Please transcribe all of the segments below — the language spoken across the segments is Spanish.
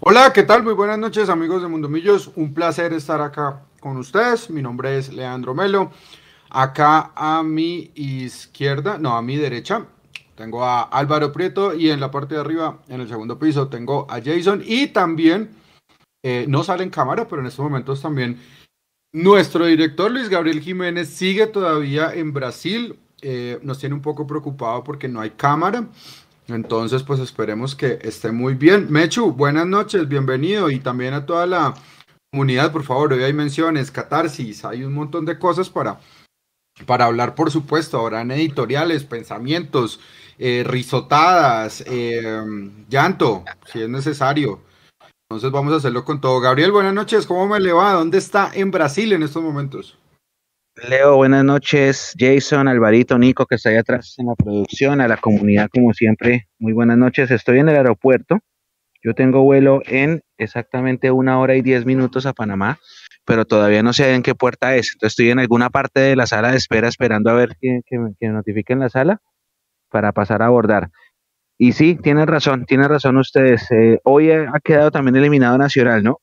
Hola, ¿qué tal? Muy buenas noches amigos de Mundo Millos. Un placer estar acá con ustedes. Mi nombre es Leandro Melo. Acá a mi izquierda, no, a mi derecha, tengo a Álvaro Prieto y en la parte de arriba, en el segundo piso, tengo a Jason y también, eh, no sale en cámara, pero en estos momentos también nuestro director Luis Gabriel Jiménez sigue todavía en Brasil. Eh, nos tiene un poco preocupado porque no hay cámara. Entonces, pues esperemos que esté muy bien. Mechu, buenas noches, bienvenido y también a toda la comunidad, por favor, hoy hay menciones, catarsis, hay un montón de cosas para, para hablar, por supuesto, en editoriales, pensamientos, eh, risotadas, eh, llanto, si es necesario. Entonces vamos a hacerlo con todo. Gabriel, buenas noches, ¿cómo me le va? ¿Dónde está en Brasil en estos momentos? Leo, buenas noches. Jason, Alvarito, Nico, que está ahí atrás en la producción, a la comunidad, como siempre, muy buenas noches. Estoy en el aeropuerto. Yo tengo vuelo en exactamente una hora y diez minutos a Panamá, pero todavía no sé en qué puerta es. Entonces estoy en alguna parte de la sala de espera esperando a ver que, que, que notifiquen la sala para pasar a abordar. Y sí, tienen razón, tienen razón ustedes. Eh, hoy ha quedado también eliminado Nacional, ¿no?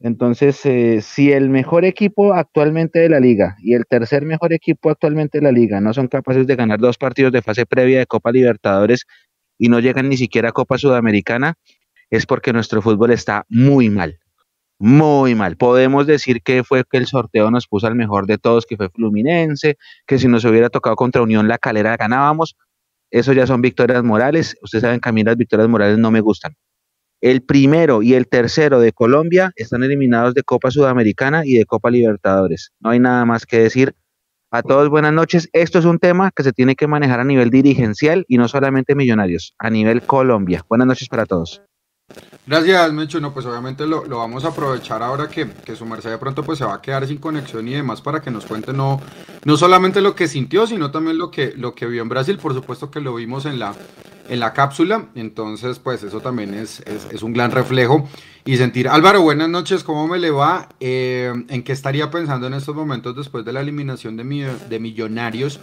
Entonces, eh, si el mejor equipo actualmente de la liga y el tercer mejor equipo actualmente de la liga no son capaces de ganar dos partidos de fase previa de Copa Libertadores y no llegan ni siquiera a Copa Sudamericana, es porque nuestro fútbol está muy mal, muy mal. Podemos decir que fue que el sorteo nos puso al mejor de todos, que fue Fluminense, que si nos hubiera tocado contra Unión La Calera ganábamos. Eso ya son victorias morales. Ustedes saben que a mí las victorias morales no me gustan. El primero y el tercero de Colombia están eliminados de Copa Sudamericana y de Copa Libertadores. No hay nada más que decir. A todos buenas noches. Esto es un tema que se tiene que manejar a nivel dirigencial y no solamente millonarios, a nivel Colombia. Buenas noches para todos. Gracias, Mecho. No, pues obviamente lo, lo, vamos a aprovechar ahora que, que, su merced de pronto pues se va a quedar sin conexión y demás para que nos cuente no, no solamente lo que sintió, sino también lo que, lo que vio en Brasil. Por supuesto que lo vimos en la, en la cápsula, entonces pues eso también es, es, un gran reflejo y sentir. Álvaro, buenas noches, ¿cómo me le va? Eh, ¿En qué estaría pensando en estos momentos después de la eliminación de, mi, de Millonarios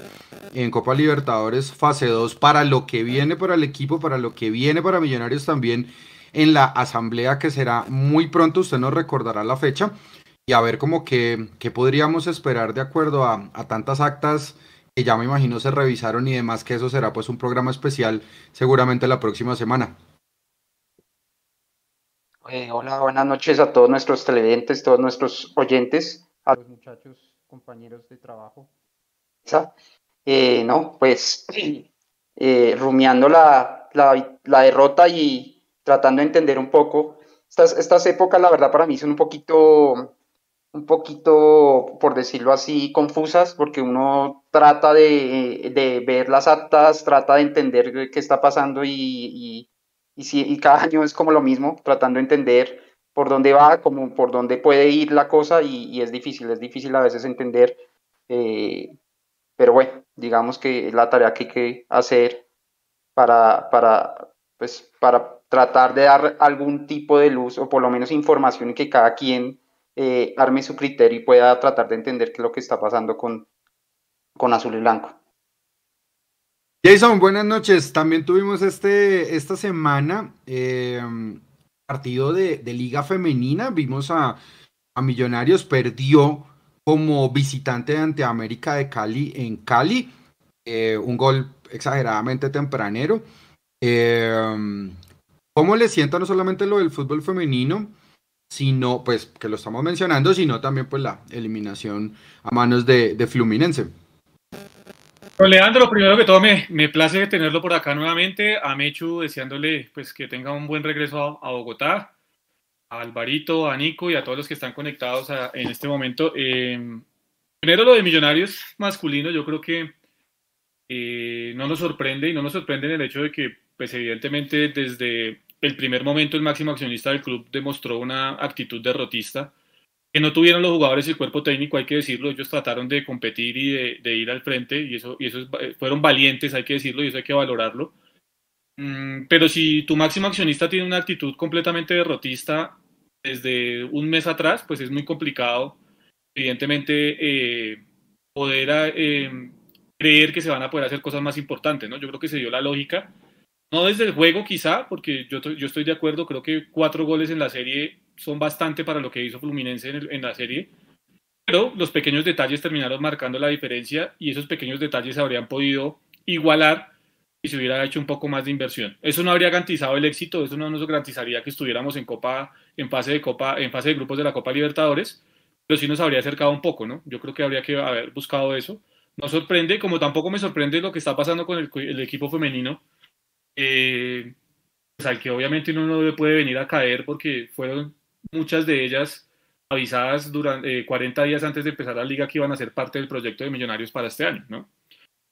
en Copa Libertadores fase 2 para lo que viene para el equipo, para lo que viene para Millonarios también? en la asamblea que será muy pronto, usted nos recordará la fecha y a ver como que, que podríamos esperar de acuerdo a, a, tantas actas que ya me imagino se revisaron y demás, que eso será pues un programa especial seguramente la próxima semana. Eh, hola, buenas noches a todos nuestros televidentes, todos nuestros oyentes, a los muchachos, compañeros de trabajo. Eh, no, pues eh, rumiando la, la, derrota y, tratando de entender un poco. Estas, estas épocas, la verdad, para mí son un poquito, un poquito, por decirlo así, confusas, porque uno trata de, de ver las actas, trata de entender qué está pasando y, y, y, si, y cada año es como lo mismo, tratando de entender por dónde va, como por dónde puede ir la cosa y, es difícil, es difícil a veces entender. Eh, pero bueno, digamos que es la tarea que hay que hacer para, para, pues, para tratar de dar algún tipo de luz o por lo menos información que cada quien eh, arme su criterio y pueda tratar de entender qué es lo que está pasando con, con azul y blanco. Jason, buenas noches. También tuvimos este, esta semana eh, partido de, de, Liga Femenina. Vimos a, a, Millonarios, perdió como visitante ante América de Cali en Cali. Eh, un gol exageradamente tempranero. Eh, ¿Cómo le sienta no solamente lo del fútbol femenino, sino, pues, que lo estamos mencionando, sino también, pues, la eliminación a manos de, Fluminense? Pues Leandro, primero que todo me, me place tenerlo por acá nuevamente, a Mechu deseándole pues que tenga un buen regreso a, Bogotá, a Alvarito, a Nico y a todos los que están conectados a, en este momento. Eh, primero lo de Millonarios masculino, yo creo que eh, no nos sorprende y no nos sorprende en el hecho de que pues evidentemente desde el primer momento el máximo accionista del club demostró una actitud derrotista que no tuvieron los jugadores y el cuerpo técnico, hay que decirlo, ellos trataron de competir y de, de ir al frente y eso, y eso es, eh, fueron valientes, hay que decirlo, y eso hay que valorarlo. Mm, pero si tu máximo accionista tiene una actitud completamente derrotista desde un mes atrás, pues es muy complicado, evidentemente, eh, poder eh, creer que se van a poder hacer cosas más importantes, ¿no? Yo creo que se dio la lógica No desde el juego quizá, porque yo, yo estoy de acuerdo, creo que cuatro goles en la serie son bastante para lo que hizo Fluminense en, en la serie, pero los pequeños detalles terminaron marcando la diferencia y esos pequeños detalles habrían podido igualar y se hubiera hecho un poco más de inversión. Eso no habría garantizado el éxito, eso no nos garantizaría que estuviéramos en Copa, en fase de Copa, en fase de grupos de la Copa Libertadores, pero sí nos habría acercado un poco, ¿no? Yo creo que habría que haber buscado eso. No sorprende, como tampoco me sorprende lo que está pasando con el, equipo femenino, eh, pues al que obviamente uno no le puede venir a caer porque fueron muchas de ellas avisadas durante 40 eh, días antes de empezar la liga que iban a ser parte del proyecto de Millonarios para este año, ¿no?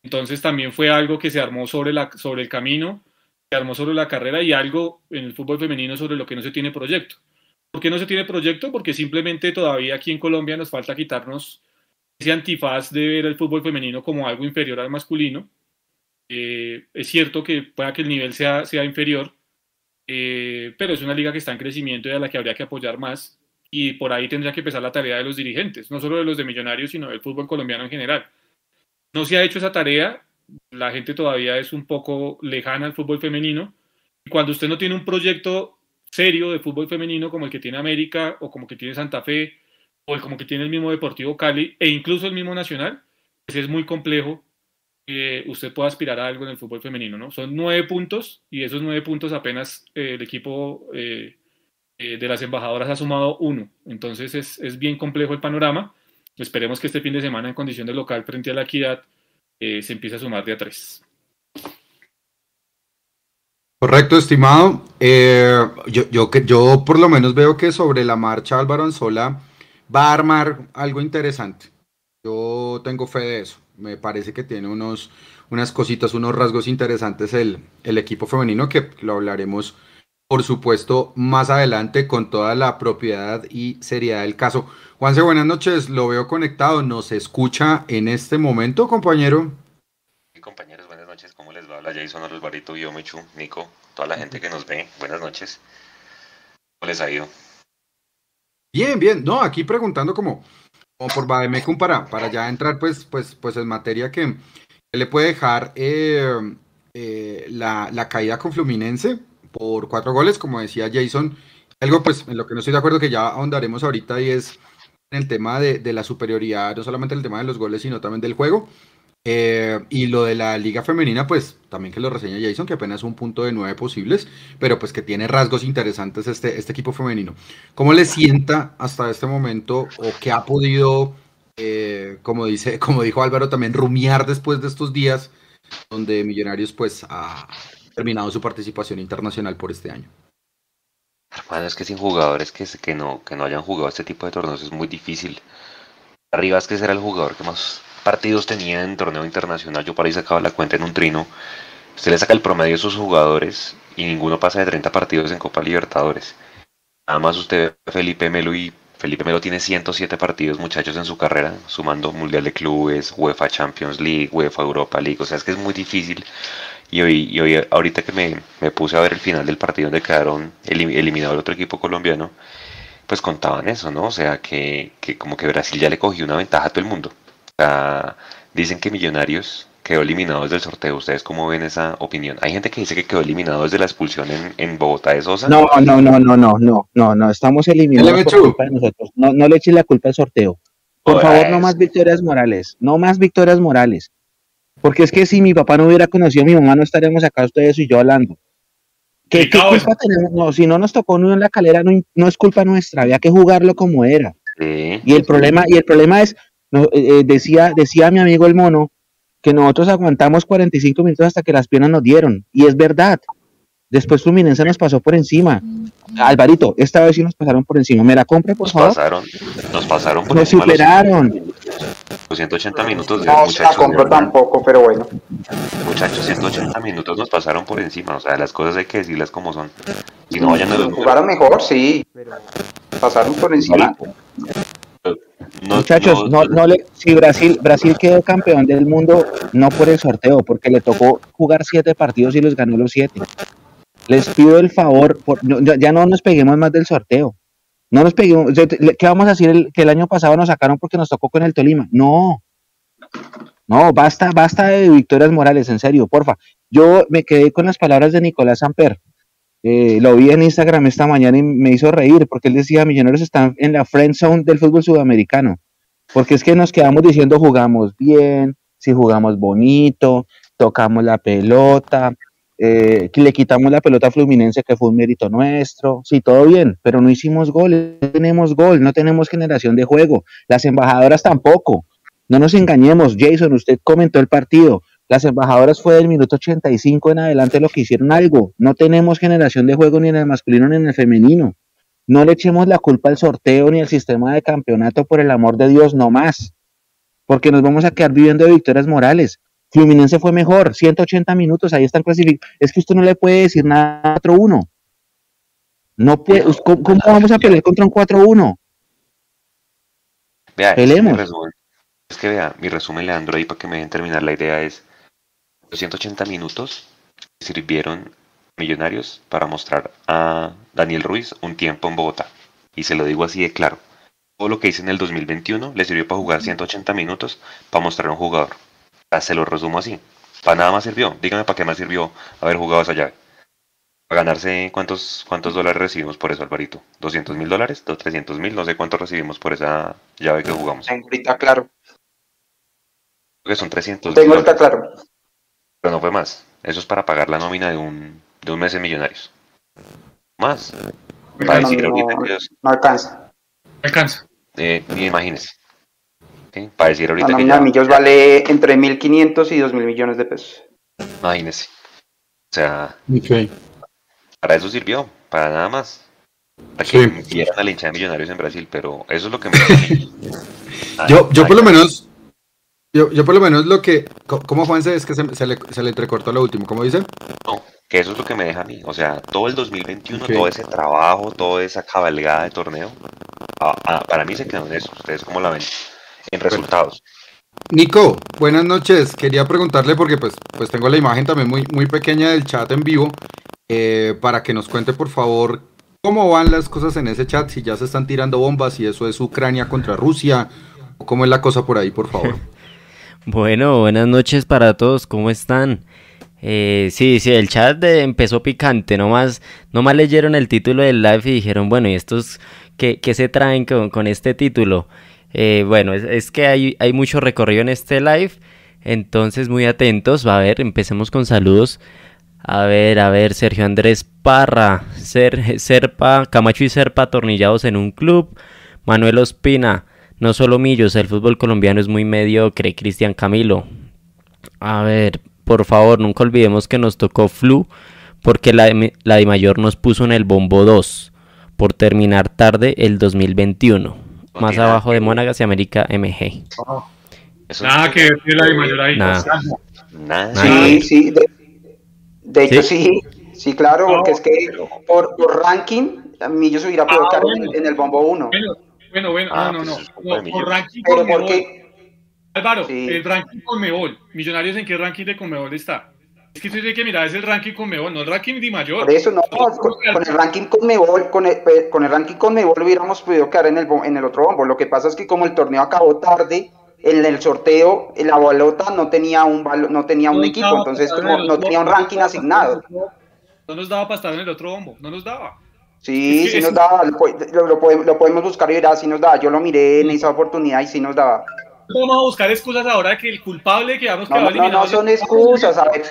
Entonces también fue algo que se armó sobre, la, sobre el camino, se armó sobre la carrera y algo en el fútbol femenino sobre lo que no se tiene proyecto. ¿Por qué no se tiene proyecto? Porque simplemente todavía aquí en Colombia nos falta quitarnos ese antifaz de ver el fútbol femenino como algo inferior al masculino. Eh, es cierto que pueda que el nivel sea, sea inferior, eh, pero es una liga que está en crecimiento y a la que habría que apoyar más. Y por ahí tendría que empezar la tarea de los dirigentes, no solo de los de Millonarios, sino del fútbol colombiano en general. No se ha hecho esa tarea, la gente todavía es un poco lejana al fútbol femenino. Y cuando usted no tiene un proyecto serio de fútbol femenino como el que tiene América o como que tiene Santa Fe o como que tiene el mismo Deportivo Cali e incluso el mismo Nacional, pues es muy complejo usted pueda aspirar a algo en el fútbol femenino, ¿no? Son nueve puntos y esos nueve puntos apenas eh, el equipo eh, eh, de las embajadoras ha sumado uno. Entonces es, es, bien complejo el panorama. Esperemos que este fin de semana en condición de local frente a la equidad se empiece a sumar de a tres. Correcto, estimado. Yo, yo, yo por lo menos veo que sobre la marcha Álvaro Anzola va a armar algo interesante. Yo tengo fe de eso. Me parece que tiene unos, unas cositas, unos rasgos interesantes el, el equipo femenino que lo hablaremos, por supuesto, más adelante con toda la propiedad y seriedad del caso. Juanse, buenas noches. Lo veo conectado. ¿Nos escucha en este momento, compañero? compañeros, buenas noches. ¿Cómo les va? Hola Jason, Alvarito, yo, Mechu, Nico, toda la gente que nos ve. Buenas noches. ¿Cómo les ha ido? Bien, bien. No, aquí preguntando como por Bademecum para, para ya entrar pues, pues, pues en materia que le puede dejar eh, eh, la, la, caída con Fluminense por cuatro goles, como decía Jason. Algo pues en lo que no estoy de acuerdo que ya ahondaremos ahorita y es en el tema de, de la superioridad, no solamente el tema de los goles, sino también del juego. Eh, y lo de la liga femenina, pues también que lo reseña Jason, que apenas un punto de nueve posibles, pero pues que tiene rasgos interesantes este, este equipo femenino. ¿Cómo le sienta hasta este momento o qué ha podido, eh, como, dice, como dijo Álvaro, también rumiar después de estos días donde Millonarios pues ha terminado su participación internacional por este año? Bueno, es que sin jugadores que, que, no, que no hayan jugado este tipo de torneos es muy difícil. Arriba es que será el jugador que más partidos tenía en torneo internacional, yo para ahí sacaba la cuenta en un trino, usted le saca el promedio a sus jugadores y ninguno pasa de 30 partidos en Copa Libertadores. Nada más usted ve Felipe Melo y Felipe Melo tiene 107 partidos muchachos en su carrera, sumando Mundial de Clubes, UEFA Champions League, UEFA Europa League, o sea, es que es muy difícil. Y hoy, y hoy ahorita que me, me, puse a ver el final del partido donde quedaron eliminado el otro equipo colombiano, pues contaban eso, ¿no? O sea, que, que como que Brasil ya le cogió una ventaja a todo el mundo dicen que Millonarios quedó eliminado desde el sorteo. ¿Ustedes cómo ven esa opinión? Hay gente que dice que quedó eliminado desde la expulsión en, en Bogotá de Sosa. No, no, no, no, no, no, no, no, estamos eliminados por culpa de nosotros. No, no le echen la culpa al sorteo. Por favor, no más victorias morales, no más victorias morales. Porque es que si mi papá no hubiera conocido a mi mamá, no estaríamos acá ustedes y yo hablando. ¿Qué, ¿qué culpa tenemos? No, si no nos tocó uno en la calera, no, no, es culpa nuestra, había que jugarlo como era. Sí, y el problema, y el problema es, no, eh, eh, decía, decía mi amigo el mono que nosotros aguantamos 45 minutos hasta que las piernas nos dieron. Y es verdad. Después Fluminense nos pasó por encima. Alvarito, esta vez sí nos pasaron por encima. ¿Me la compre, por nos favor? Pasaron, nos pasaron por nos encima. superaron. Los 180 minutos No, muchachos. la compro tampoco, pero bueno. Muchachos, 180 minutos nos pasaron por encima. O sea, las cosas hay que decirlas como son. Si no vayan a los Jugaron mejor, sí, pero pasaron por encima. No, Muchachos, no, no le, si Brasil, Brasil quedó campeón del mundo, no por el sorteo, porque le tocó jugar siete partidos y los ganó los siete. Les pido el favor, por, ya, no nos peguemos más del sorteo. No nos peguemos. ¿Qué vamos a decir el, que el año pasado nos sacaron porque nos tocó con el Tolima? No. No, basta, basta de victorias morales, en serio, porfa. Yo me quedé con las palabras de Nicolás Amper. Eh, lo vi en Instagram esta mañana y me hizo reír porque él decía, Millonarios están en la friend zone del fútbol sudamericano. Porque es que nos quedamos diciendo jugamos bien, si jugamos bonito, tocamos la pelota, eh, le quitamos la pelota a Fluminense, que fue un mérito nuestro, sí, todo bien, pero no hicimos gol, no tenemos gol, no tenemos generación de juego, las embajadoras tampoco, no nos engañemos, Jason, usted comentó el partido, las embajadoras fue del minuto 85 en adelante lo que hicieron algo, no tenemos generación de juego ni en el masculino ni en el femenino, no le echemos la culpa al sorteo ni al sistema de campeonato, por el amor de Dios, no más, porque nos vamos a quedar viviendo de victorias morales, Fluminense fue mejor, 180 minutos, ahí está el clasificado. Es que usted no le puede decir nada 4-1. No puede, ¿cómo, vamos a pelear contra un 4-1? Vea, Pelemos. Es que, vea, mi resumen, Leandro, ahí para que me dejen terminar la idea es, los 180 minutos sirvieron millonarios para mostrar a Daniel Ruiz un tiempo en Bogotá. Y se lo digo así de claro. Todo lo que hice en el 2021 le sirvió para jugar 180 minutos para mostrar a un jugador. Se lo resumo así. Para nada más sirvió. Dígame para qué más sirvió haber jugado esa llave. Para ganarse, ¿cuántos, cuántos dólares recibimos por eso, Alvarito? ¿200 mil dólares? ¿300 mil? No sé cuánto recibimos por esa llave que jugamos. Tengo ahorita claro. Creo que son 300 Tengo ahorita claro. Pero no fue más. Eso es para pagar la nómina de un, de un mes en Millonarios. Más. Para no, decir, no, no alcanza. Alcanza. Eh, imagínese. Para decir ahorita la nómina de Millos vale entre 1.500 y 2.000 millones de pesos. Imagínese. O sea, para eso sirvió, para nada más. Para que vieran a la hinchada de millonarios en Brasil, pero eso es lo que me. yo, yo por lo menos. Yo, yo por lo menos lo que. ¿Cómo Juanse es que se, se, le, se le entrecortó lo último? ¿Cómo dice? No, que eso es lo que me deja a mí. O sea, todo el 2021, todo ese trabajo, toda esa cabalgada de torneo, para mí se quedó en eso. ¿Ustedes cómo la ven? En resultados. Nico, buenas noches. Quería preguntarle porque pues, pues tengo la imagen también muy, muy pequeña del chat en vivo eh, para que nos cuente por favor cómo van las cosas en ese chat, si ya se están tirando bombas, si eso es Ucrania contra Rusia, o cómo es la cosa por ahí, por favor. bueno, buenas noches para todos, ¿cómo están? Eh, sí, sí, el chat empezó picante, nomás, nomás leyeron el título del live y dijeron, bueno, ¿y estos qué, qué se traen con, con este título? Eh, bueno, es, que hay, hay, mucho recorrido en este live, entonces muy atentos. Va a ver, empecemos con saludos. A ver, a ver, Sergio Andrés Parra, Ser, Serpa, Camacho y Serpa atornillados en un club. Manuel Ospina, no solo Millos, el fútbol colombiano es muy mediocre. Cristian Camilo. A ver, por favor, nunca olvidemos que nos tocó Flu porque la, la de Mayor nos puso en el bombo 2 por terminar tarde el 2021 más abajo de Mónagas y América MG. Nada que ver la de mayor ahí. Nada. Nada. Sí, sí. De, hecho, sí. sí, claro, porque es que por, por ranking, a mí yo se hubiera podido ah, en, el bombo 1. Bueno, bueno, ah, no, no, pues no. por ranking Pero porque... Álvaro, el ranking con Mebol. Millonarios en qué ranking de Conmebol está. Es que usted tiene que mirar es el ranking con Mebol, no el ranking de mayor. Por eso no, con, el ranking con Mebol, con el, pues, con el ranking con Mebol hubiéramos podido quedar en el, en el otro bombo. Lo que pasa es que como el torneo acabó tarde, en el sorteo la bolota no tenía un no tenía un equipo, entonces como no tenía un ranking asignado. No nos daba para estar en el otro bombo, no nos daba. Sí, sí nos daba, lo, lo, podemos buscar y verá, sí nos daba. Yo lo miré en esa oportunidad y sí nos daba vamos a buscar excusas ahora que el culpable que vamos no, no, no son excusas, a ver,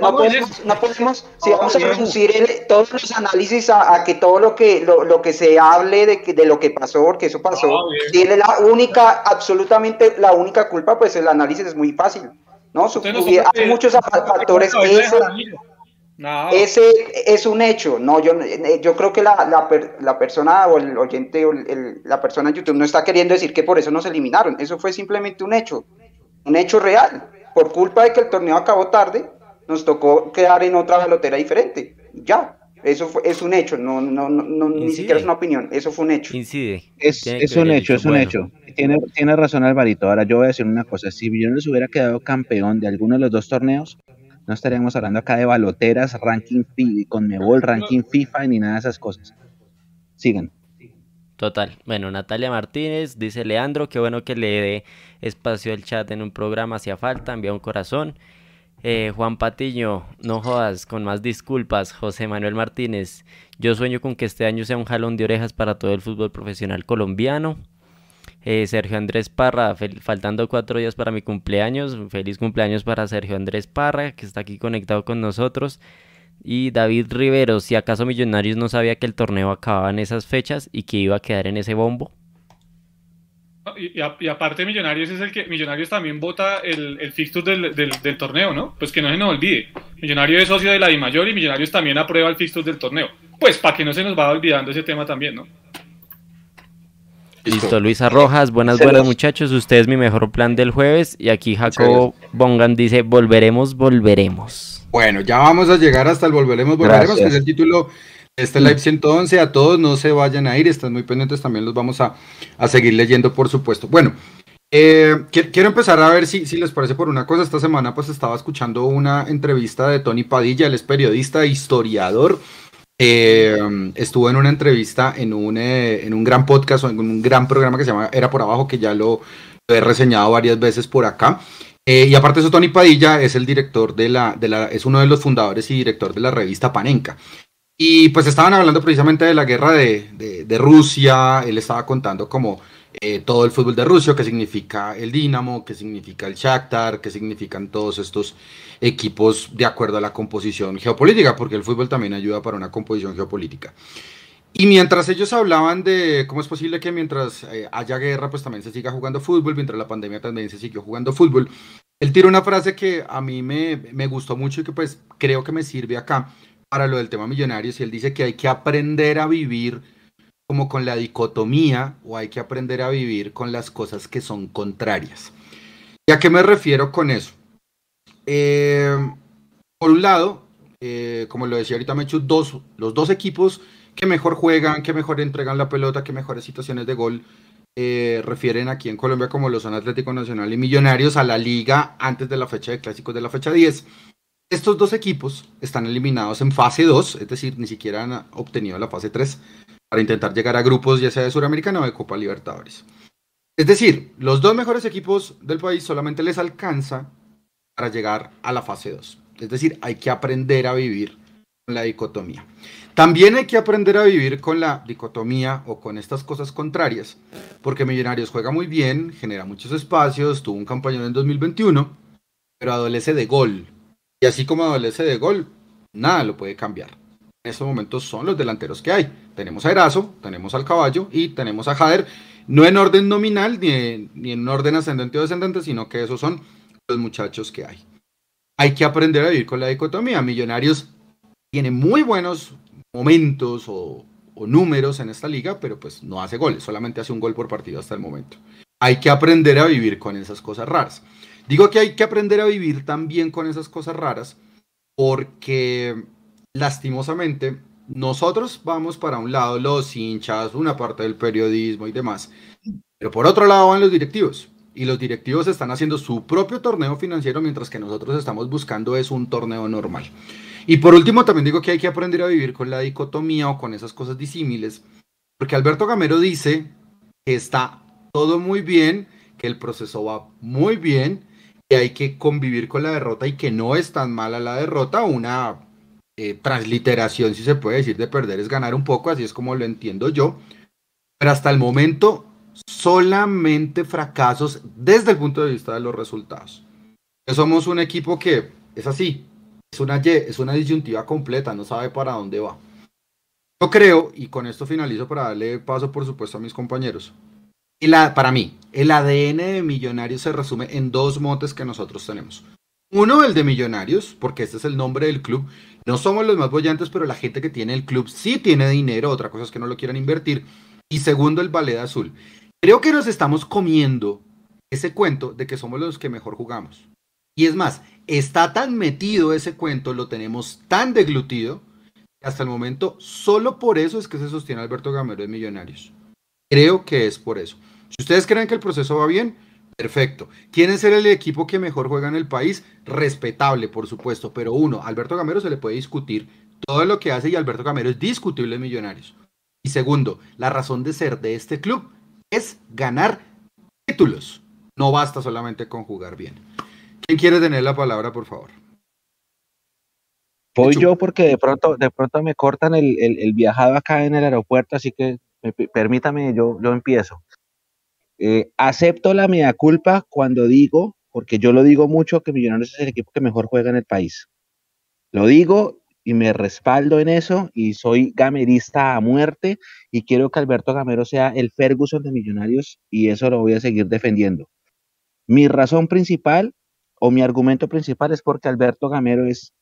no podemos, no podemos, si vamos a reducir todos los análisis a, que todo lo que lo, lo, que se hable de, de lo que pasó, porque eso pasó, tiene la única, absolutamente la única culpa, pues el análisis es muy fácil, ¿no? hay muchos factores que ese es un hecho, no, yo, yo creo que la, la, la persona o el oyente o el, la persona en YouTube no está queriendo decir que por eso nos eliminaron, eso fue simplemente un hecho, un hecho real. Por culpa de que el torneo acabó tarde, nos tocó quedar en otra balotera diferente. Ya, eso fue, es un hecho, no, no, no, ni siquiera es una opinión, eso fue un hecho. Incide. Es, es un hecho, es un hecho. Tiene, tiene razón Alvarito. Ahora yo voy a decir una cosa, si yo les hubiera quedado campeón de alguno de los dos torneos, no estaríamos hablando acá de baloteras, ranking con Mebol, ranking FIFA ni nada de esas cosas. Sigan. Total. Bueno, Natalia Martínez dice Leandro, qué bueno que le dé espacio al chat en un programa, hacía falta, envía un corazón. Eh, Juan Patiño, no jodas, con más disculpas. José Manuel Martínez, yo sueño con que este año sea un jalón de orejas para todo el fútbol profesional colombiano. Eh, Sergio Andrés Parra, faltando cuatro días para mi cumpleaños. Feliz cumpleaños para Sergio Andrés Parra, que está aquí conectado con nosotros. Y David Rivero, si acaso Millonarios no sabía que el torneo acababa en esas fechas y que iba a quedar en ese bombo. Y, aparte Millonarios es el que Millonarios también vota el, el fixture del, torneo, ¿no? Pues que no se nos olvide. Millonarios es socio de la DIMAYOR y Millonarios también aprueba el fixture del torneo. Pues para que no se nos vaya olvidando ese tema también, ¿no? Listo, Luisa Rojas, buenas, buenas muchachos, usted es mi mejor plan del jueves y aquí Jacobo Bongan dice, volveremos, volveremos. Bueno, ya vamos a llegar hasta el volveremos, volveremos, que es el título de este live 111, a todos no se vayan a ir, están muy pendientes, también los vamos a, seguir leyendo, por supuesto. Bueno, eh, quiero empezar a ver si, si les parece por una cosa, esta semana pues estaba escuchando una entrevista de Tony Padilla, él es periodista, historiador, eh, estuvo en una entrevista en un, eh, en un gran podcast o en un gran programa que se llama Era por Abajo, que ya lo, he reseñado varias veces por acá. Eh, y aparte de eso, Tony Padilla es el director de la, de la, es uno de los fundadores y director de la revista Panenka. Y pues estaban hablando precisamente de la guerra de, de, de Rusia, él estaba contando como eh, todo el fútbol de Rusia, que significa el Dinamo, que significa el Shakhtar, que significan todos estos equipos de acuerdo a la composición geopolítica, porque el fútbol también ayuda para una composición geopolítica. Y mientras ellos hablaban de cómo es posible que mientras eh, haya guerra, pues también se siga jugando fútbol, mientras la pandemia también se siguió jugando fútbol, él tiró una frase que a mí me, me gustó mucho y que pues creo que me sirve acá para lo del tema millonarios, y él dice que hay que aprender a vivir como con la dicotomía o hay que aprender a vivir con las cosas que son contrarias. ¿Y a qué me refiero con eso? Eh, por un lado, eh, como lo decía ahorita Mechu, dos, los dos equipos que mejor juegan, que mejor entregan la pelota, que mejores situaciones de gol eh, refieren aquí en Colombia como lo son Atlético Nacional y Millonarios a la liga antes de la fecha de clásicos de la fecha 10. Estos dos equipos están eliminados en fase 2, es decir, ni siquiera han obtenido la fase 3 para intentar llegar a grupos ya sea de Suramericana o de Copa Libertadores. Es decir, los dos mejores equipos del país solamente les alcanza para llegar a la fase 2. Es decir, hay que aprender a vivir con la dicotomía. También hay que aprender a vivir con la dicotomía o con estas cosas contrarias, porque Millonarios juega muy bien, genera muchos espacios, tuvo un campañón en 2021, pero adolece de gol. Y así como adolece de gol, nada lo puede cambiar en estos momentos son los delanteros que hay. Tenemos a Erazo, tenemos al Caballo y tenemos a Jader, no en orden nominal ni en, orden ascendente o descendente, sino que esos son los muchachos que hay. Hay que aprender a vivir con la dicotomía. Millonarios tiene muy buenos momentos o, o números en esta liga, pero pues no hace goles, solamente hace un gol por partido hasta el momento. Hay que aprender a vivir con esas cosas raras. Digo que hay que aprender a vivir también con esas cosas raras porque lastimosamente, nosotros vamos para un lado, los hinchas, una parte del periodismo y demás, pero por otro lado van los directivos. Y los directivos están haciendo su propio torneo financiero mientras que nosotros estamos buscando es un torneo normal. Y por último, también digo que hay que aprender a vivir con la dicotomía o con esas cosas disímiles, porque Alberto Gamero dice que está todo muy bien, que el proceso va muy bien, que hay que convivir con la derrota y que no es tan mala la derrota, una eh, transliteración, si se puede decir, de perder es ganar un poco, así es como lo entiendo yo. Pero hasta el momento, solamente fracasos desde el punto de vista de los resultados. Somos un equipo que es así, es una Y, es una disyuntiva completa, no sabe para dónde va. Yo creo, y con esto finalizo para darle paso, por supuesto, a mis compañeros. Y la, para mí, el ADN de Millonarios se resume en dos motes que nosotros tenemos. Uno, el de Millonarios, porque este es el nombre del club. No somos los más bollantes, pero la gente que tiene el club sí tiene dinero. Otra cosa es que no lo quieran invertir. Y segundo, el Ballet Azul. Creo que nos estamos comiendo ese cuento de que somos los que mejor jugamos. Y es más, está tan metido ese cuento, lo tenemos tan deglutido, que hasta el momento solo por eso es que se sostiene Alberto Gamero de Millonarios. Creo que es por eso. Si ustedes creen que el proceso va bien, Perfecto. ¿Quién ser el equipo que mejor juega en el país? Respetable, por supuesto. Pero uno, Alberto Gamero se le puede discutir todo lo que hace y Alberto Gamero es discutible en Millonarios. Y segundo, la razón de ser de este club es ganar títulos. No basta solamente con jugar bien. ¿Quién quiere tener la palabra, por favor? Voy yo porque de pronto, de pronto me cortan el, viajado acá en el aeropuerto, así que permítame, yo, yo empiezo. Eh, acepto la mea culpa cuando digo, porque yo lo digo mucho, que Millonarios es el equipo que mejor juega en el país. Lo digo y me respaldo en eso y soy gamerista a muerte y quiero que Alberto Gamero sea el Ferguson de Millonarios y eso lo voy a seguir defendiendo. Mi razón principal o mi argumento principal es porque Alberto Gamero es,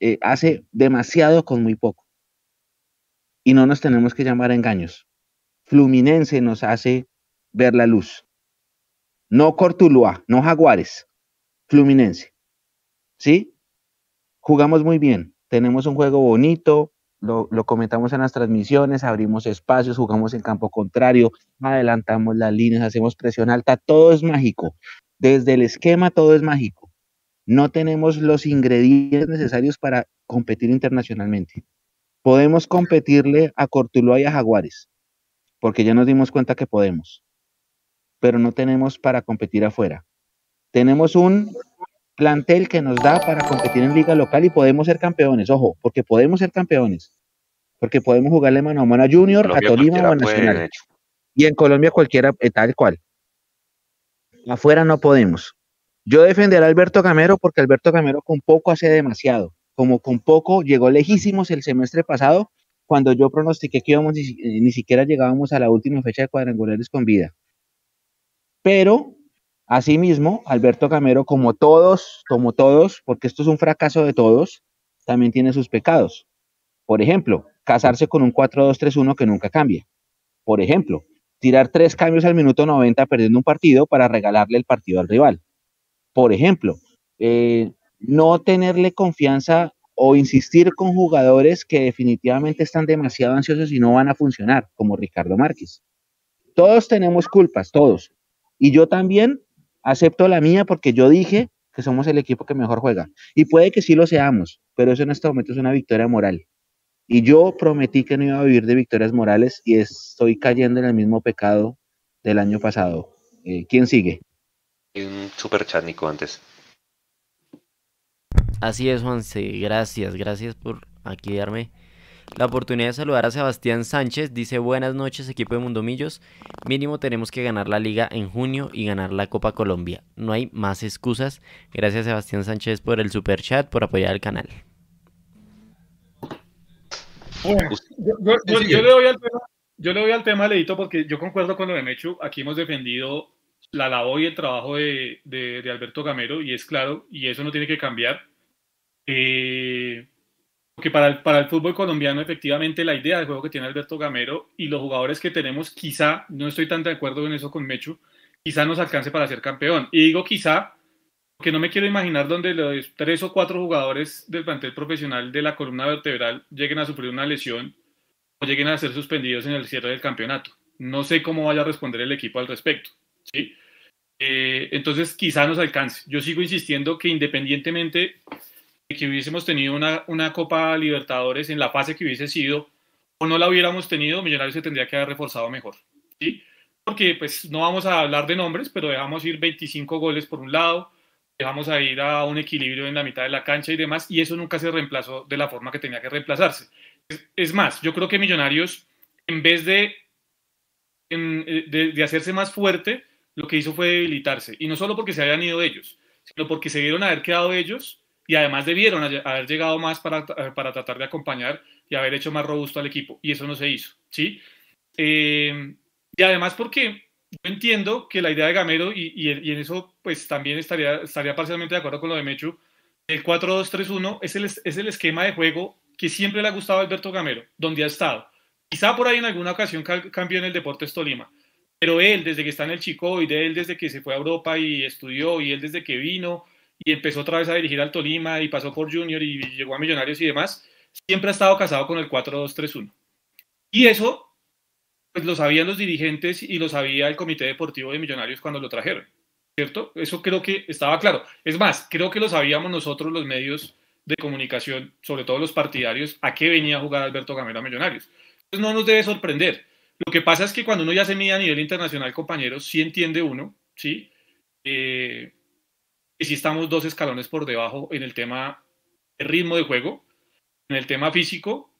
eh, hace demasiado con muy poco y no nos tenemos que llamar engaños. Fluminense nos hace ver la luz. No Cortuluá, no Jaguares, Fluminense. ¿Sí? Jugamos muy bien, tenemos un juego bonito, lo, comentamos en las transmisiones, abrimos espacios, jugamos en campo contrario, adelantamos las líneas, hacemos presión alta, todo es mágico. Desde el esquema todo es mágico. No tenemos los ingredientes necesarios para competir internacionalmente. Podemos competirle a Cortuluá y a Jaguares, porque ya nos dimos cuenta que podemos pero no tenemos para competir afuera. Tenemos un plantel que nos da para competir en liga local y podemos ser campeones, ojo, porque podemos ser campeones, porque podemos jugarle mano a mano a Junior, a Tolima o a Nacional. Y en Colombia cualquiera, eh, tal cual. Afuera no podemos. Yo defenderé a Alberto Gamero porque Alberto Gamero con poco hace demasiado. Como con poco llegó lejísimos el semestre pasado, cuando yo pronostiqué que íbamos, ni, eh, ni siquiera llegábamos a la última fecha de cuadrangulares con vida. Pero, asimismo, Alberto Camero, como todos, como todos, porque esto es un fracaso de todos, también tiene sus pecados. Por ejemplo, casarse con un 4-2-3-1 que nunca cambia. Por ejemplo, tirar tres cambios al minuto 90 perdiendo un partido para regalarle el partido al rival. Por ejemplo, eh, no tenerle confianza o insistir con jugadores que definitivamente están demasiado ansiosos y no van a funcionar, como Ricardo Márquez. Todos tenemos culpas, todos, y yo también acepto la mía porque yo dije que somos el equipo que mejor juega. Y puede que sí lo seamos, pero eso en este momento es una victoria moral. Y yo prometí que no iba a vivir de victorias morales y estoy cayendo en el mismo pecado del año pasado. Eh, ¿Quién sigue? Un super chat, Nico, antes. Así es, Juanse. Gracias, gracias por aquí darme la oportunidad de saludar a Sebastián Sánchez. Dice buenas noches equipo de Mundomillos. Mínimo tenemos que ganar la liga en junio y ganar la Copa Colombia. No hay más excusas. Gracias Sebastián Sánchez por el super chat, por apoyar el canal. Bueno, yo, le doy al tema, yo le doy al tema, Leito, porque yo concuerdo con lo de Mechu. Aquí hemos defendido la labor y el trabajo de, de Alberto Gamero y es claro, y eso no tiene que cambiar. Eh, porque para el, para el fútbol colombiano, efectivamente, la idea del juego que tiene Alberto Gamero y los jugadores que tenemos, quizá, no estoy tan de acuerdo en eso con Mechu, quizá nos alcance para ser campeón. Y digo quizá, porque no me quiero imaginar donde los tres o cuatro jugadores del plantel profesional de la columna vertebral lleguen a sufrir una lesión o lleguen a ser suspendidos en el cierre del campeonato. No sé cómo vaya a responder el equipo al respecto. ¿sí? Eh, entonces, quizá nos alcance. Yo sigo insistiendo que independientemente que hubiésemos tenido una, una Copa Libertadores en la fase que hubiese sido o no la hubiéramos tenido, Millonarios se tendría que haber reforzado mejor. ¿sí? Porque pues no vamos a hablar de nombres, pero dejamos ir 25 goles por un lado, dejamos a ir a un equilibrio en la mitad de la cancha y demás, y eso nunca se reemplazó de la forma que tenía que reemplazarse. Es, más, yo creo que Millonarios, en vez de, de, de hacerse más fuerte, lo que hizo fue debilitarse. Y no solo porque se habían ido ellos, sino porque se vieron haber quedado ellos y además debieron haber llegado más para, para, tratar de acompañar y haber hecho más robusto al equipo, y eso no se hizo, ¿sí? Eh, y además porque yo entiendo que la idea de Gamero, y, y, en eso pues también estaría, estaría parcialmente de acuerdo con lo de Mechu, el 4-2-3-1 es el, es el esquema de juego que siempre le ha gustado a Alberto Gamero, donde ha estado. Quizá por ahí en alguna ocasión cambió en el Deportes Tolima, pero él desde que está en el Chico y de él desde que se fue a Europa y estudió y él desde que vino y empezó otra vez a dirigir al Tolima y pasó por Junior y llegó a Millonarios y demás, siempre ha estado casado con el 4-2-3-1. Y eso, pues lo sabían los dirigentes y lo sabía el Comité Deportivo de Millonarios cuando lo trajeron, ¿cierto? Eso creo que estaba claro. Es más, creo que lo sabíamos nosotros los medios de comunicación, sobre todo los partidarios, a qué venía a jugar Alberto Gamero a Millonarios. Entonces no nos debe sorprender. Lo que pasa es que cuando uno ya se mide a nivel internacional, compañeros, sí entiende uno, ¿sí? Eh, y si estamos dos escalones por debajo en el tema de ritmo de juego. en el tema físico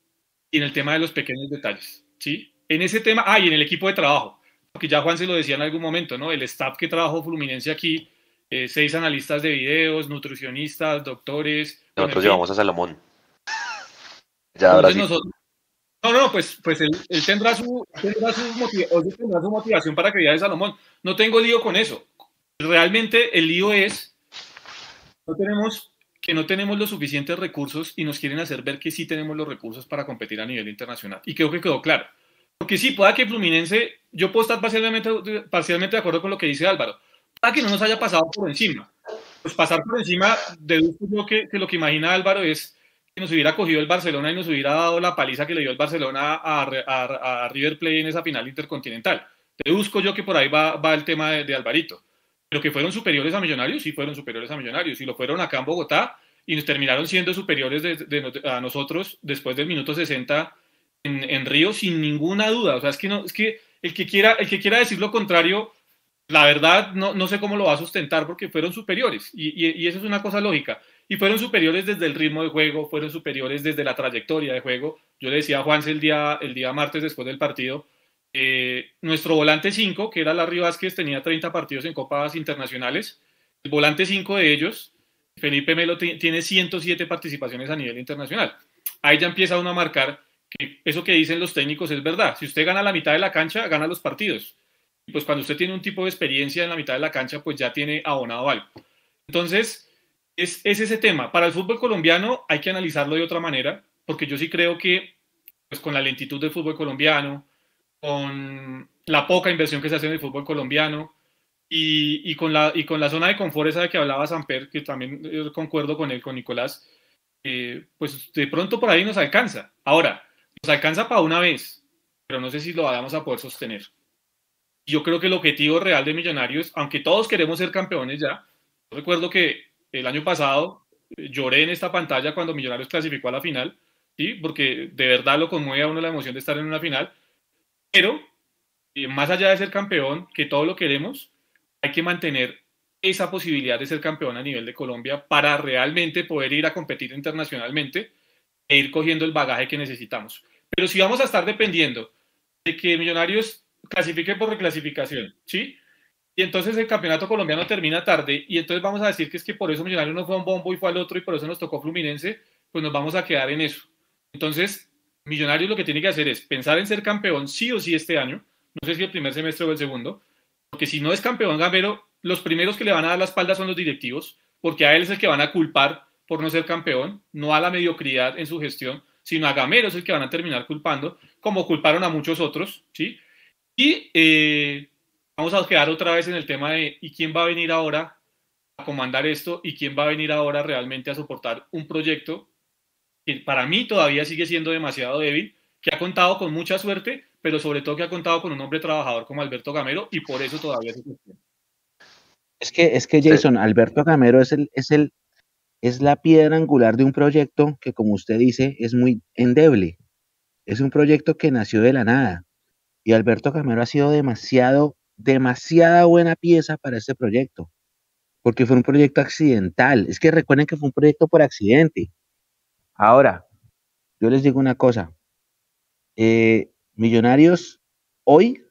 y en el tema de los pequeños detalles, ¿sí? En ese tema, ah, y en el equipo de trabajo, porque ya Juan se lo decía en algún momento, ¿no? El staff que trabajó Fluminense aquí, eh, seis analistas de videos, nutricionistas, doctores. Nosotros llevamos a Salomón. Ya ahora sí. Nosotros, no, no, pues, pues él, tendrá, su, tendrá, su tendrá su motivación para que de Salomón. No tengo lío con eso. Realmente el lío es no tenemos que no tenemos los suficientes recursos y nos quieren hacer ver que sí tenemos los recursos para competir a nivel internacional. Y creo que quedó claro. Porque sí, pueda que Fluminense, yo puedo estar parcialmente, parcialmente de acuerdo con lo que dice Álvaro, para que no nos haya pasado por encima. Pues pasar por encima, deduzco yo que, que, lo que imagina Álvaro es que nos hubiera cogido el Barcelona y nos hubiera dado la paliza que le dio el Barcelona a, a, River Plate en esa final intercontinental. Deduzco yo que por ahí va, va el tema de, de Alvarito. Pero que fueron superiores a Millonarios, sí fueron superiores a Millonarios. Y lo fueron acá en Bogotá y nos terminaron siendo superiores de, a nosotros después del minuto 60 en, en, Río sin ninguna duda. O sea, es que, no, es que el, que quiera, el que quiera decir lo contrario, la verdad no, no sé cómo lo va a sustentar porque fueron superiores. Y, y, eso es una cosa lógica. Y fueron superiores desde el ritmo de juego, fueron superiores desde la trayectoria de juego. Yo le decía a Juanse el día, el día martes después del partido, eh, nuestro volante 5, que era Larry Vázquez, tenía 30 partidos en copas internacionales. El volante 5 de ellos, Felipe Melo, tiene 107 participaciones a nivel internacional. Ahí ya empieza uno a marcar que eso que dicen los técnicos es verdad. Si usted gana la mitad de la cancha, gana los partidos. Pues cuando usted tiene un tipo de experiencia en la mitad de la cancha, pues ya tiene abonado algo. Entonces, es, es ese tema. Para el fútbol colombiano hay que analizarlo de otra manera, porque yo sí creo que pues con la lentitud del fútbol colombiano, con la poca inversión que se hace en el fútbol colombiano y, y, con, la, y con la zona de confort esa de que hablaba Samper, que también eh, concuerdo con él, con Nicolás, eh, pues de pronto por ahí nos alcanza. Ahora, nos alcanza para una vez, pero no sé si lo vamos a poder sostener. Yo creo que el objetivo real de Millonarios, aunque todos queremos ser campeones ya, recuerdo que el año pasado eh, lloré en esta pantalla cuando Millonarios clasificó a la final, ¿sí? porque de verdad lo conmueve a uno la emoción de estar en una final, pero, eh, más allá de ser campeón, que todo lo queremos, hay que mantener esa posibilidad de ser campeón a nivel de Colombia para realmente poder ir a competir internacionalmente e ir cogiendo el bagaje que necesitamos. Pero si vamos a estar dependiendo de que Millonarios clasifique por reclasificación, ¿sí? Y entonces el campeonato colombiano termina tarde y entonces vamos a decir que es que por eso Millonarios no fue a un bombo y fue al otro y por eso nos tocó Fluminense, pues nos vamos a quedar en eso. Entonces, Millonarios lo que tiene que hacer es pensar en ser campeón sí o sí este año, no sé si el primer semestre o el segundo, porque si no es campeón Gamero, los primeros que le van a dar la espalda son los directivos, porque a él es el que van a culpar por no ser campeón, no a la mediocridad en su gestión, sino a Gamero es el que van a terminar culpando, como culparon a muchos otros, ¿sí? Y eh, vamos a quedar otra vez en el tema de ¿y quién va a venir ahora a comandar esto? ¿Y quién va a venir ahora realmente a soportar un proyecto que para mí todavía sigue siendo demasiado débil, que ha contado con mucha suerte, pero sobre todo que ha contado con un hombre trabajador como Alberto Gamero y por eso todavía se cuestiona. Es que, es que Jason, Alberto Gamero es el, es el, es la piedra angular de un proyecto que, como usted dice, es muy endeble. Es un proyecto que nació de la nada. Y Alberto Gamero ha sido demasiado, demasiada buena pieza para este proyecto. Porque fue un proyecto accidental. Es que recuerden que fue un proyecto por accidente. Ahora, yo les digo una cosa. Eh, Millonarios hoy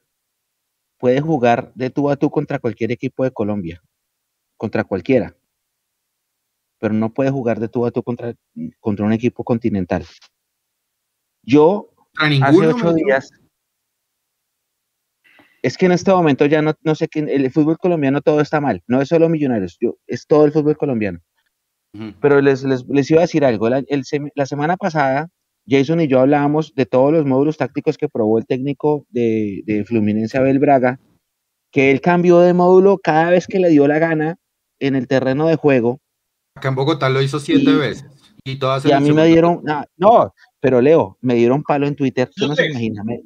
puede jugar de tú a tú contra cualquier equipo de Colombia, contra cualquiera, pero no puede jugar de tú a tú contra, contra un equipo continental. Yo, hace ocho días, es que en este momento ya no, no sé quién, el fútbol colombiano todo está mal, no es solo Millonarios, yo, es todo el fútbol colombiano. Pero les, les, iba a decir algo. La, la, semana pasada, Jason y yo hablábamos de todos los módulos tácticos que probó el técnico de, de Fluminense Abel Braga, que él cambió de módulo cada vez que le dio la gana en el terreno de juego. Acá en Bogotá lo hizo siete veces. Y, todas y a mí me dieron, no, pero Leo, me dieron palo en Twitter, tú no se imagina, me,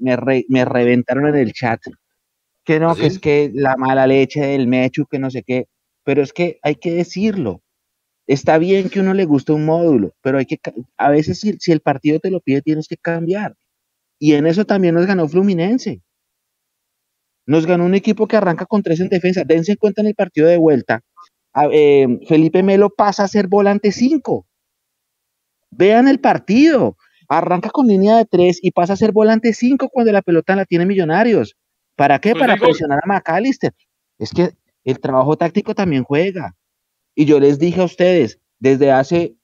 me, reventaron en el chat. Que no, ¿Ah, que es que la mala leche del Mechu, que no sé qué, pero es que hay que decirlo. Está bien que uno le guste un módulo, pero hay que, a veces si, el partido te lo pide, tienes que cambiar. Y en eso también nos ganó Fluminense. Nos ganó un equipo que arranca con tres en defensa. Dense en cuenta en el partido de vuelta. Eh, Felipe Melo pasa a ser volante 5. Vean el partido. Arranca con línea de tres y pasa a ser volante cinco cuando la pelota la tiene Millonarios. ¿Para qué? Pues Para digo- presionar a McAllister. Es que el trabajo táctico también juega. Y yo les dije a ustedes desde hace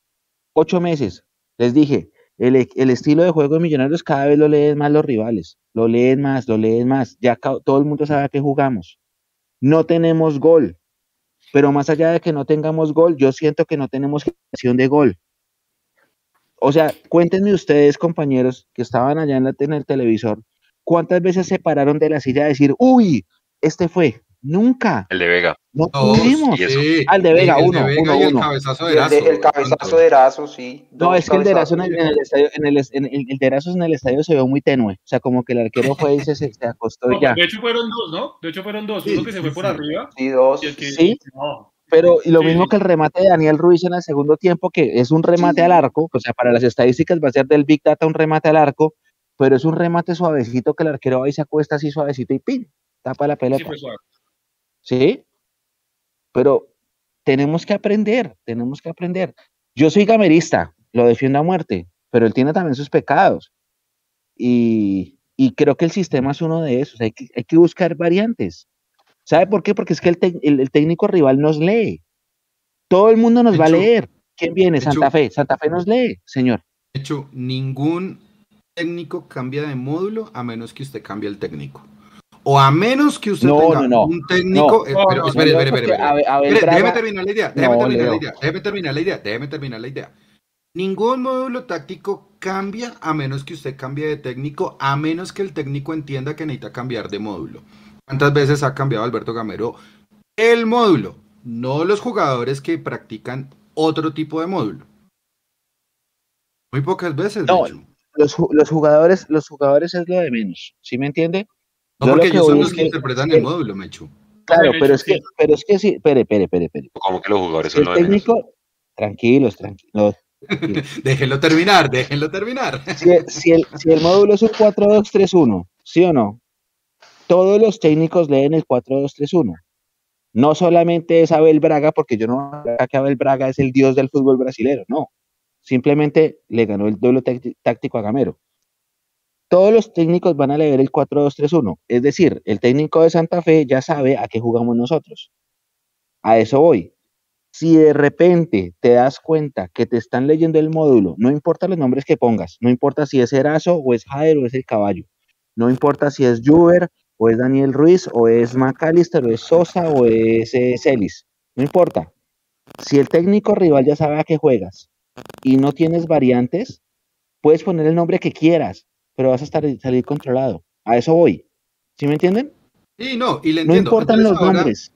ocho meses, les dije, el, e- el estilo de juego de Millonarios cada vez lo leen más los rivales, lo leen más, lo leen más. Ya todo el mundo sabe a qué jugamos. No tenemos gol, pero más allá de que no tengamos gol, yo siento que no tenemos generación de gol. O sea, cuéntenme ustedes, compañeros, que estaban allá en, en el televisor, ¿cuántas veces se pararon de la silla a decir, uy, este fue? Nunca, El de Vega. no Dos, tuvimos. sí. Al de Vega, El uno, Vega uno, y el uno. cabezazo de el, de- Erazo, el cabezazo de Erazo, sí. No, dos es que el de Erazo en el, en el estadio, en el, en el- el de Erazo en el estadio se ve muy tenue. O sea, como que el arquero fue y se, se, acostó y No, ya. de hecho fueron dos, ¿no? De hecho fueron dos. Sí, Uno que se sí, fue por sí. arriba Sí, dos. y el que... Sí. No. Pero y lo Sí, mismo sí. que el remate de Daniel Ruiz en el segundo tiempo, que es un remate al arco, o sea, para las estadísticas va a ser del Big Data un remate al arco, pero es un remate suavecito que el arquero va y se acuesta así suavecito y ¡pin! Tapa la Sí, pelota. fue suave. ¿Sí? Pero tenemos que aprender, tenemos que aprender. Yo soy gamerista, lo defiendo a muerte, pero él tiene también sus pecados. Y, y creo que el sistema es uno de esos. Hay que, hay que buscar variantes. ¿Sabe por qué? Porque es que el, el- el técnico rival nos lee. Todo el mundo nos va a leer. ¿Quién viene? Santa Fe. Santa Fe nos lee, señor. De hecho, ningún técnico cambia de módulo a menos que usted cambie el técnico. O a menos que usted No, tenga no, no. un técnico. Espere, espere, espere, déjeme terminar la idea, déjeme terminar la idea, déjeme terminar la idea, déjeme terminar la idea. Ningún módulo táctico cambia a menos que usted cambie de técnico, a menos que el técnico entienda que necesita cambiar de módulo. ¿Cuántas veces ha cambiado Alberto Gamero el módulo? No los jugadores que practican otro tipo de módulo. Muy pocas veces, de No, hecho. Los, los jugadores, los jugadores es lo de menos. ¿Sí me entiende? No, yo lo porque que ellos son los que que- interpretan el módulo, Mechu. Claro, pero es que, sí. pero es que sí, espere, espere, espere, espere. Como que los jugadores son el lo de menos. técnico, tranquilos, tranquilos. Déjenlo terminar, déjenlo terminar. Si, si el, si el módulo es un 4-2-3-1, ¿sí o no? Todos los técnicos leen el 4-2-3-1. No solamente es Abel Braga, porque yo no acá que Abel Braga es el dios del fútbol brasileño, no. Simplemente le ganó el duelo tácti- táctico a Gamero. Todos los técnicos van a leer el 4-2-3-1. Es decir, el técnico de Santa Fe ya sabe a qué jugamos nosotros. A eso voy. Si de repente te das cuenta que te están leyendo el módulo, no importa los nombres que pongas, no importa si es Erazo o es Jader o es el caballo, no importa si es Juber o es Daniel Ruiz o es McAllister o es Sosa o es eh, Celis, no importa. Si el técnico rival ya sabe a qué juegas y no tienes variantes, puedes poner el nombre que quieras, pero vas a estar, salir controlado. A eso voy. ¿Sí me entienden? Y no, y le No entiendo. importan Entonces los ahora- nombres.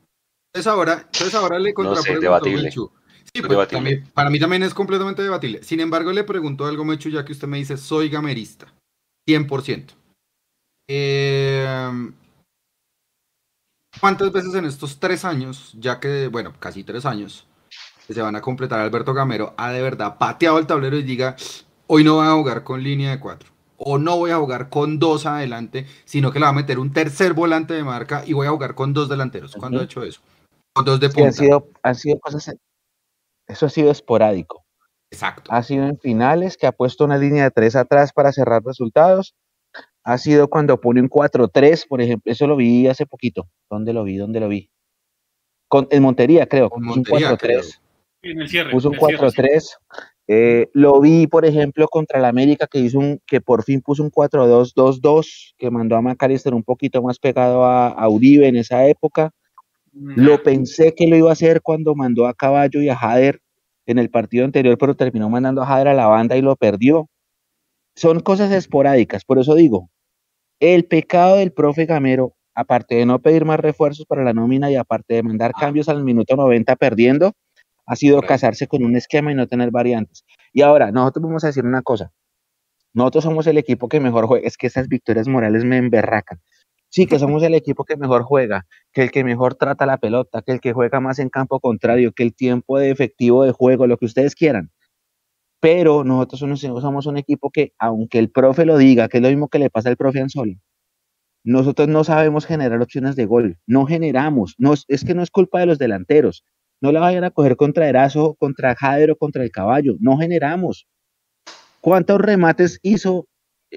Entonces ahora, entonces ahora le sé, contrapregunto, debatible. Mechu. Sí, pues, debatible. también- para mí también es completamente debatible. Sin embargo, le pregunto algo, Mechu, ya que usted me dice, soy gamerista. 100%. Eh, ¿Cuántas veces en estos tres años, ya que, bueno, casi tres años, que se van a completar Alberto Gamero, ha de verdad pateado el tablero y diga, hoy no voy a jugar con línea de cuatro? O no voy a jugar con dos adelante, sino que le va a meter un tercer volante de marca y voy a jugar con dos delanteros. ¿Cuándo ha Ujú. hecho eso? Con dos de Sí, han punta. sido, han sido cosas. Eso ha sido esporádico. Exacto. Ha sido en finales que ha puesto una línea de tres atrás para cerrar resultados. Ha sido cuando pone un 4-3, por ejemplo. Eso lo vi hace poquito. ¿Dónde lo vi? ¿Dónde lo vi? Con, en Montería, creo. Con un Montería, creo. 4-3. En el cierre. Puso un en el cierre, sí. 4-3. Eh, lo vi, por ejemplo, contra el América, que hizo un, que por fin puso un 4-2-2-2, que mandó a Macalister un poquito más pegado a, a Uribe en esa época. Lo pensé que lo iba a hacer cuando mandó a Caballo y a Jader en el partido anterior, pero terminó mandando a Jader a la banda y lo perdió. Son cosas esporádicas, por eso digo, el pecado del profe Gamero, aparte de no pedir más refuerzos para la nómina y aparte de mandar Ah. cambios al minuto 90 perdiendo, ha sido casarse con un esquema y no tener variantes. Y ahora, nosotros vamos a decir una cosa. Nosotros somos el equipo que mejor juega. Es que esas victorias morales me emberracan. Sí, que somos el equipo que mejor juega, que el que mejor trata la pelota, que el que juega más en campo contrario, que el tiempo de efectivo de juego, lo que ustedes quieran. Pero nosotros somos, un equipo que, aunque el profe lo diga, que es lo mismo que le pasa al profe Anzoli, nosotros no sabemos generar opciones de gol, no generamos, no, es que no es culpa de los delanteros, no la vayan a coger contra Erazo, contra Jader o contra el caballo, no generamos. ¿Cuántos remates hizo?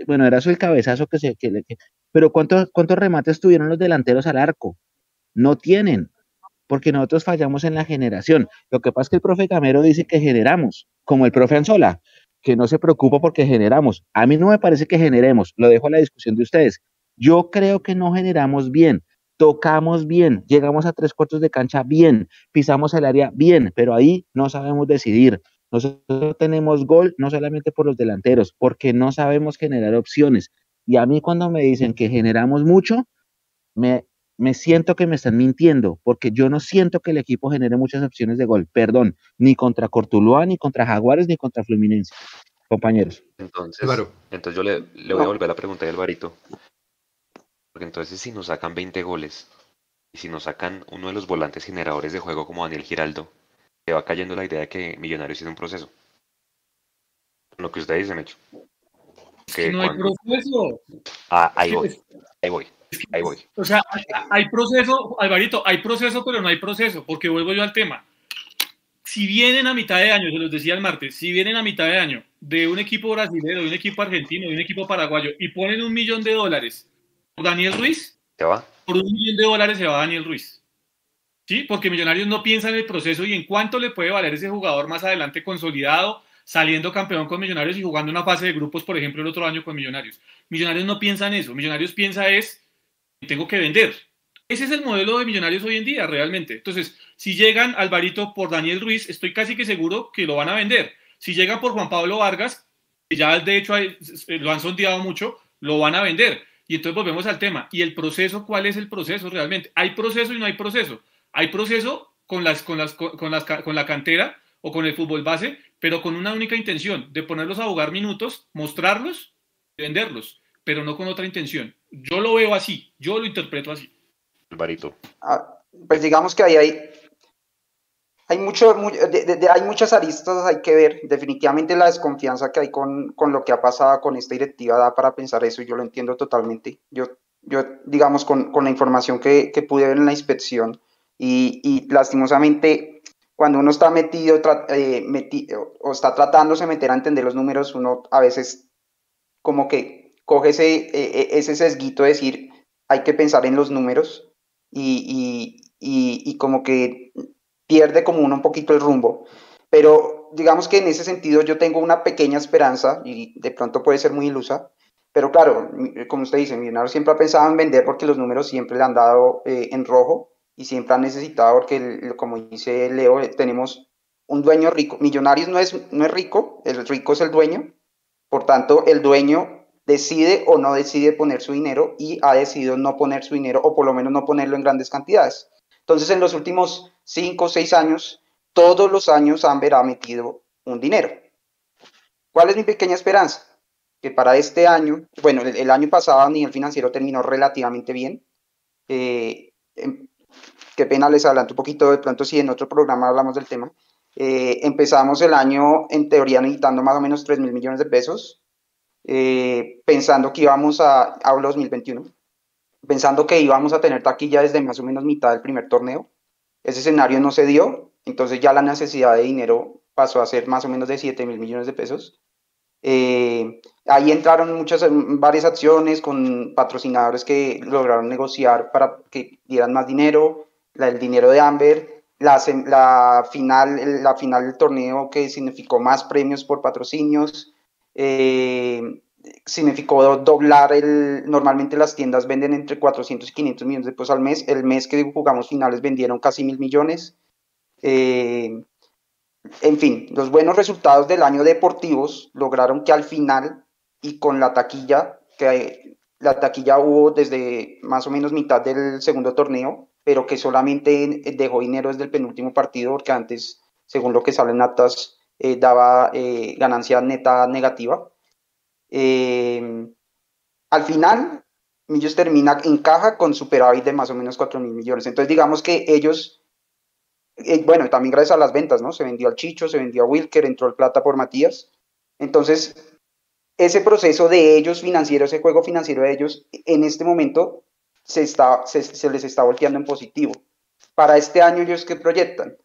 Bueno, era eso el cabezazo que se... Que, pero ¿cuántos, ¿cuántos remates tuvieron los delanteros al arco? No tienen, porque nosotros fallamos en la generación. Lo que pasa es que el profe Camero dice que generamos, como el profe Anzola, que no se preocupa porque generamos. A mí no me parece que generemos, lo dejo a la discusión de ustedes. Yo creo que no generamos bien, tocamos bien, llegamos a tres cuartos de cancha bien, pisamos el área bien, pero ahí no sabemos decidir. Nosotros tenemos gol no solamente por los delanteros, porque no sabemos generar opciones. Y a mí cuando me dicen que generamos mucho, me, me siento que me están mintiendo, porque yo no siento que el equipo genere muchas opciones de gol, perdón, ni contra Cortuluá, ni contra Jaguares, ni contra Fluminense, compañeros. Entonces, entonces yo le, voy a volver a preguntar al Alvarito. Porque entonces si nos sacan 20 goles y si nos sacan uno de los volantes generadores de juego como Daniel Giraldo, se va cayendo la idea de que Millonarios es un proceso. Lo que usted dice, Mecho. Que no hay proceso. Ah, ahí voy, ahí voy, ahí voy. O sea, hay proceso, Alvarito, hay proceso, pero no hay proceso, porque vuelvo yo al tema. Si vienen a mitad de año, se los decía el martes, si vienen a mitad de año de un equipo brasileño, de un equipo argentino, de un equipo paraguayo y ponen un millón de dólares Daniel Ruiz, se va. Por un millón de dólares se va Daniel Ruiz. ¿Sí? Porque Millonarios no piensa en el proceso y en cuánto le puede valer ese jugador más adelante consolidado, saliendo campeón con Millonarios y jugando una fase de grupos, por ejemplo, el otro año con Millonarios. Millonarios no piensa en eso. Millonarios piensa es, tengo que vender. Ese es el modelo de Millonarios hoy en día, realmente. Entonces, si llegan Alvarito por Daniel Ruiz, estoy casi que seguro que lo van a vender. Si llegan por Juan Pablo Vargas, que ya de hecho lo han sondeado mucho, lo van a vender. Y entonces volvemos al tema. ¿Y el proceso? ¿Cuál es el proceso realmente? Hay proceso y no hay proceso. Hay proceso con, las, con, las, con, las, con la cantera o con el fútbol base, pero con una única intención, de ponerlos a jugar minutos, mostrarlos y venderlos, pero no con otra intención. Yo lo veo así, yo lo interpreto así. Alvarito. Ah, pues digamos que ahí hay, hay, mucho, hay muchas aristas, hay que ver. Definitivamente la desconfianza que hay con, con, lo que ha pasado con esta directiva da para pensar eso yo lo entiendo totalmente. Yo, yo digamos, con, con la información que, que, pude ver en la inspección y, y lastimosamente cuando uno está metido, eh, metido o está tratándose de meter a entender los números, uno a veces como que coge ese, e, e, ese sesguito de decir hay que pensar en los números y, y, y como que pierde como uno un poquito el rumbo. Pero digamos que en ese sentido yo tengo una pequeña esperanza y de pronto puede ser muy ilusa. Pero claro, como usted dice, Millonarios siempre ha pensado en vender porque los números siempre le han dado eh, en rojo y siempre han necesitado porque, como dice Leo, tenemos un dueño rico. Millonarios no es, no es rico, el rico es el dueño. Por tanto, el dueño decide o no decide poner su dinero y ha decidido no poner su dinero o por lo menos no ponerlo en grandes cantidades. Entonces, en los últimos cinco o seis años, todos los años Amber ha metido un dinero. ¿Cuál es mi pequeña esperanza? Que para este año, bueno, el, año pasado a nivel financiero terminó relativamente bien. Eh, em, qué pena les adelanto un poquito, de pronto si en otro programa hablamos del tema. Eh, empezamos el año en teoría necesitando más o menos 3 mil millones de pesos, eh, pensando que íbamos a, a 2021 pensando que íbamos a tener taquilla desde más o menos mitad del primer torneo. Ese escenario no se dio, entonces ya la necesidad de dinero pasó a ser más o menos de 7 mil millones de pesos. Eh, ahí entraron muchas, varias acciones con patrocinadores que lograron negociar para que dieran más dinero, el dinero de Amber, la, final, la final del torneo que significó más premios por patrocinios, eh, significó doblar el, normalmente las tiendas venden entre 400 y 500 millones de pesos al mes, el mes que jugamos finales vendieron casi mil millones. Eh, en fin, los buenos resultados del año deportivos lograron que al final y con la taquilla, que la taquilla hubo desde más o menos mitad del segundo torneo, pero que solamente dejó dinero desde el penúltimo partido, porque antes, según lo que salen actas, eh, daba eh, ganancia neta negativa. Eh, al final, Millos termina en caja con superávit de más o menos 4 mil millones. Entonces, digamos que ellos, eh, bueno, también gracias a las ventas, ¿no? Se vendió al Chicho, se vendió a Wilker, entró el plata por Matías. Entonces, ese proceso de ellos financiero, ese juego financiero de ellos, en este momento se, está, se, les está volteando en positivo. Para este año, ellos que proyectan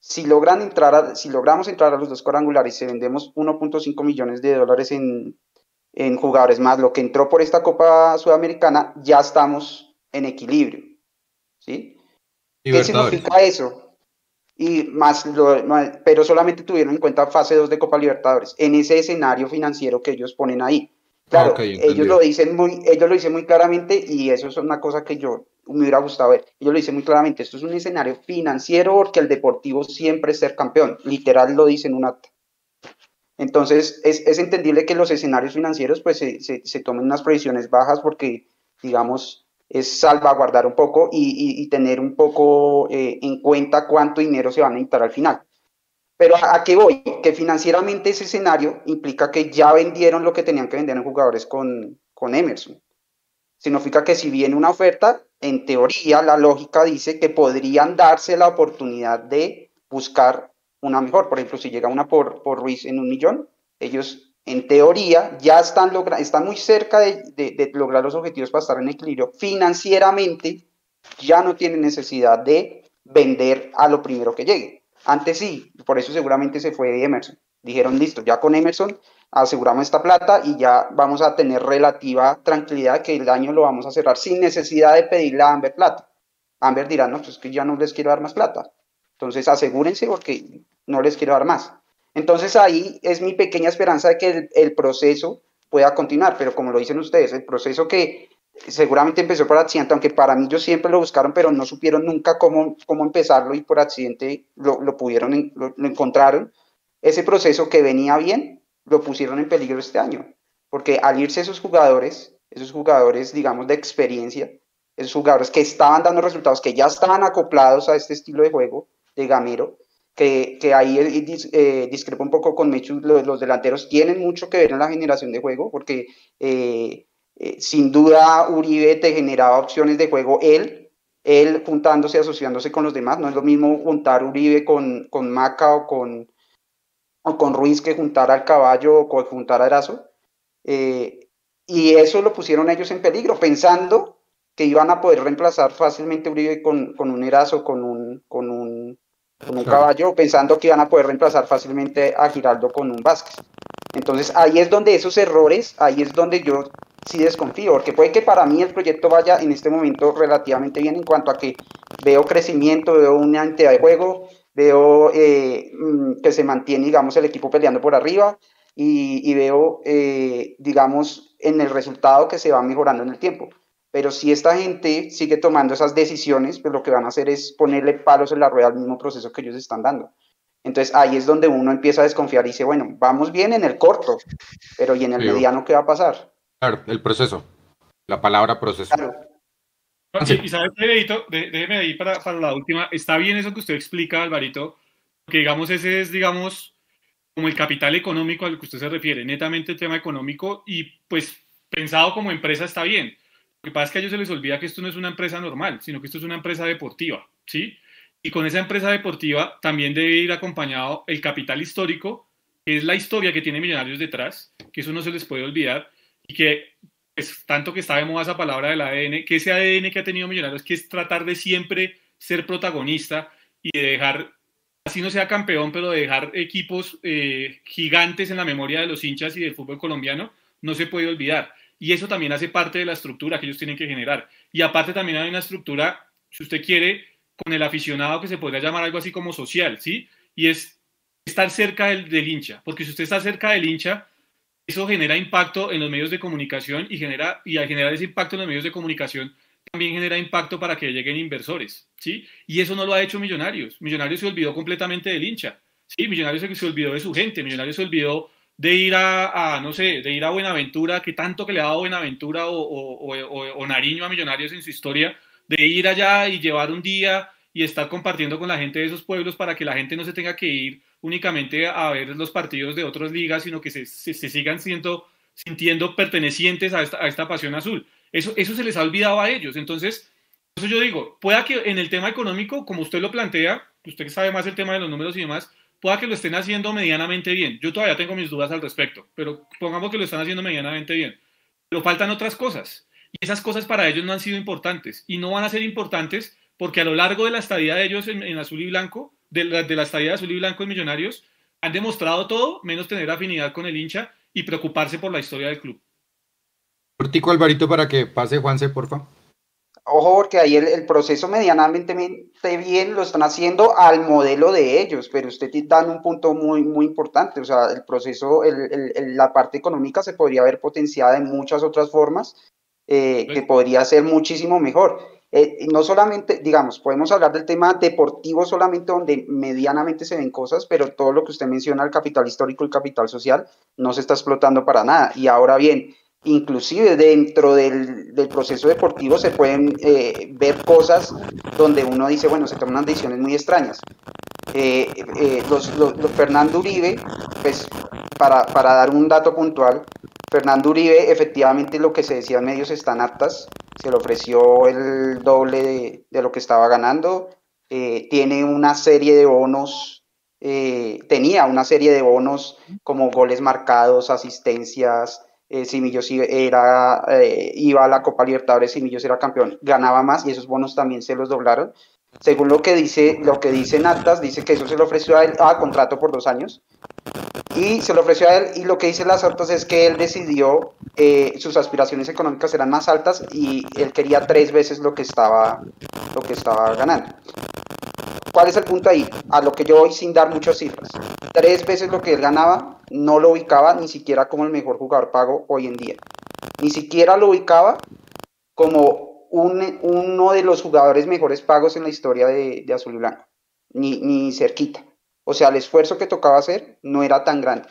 si, logran entrar si logramos entrar a los dos cuadrangulares y vendemos 1.5 millones de dólares en, en jugadores más lo que entró por esta Copa Sudamericana, ya estamos en equilibrio. ¿sí? ¿Qué significa eso? Y más, pero solamente tuvieron en cuenta fase 2 de Copa Libertadores, en ese escenario financiero que ellos ponen ahí. Claro, ellos lo dicen muy, ellos lo dicen muy claramente y eso es una cosa que yo me hubiera gustado ver. Ellos lo dicen muy claramente, esto es un escenario financiero porque el deportivo siempre es ser campeón, literal lo dicen un acta. Entonces es, entendible que los escenarios financieros pues se, se, tomen unas previsiones bajas porque digamos es salvaguardar un poco y, y, tener un poco eh, en cuenta cuánto dinero se va a necesitar al final. Pero ¿a, qué voy? Que financieramente ese escenario implica que ya vendieron lo que tenían que vender en jugadores con, con Emerson. Significa que si viene una oferta, en teoría la lógica dice que podrían darse la oportunidad de buscar una mejor. Por ejemplo, si llega una por, por Ruiz en un millón, ellos en teoría ya están, están muy cerca de, de, de, lograr los objetivos para estar en equilibrio. Financieramente ya no tienen necesidad de vender a lo primero que llegue. Antes sí, por eso seguramente se fue Emerson. Dijeron, listo, ya con Emerson aseguramos esta plata y ya vamos a tener relativa tranquilidad que el año lo vamos a cerrar sin necesidad de pedirle a Amber plata. Amber dirá, no, pues que ya no les quiero dar más plata. Entonces asegúrense porque no les quiero dar más. Entonces ahí es mi pequeña esperanza de que el, el proceso pueda continuar, pero como lo dicen ustedes, el proceso que seguramente empezó por accidente, aunque para mí ellos siempre lo buscaron, pero no supieron nunca cómo, cómo empezarlo y por accidente lo, lo pudieron, lo, encontraron. Ese proceso que venía bien, lo pusieron en peligro este año, porque al irse esos jugadores, esos jugadores, digamos, de experiencia, esos jugadores que estaban dando resultados, que ya estaban acoplados a este estilo de juego de Gamero, que, ahí eh, discrepa un poco con Mechu, los, delanteros tienen mucho que ver en la generación de juego, porque eh, eh, sin duda Uribe te generaba opciones de juego él, él juntándose, asociándose con los demás. No es lo mismo juntar Uribe con, con Maca o con, con Ruiz que juntar al caballo o juntar a Erazo. Y eso lo pusieron ellos en peligro, pensando que iban a poder reemplazar fácilmente Uribe con, con un Erazo, con un, con un, con un caballo, pensando que iban a poder reemplazar fácilmente a Giraldo con un Vázquez. Entonces ahí es donde esos errores, ahí es donde yo sí desconfío, porque puede que para mí el proyecto vaya en este momento relativamente bien en cuanto a que veo crecimiento, veo una entidad de juego, veo eh, mm, que se mantiene, digamos, el equipo peleando por arriba y, veo, eh, digamos, en el resultado que se va mejorando en el tiempo. Pero si esta gente sigue tomando esas decisiones, pues lo que van a hacer es ponerle palos en la rueda al mismo proceso que ellos están dando. Entonces ahí es donde uno empieza a desconfiar y dice, bueno, vamos bien en el corto, pero ¿y en el mediano qué va a pasar? Claro, el proceso. La palabra proceso. Claro. y, sabes, déjeme ahí para, para, la última. Está bien eso que usted explica, Alvarito, que digamos ese es, digamos, como el capital económico al que usted se refiere, netamente el tema económico y pues pensado como empresa está bien. Lo que pasa es que a ellos se les olvida que esto no es una empresa normal, sino que esto es una empresa deportiva, ¿sí? Y con esa empresa deportiva también debe ir acompañado el capital histórico, que es la historia que tiene Millonarios detrás, que eso no se les puede olvidar, y que es tanto que está de moda esa palabra del ADN, que ese ADN que ha tenido Millonarios, que es tratar de siempre ser protagonista y de dejar, así no sea campeón, pero de dejar equipos eh, gigantes en la memoria de los hinchas y del fútbol colombiano, no se puede olvidar. Y eso también hace parte de la estructura que ellos tienen que generar. Y aparte también hay una estructura, si usted quiere, con el aficionado que se podría llamar algo así como social, ¿sí? Y es estar cerca del, hincha, porque si usted está cerca del hincha, eso genera impacto en los medios de comunicación y, genera, y al generar ese impacto en los medios de comunicación, también genera impacto para que lleguen inversores, ¿sí? Y eso no lo ha hecho Millonarios. Millonarios se olvidó completamente del hincha, ¿sí? Millonarios se olvidó de su gente, Millonarios se olvidó de ir a, no sé, de ir a Buenaventura, que tanto que le ha dado Buenaventura o, Nariño a Millonarios en su historia, de ir allá y llevar un día y estar compartiendo con la gente de esos pueblos para que la gente no se tenga que ir únicamente a ver los partidos de otras ligas, sino que se, se, sigan siendo, sintiendo pertenecientes a esta, a esta, pasión azul. Eso, eso se les ha olvidado a ellos. Entonces, eso yo digo, pueda que en el tema económico, como usted lo plantea, usted sabe más el tema de los números y demás, pueda que lo estén haciendo medianamente bien. Yo todavía tengo mis dudas al respecto, pero pongamos que lo están haciendo medianamente bien. Pero faltan otras cosas. Y esas cosas para ellos no han sido importantes y no van a ser importantes porque a lo largo de la estadía de ellos en, en azul y blanco de la, de la estadía de azul y blanco en Millonarios han demostrado todo menos tener afinidad con el hincha y preocuparse por la historia del club. Cortico Alvarito para que pase Juanse, porfa. Ojo, porque ahí el, el, proceso medianamente bien lo están haciendo al modelo de ellos, pero usted da un punto muy, muy importante. O sea, el proceso, el, el, la parte económica se podría ver potenciada en muchas otras formas eh, que podría ser muchísimo mejor. Eh, no solamente, digamos, podemos hablar del tema deportivo solamente donde medianamente se ven cosas, pero todo lo que usted menciona, el capital histórico, el capital social, no se está explotando para nada. Y ahora bien, inclusive dentro del, proceso deportivo se pueden eh, ver cosas donde uno dice, bueno, se toman decisiones muy extrañas. Eh, eh, los, Fernando Uribe, pues para, para, dar un dato puntual, Fernando Uribe efectivamente lo que se decía en medios están aptas, se le ofreció el doble de lo que estaba ganando, tiene una serie de bonos, tenía una serie de bonos como goles marcados, asistencias, eh, si Millos era, eh, iba a la Copa Libertadores, si Millos era campeón, ganaba más y esos bonos también se los doblaron. Según lo que dice, lo que dice Natas, dice que eso se le ofreció a él a contrato por dos años y se lo ofreció a él y lo que dice las altas es que él decidió eh, sus aspiraciones económicas eran más altas y él quería tres veces lo que estaba lo que estaba ganando ¿Cuál es el punto ahí? A lo que yo voy sin dar muchas cifras. Tres veces lo que él ganaba, no lo ubicaba ni siquiera como el mejor jugador pago hoy en día. Ni siquiera lo ubicaba como un, uno de los jugadores mejores pagos en la historia de, de Azul y Blanco. Ni, ni cerquita. O sea, el esfuerzo que tocaba hacer no era tan grande.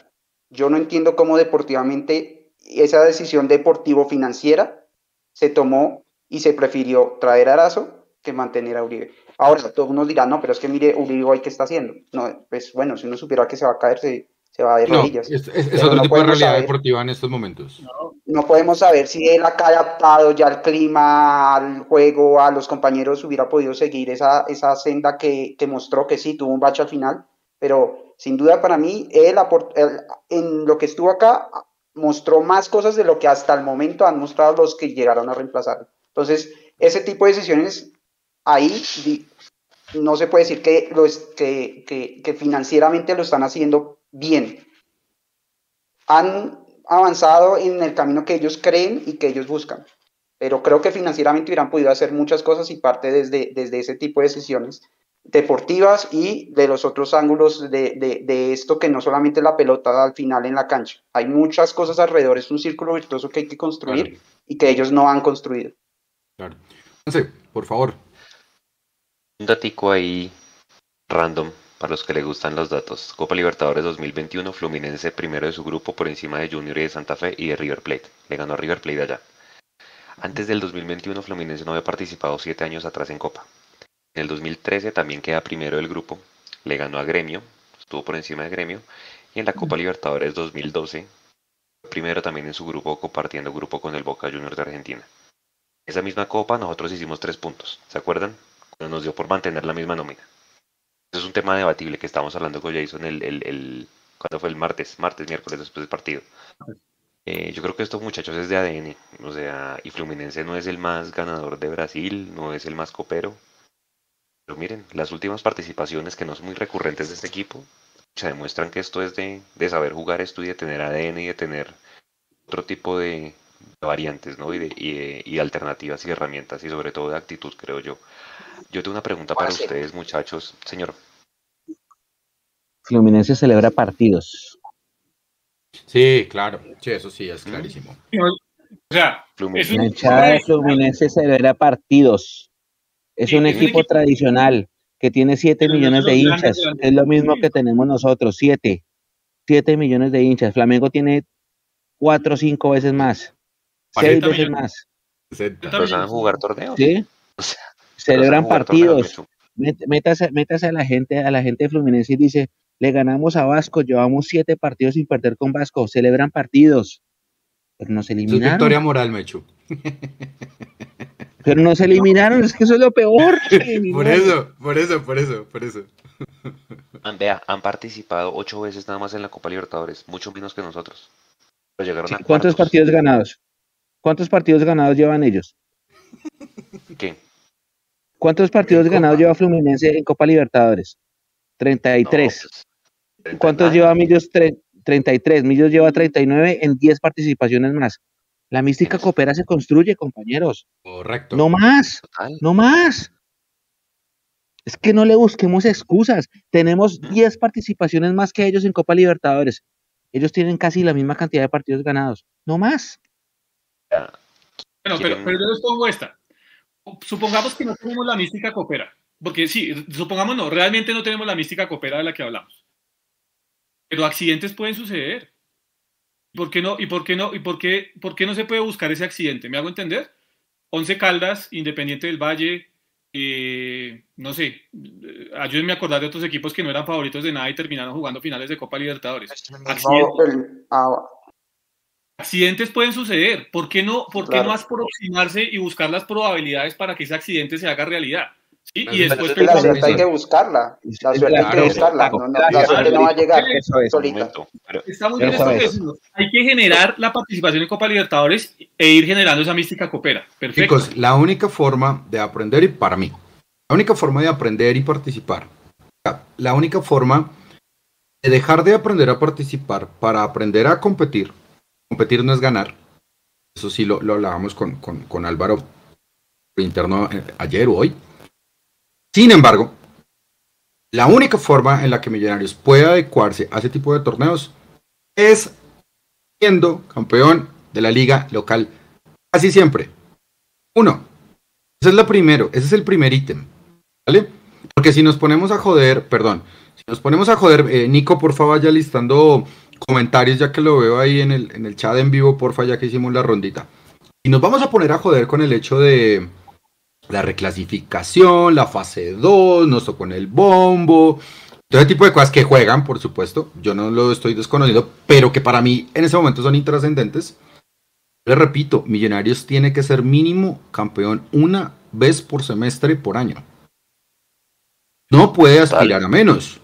Yo no entiendo cómo deportivamente esa decisión deportivo-financiera se tomó y se prefirió traer a Arazo que mantener a Uribe. Ahora, todos unos dirán, no, pero es que mire hoy qué está haciendo. No, pues bueno, si uno supiera que se va a caer, se, se va a de rodillas. No, es, es, es otro no tipo de realidad saber, deportiva en estos momentos. No, no, podemos saber si él acá adaptado ya al clima, al juego, a los compañeros, hubiera podido seguir esa, esa senda que, que mostró que sí, tuvo un bache al final, pero sin duda para mí, él, él en lo que estuvo acá mostró más cosas de lo que hasta el momento han mostrado los que llegaron a reemplazarlo. Entonces, ese tipo de decisiones ahí no se puede decir que, lo es, que, que, que, financieramente lo están haciendo bien. Han avanzado en el camino que ellos creen y que ellos buscan. Pero creo que financieramente hubieran podido hacer muchas cosas y parte desde, desde ese tipo de decisiones deportivas y de los otros ángulos de, de, de, esto que no solamente la pelota al final en la cancha. Hay muchas cosas alrededor, es un círculo virtuoso que hay que construir claro. y que ellos no han construido. Claro. Sí, por favor, un datico ahí random para los que les gustan los datos. Copa Libertadores 2021, Fluminense primero de su grupo por encima de Junior y de Santa Fe y de River Plate. Le ganó a River Plate allá. Antes del 2021, Fluminense no había participado siete años atrás en Copa. En el 2013 también queda primero del grupo. Le ganó a Gremio, estuvo por encima de Gremio. Y en la Copa Libertadores 2012, primero también en su grupo, compartiendo grupo con el Boca Juniors de Argentina. Esa misma Copa nosotros hicimos tres puntos, ¿se acuerdan? Nos dio por mantener la misma nómina. Es un tema debatible que estamos hablando con Jason el, el, el cuando fue el martes, martes, miércoles después del partido. Eh, yo creo que estos muchachos es de ADN, o sea, y Fluminense no es el más ganador de Brasil, no es el más copero. Pero miren, las últimas participaciones que no son muy recurrentes de este equipo se demuestran que esto es de, de saber jugar esto y de tener ADN y de tener otro tipo de, variantes, ¿no? Y, de, y, y, alternativas y herramientas y sobre todo de actitud, creo yo. Yo tengo una pregunta para sí. ustedes, muchachos. Señor. Fluminense celebra partidos. Sí, claro. Sí, eso sí, es clarísimo. O sea, Fluminense, la hinchada de Fluminense celebra partidos. Es sí, un, equipo es un equipo tradicional que tiene 7 millones de hinchas. Es lo mismo que tenemos nosotros, 7. 7 millones de hinchas. Flamengo tiene 4 o 5 veces más. 6 veces más. ¿Pero van a jugar torneos? Sí. O sea, celebran partidos. Métase, métase a la gente, a la gente de Fluminense y dice, le ganamos a Vasco, llevamos siete partidos sin perder con Vasco, celebran partidos. Pero nos eliminaron. Es victoria moral, Mechu. Pero nos eliminaron, es que eso es lo peor. por eso, por eso, por eso, por eso. Vea, han participado ocho veces nada más en la Copa Libertadores, mucho menos que nosotros. Pero llegaron sí, a ¿Cuántos cuartos. partidos ganados? ¿Cuántos partidos ganados llevan ellos? ¿Qué? ¿Cuántos partidos ganados lleva Fluminense en Copa Libertadores? 33. No, ¿Cuántos pues, lleva Millos? Tre- 33. Millos lleva 39 en 10 participaciones más. La mística coopera se construye, compañeros. Correcto. No más, Total. no más. Es que no le busquemos excusas. Tenemos 10 participaciones más que ellos en Copa Libertadores. Ellos tienen casi la misma cantidad de partidos ganados. No más. Bueno, pero, pero yo les pongo esta. Supongamos que no tenemos la mística coopera. Porque sí, supongamos no, realmente no tenemos la mística coopera de la que hablamos. Pero accidentes pueden suceder. ¿Por qué no? ¿Y por qué no? ¿Y por qué, por qué no se puede buscar ese accidente? ¿Me hago entender? Once Caldas, Independiente del Valle, eh, no sé, eh, ayúdenme a acordar de otros equipos que no eran favoritos de nada y terminaron jugando finales de Copa Libertadores. Ah, Accidentes pueden suceder. ¿Por qué no, por qué Claro. no aproximarse y buscar las probabilidades para que ese accidente se haga realidad? ¿Sí? Y después la suerte hay que buscarla. La suerte hay que Claro, buscarla. No, no, la claro, suerte no va a llegar Eso es. Solita. pero está muy bien esto que es. decimos. Hay que generar la participación en Copa Libertadores e ir generando esa mística coopera. Perfecto. Chicos, la única forma de aprender, y para mí, la única forma de aprender y participar, la única forma de dejar de aprender a participar para aprender a competir, competir no es ganar, eso sí lo, lo hablábamos con, con- con Álvaro por interno eh, ayer o hoy. Sin embargo, la única forma en la que Millonarios puede adecuarse a ese tipo de torneos es siendo campeón de la liga local casi siempre. Uno. Ese es lo primero, ese es el primer ítem. ¿Vale? Porque si nos ponemos a joder, perdón, si nos ponemos a joder, eh, Nico, porfa, vaya listando comentarios ya que lo veo ahí en el, en el chat en vivo, porfa, ya que hicimos la rondita. Y nos vamos a poner a joder con el hecho de la reclasificación, la fase 2, nos tocó en el bombo, todo ese tipo de cosas que juegan, por supuesto. Yo no lo estoy desconociendo, pero que para mí en ese momento son intrascendentes. Les repito, Millonarios tiene que ser mínimo campeón una vez por semestre por año. No puede aspirar a menos.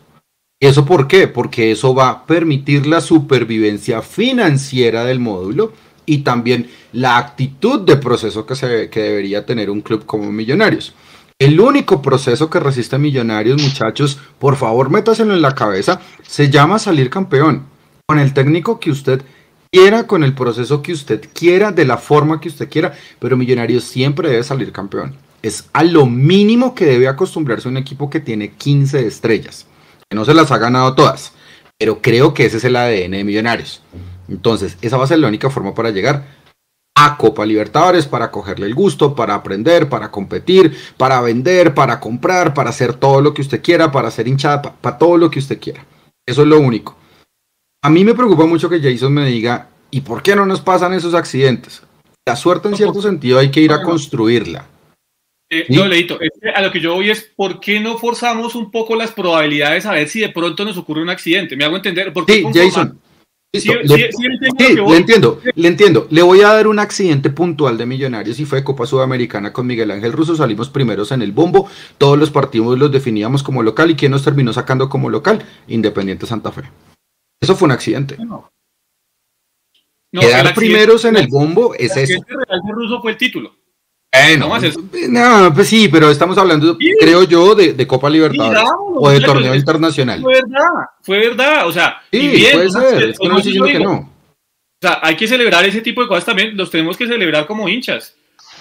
¿Eso por qué? Porque eso va a permitir la supervivencia financiera del módulo y también la actitud de proceso que, se, que debería tener un club como Millonarios. El único proceso que resiste a Millonarios, muchachos, por favor métaselo en la cabeza, se llama salir campeón. Con el técnico que usted quiera, con el proceso que usted quiera, de la forma que usted quiera, pero Millonarios siempre debe salir campeón. Es a lo mínimo que debe acostumbrarse un equipo que tiene 15 estrellas, que no se las ha ganado todas, pero creo que ese es el ADN de Millonarios. Entonces, esa va a ser la única forma para llegar a Copa Libertadores, para cogerle el gusto, para aprender, para competir, para vender, para comprar, para hacer todo lo que usted quiera, para ser hinchada, para, para todo lo que usted quiera. Eso es lo único. A mí me preocupa mucho que Jason me diga, ¿y por qué no nos pasan esos accidentes? La suerte en cierto sentido hay que ir a construirla. Eh, ¿Sí? No, Leito, a lo que yo voy es, ¿por qué no forzamos un poco las probabilidades a ver si de pronto nos ocurre un accidente? ¿Me hago entender? ¿Por qué Sí, Jason. Sí, le- sí, entiendo Sí, voy. le entiendo, le entiendo. Le voy a dar un accidente puntual de Millonarios y fue Copa Sudamericana con Miguel Ángel Russo. Salimos primeros en el bombo. Todos los partidos los definíamos como local. ¿Y quién nos terminó sacando como local? Independiente Santa Fe. Eso fue un accidente. No, Quedar el primeros en el bombo el es eso. accidente real de Russo fue el título. Bueno, ¿Cómo es eso? no, pues sí, pero estamos hablando, Sí. creo yo, de, de Copa Libertadores o de torneo internacional. Fue verdad, fue verdad. O sea, y Sí, bien, puede ser. Es que no estoy diciendo que no. O sea, hay que celebrar ese tipo de cosas también, los tenemos que celebrar como hinchas.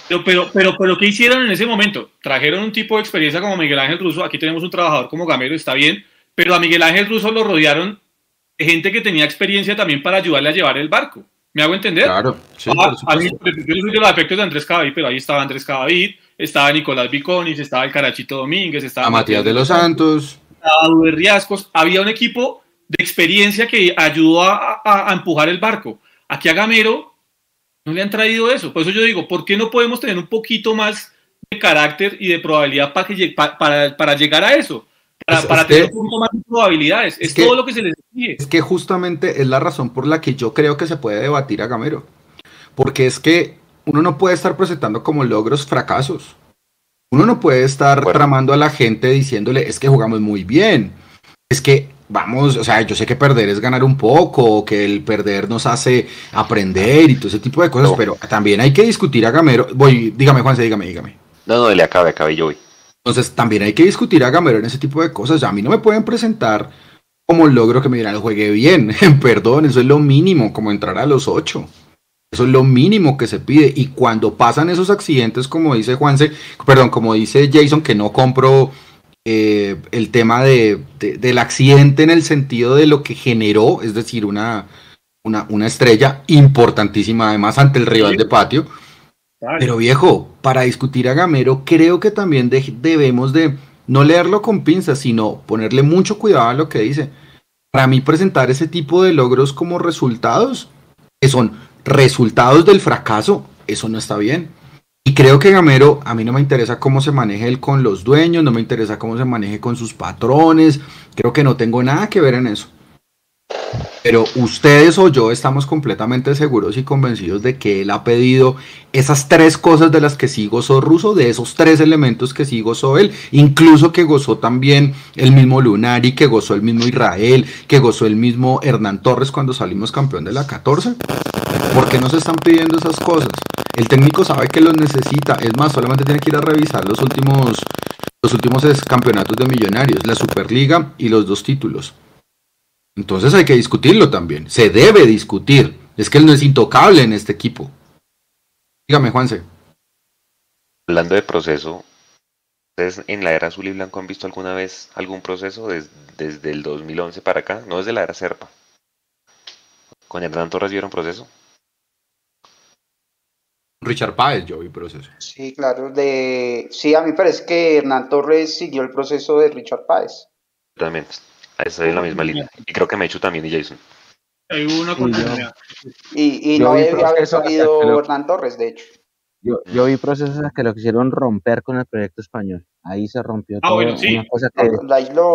Pero, pero, pero, pero ¿qué hicieron en ese momento? Trajeron un tipo de experiencia como Miguel Ángel Russo, aquí tenemos un trabajador como Gamero, está bien, pero a Miguel Ángel Russo lo rodearon de gente que tenía experiencia también para ayudarle a llevar el barco. ¿Me hago entender? Claro, sí, Ah, por a mí, supuesto. yo soy de los afectos de Andrés Cadavid, pero ahí estaba Andrés Cadavid, estaba Nicolás Viconis, estaba el Carachito Domínguez, estaba A Matías de los Santos. a Duber Riascos, había un equipo de experiencia que ayudó a, a- a empujar el barco. Aquí a Gamero no le han traído eso. Por eso yo digo, ¿por qué no podemos tener un poquito más de carácter y de probabilidad para, que, lleg- pa- para, para llegar a eso? Para, Es- para es tener que- un poquito más de probabilidades. es Es, que- todo lo que se les exige. Es que justamente es la razón por la que yo creo que se puede debatir a Gamero. Porque es que uno no puede estar presentando como logros fracasos. Uno no puede estar Bueno. tramando a la gente diciéndole, es que jugamos muy bien. Es que vamos, o sea, yo sé que perder es ganar un poco, que el perder nos hace aprender y todo ese tipo de cosas, No. pero también hay que discutir a Gamero. Voy, dígame, Juanse, dígame, dígame. No, no, le acabe, acabe yo voy. Entonces también hay que discutir a Gamero en ese tipo de cosas. A mí no me pueden presentar como logro que me dirán, juegue bien. Perdón, eso es lo mínimo, como entrar a los ocho. Eso es lo mínimo que se pide. Y cuando pasan esos accidentes, como dice Juanse, perdón, como dice Jason, que no compro eh, el tema de, del accidente en el sentido de lo que generó, es decir, una, una, una estrella importantísima, además, ante el rival de patio. Pero viejo, para discutir a Gamero, creo que también debemos de no leerlo con pinzas, sino ponerle mucho cuidado a lo que dice. Para mí presentar ese tipo de logros como resultados, que son resultados del fracaso, eso no está bien. Y creo que Gamero, a mí no me interesa cómo se maneje él con los dueños, no me interesa cómo se maneje con sus patrones, creo que no tengo nada que ver en eso. Pero ustedes o yo estamos completamente seguros y convencidos de que él ha pedido esas tres cosas de las que sí gozó Russo, de esos tres elementos que sí gozó él, incluso que gozó también el mismo Lunari, que gozó el mismo Israel, que gozó el mismo Hernán Torres cuando salimos campeón de la 14. ¿Por qué no se están pidiendo esas cosas? El técnico sabe que los necesita, es más, solamente tiene que ir a revisar los últimos, los últimos campeonatos de millonarios, la Superliga y los dos títulos. Entonces hay que discutirlo también. Se debe discutir. Es que él no es intocable en este equipo. Dígame, Juanse. Hablando de proceso, ¿ustedes en la era azul y blanco han visto alguna vez algún proceso desde el 2011 para acá? No desde la era Serpa. ¿Con Hernán Torres vieron proceso? Richard Páez yo vi proceso. Sí, claro. De... Sí, a mí parece que Hernán Torres siguió el proceso de Richard Páez. También. Estoy en la misma línea. Y creo que me hecho también y Jason. Hay una continuidad. Y, y no había haber salido Hernán Torres, de hecho. Yo, yo vi procesos que lo quisieron romper con el proyecto español. Ahí se rompió ah, todo. Bueno, sí. Una cosa que,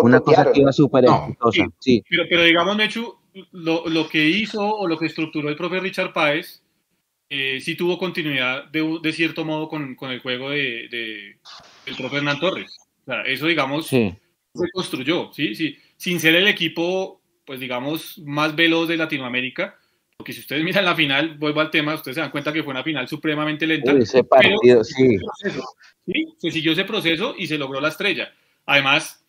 una cosa que iba súper exitosa. Sí. Pero, pero, digamos, Mechu, lo, lo, que hizo o lo que estructuró el propio Richard Páez eh, sí tuvo continuidad de, de cierto modo con, con, el juego de, de, del propio Hernán Torres. O sea, eso, digamos, sí. se construyó. ¿sí? Sí sin ser el equipo, pues digamos, más veloz de Latinoamérica. Porque si ustedes miran la final, vuelvo al tema, ustedes se dan cuenta que fue una final supremamente lenta. Uy, ese partido, sí. sí. Se siguió ese proceso y se logró la estrella. Además,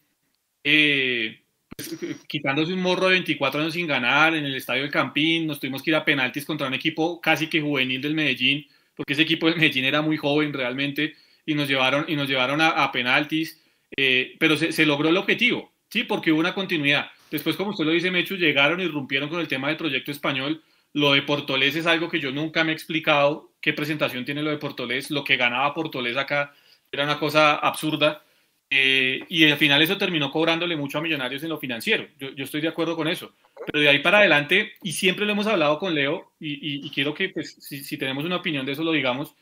eh, pues, quitándose un morro de 24 años sin ganar en el estadio del Campín, nos tuvimos que ir a penaltis contra un equipo casi que juvenil del Medellín, porque ese equipo del Medellín era muy joven realmente, y nos llevaron, y nos llevaron a, a penaltis, eh, pero se, se, logró el objetivo. Sí, porque hubo una continuidad. Después, como usted lo dice, Mechu, llegaron y rompieron con el tema del proyecto español. Lo de Portolés es algo que yo nunca me he explicado qué presentación tiene lo de Portolés. Lo que ganaba Portolés acá era una cosa absurda. Eh, y al final eso terminó cobrándole mucho a Millonarios en lo financiero. Yo, yo, estoy de acuerdo con eso. Pero de ahí para adelante, y siempre lo hemos hablado con Leo, y, y, y quiero que pues, si, si, tenemos una opinión de eso lo digamos,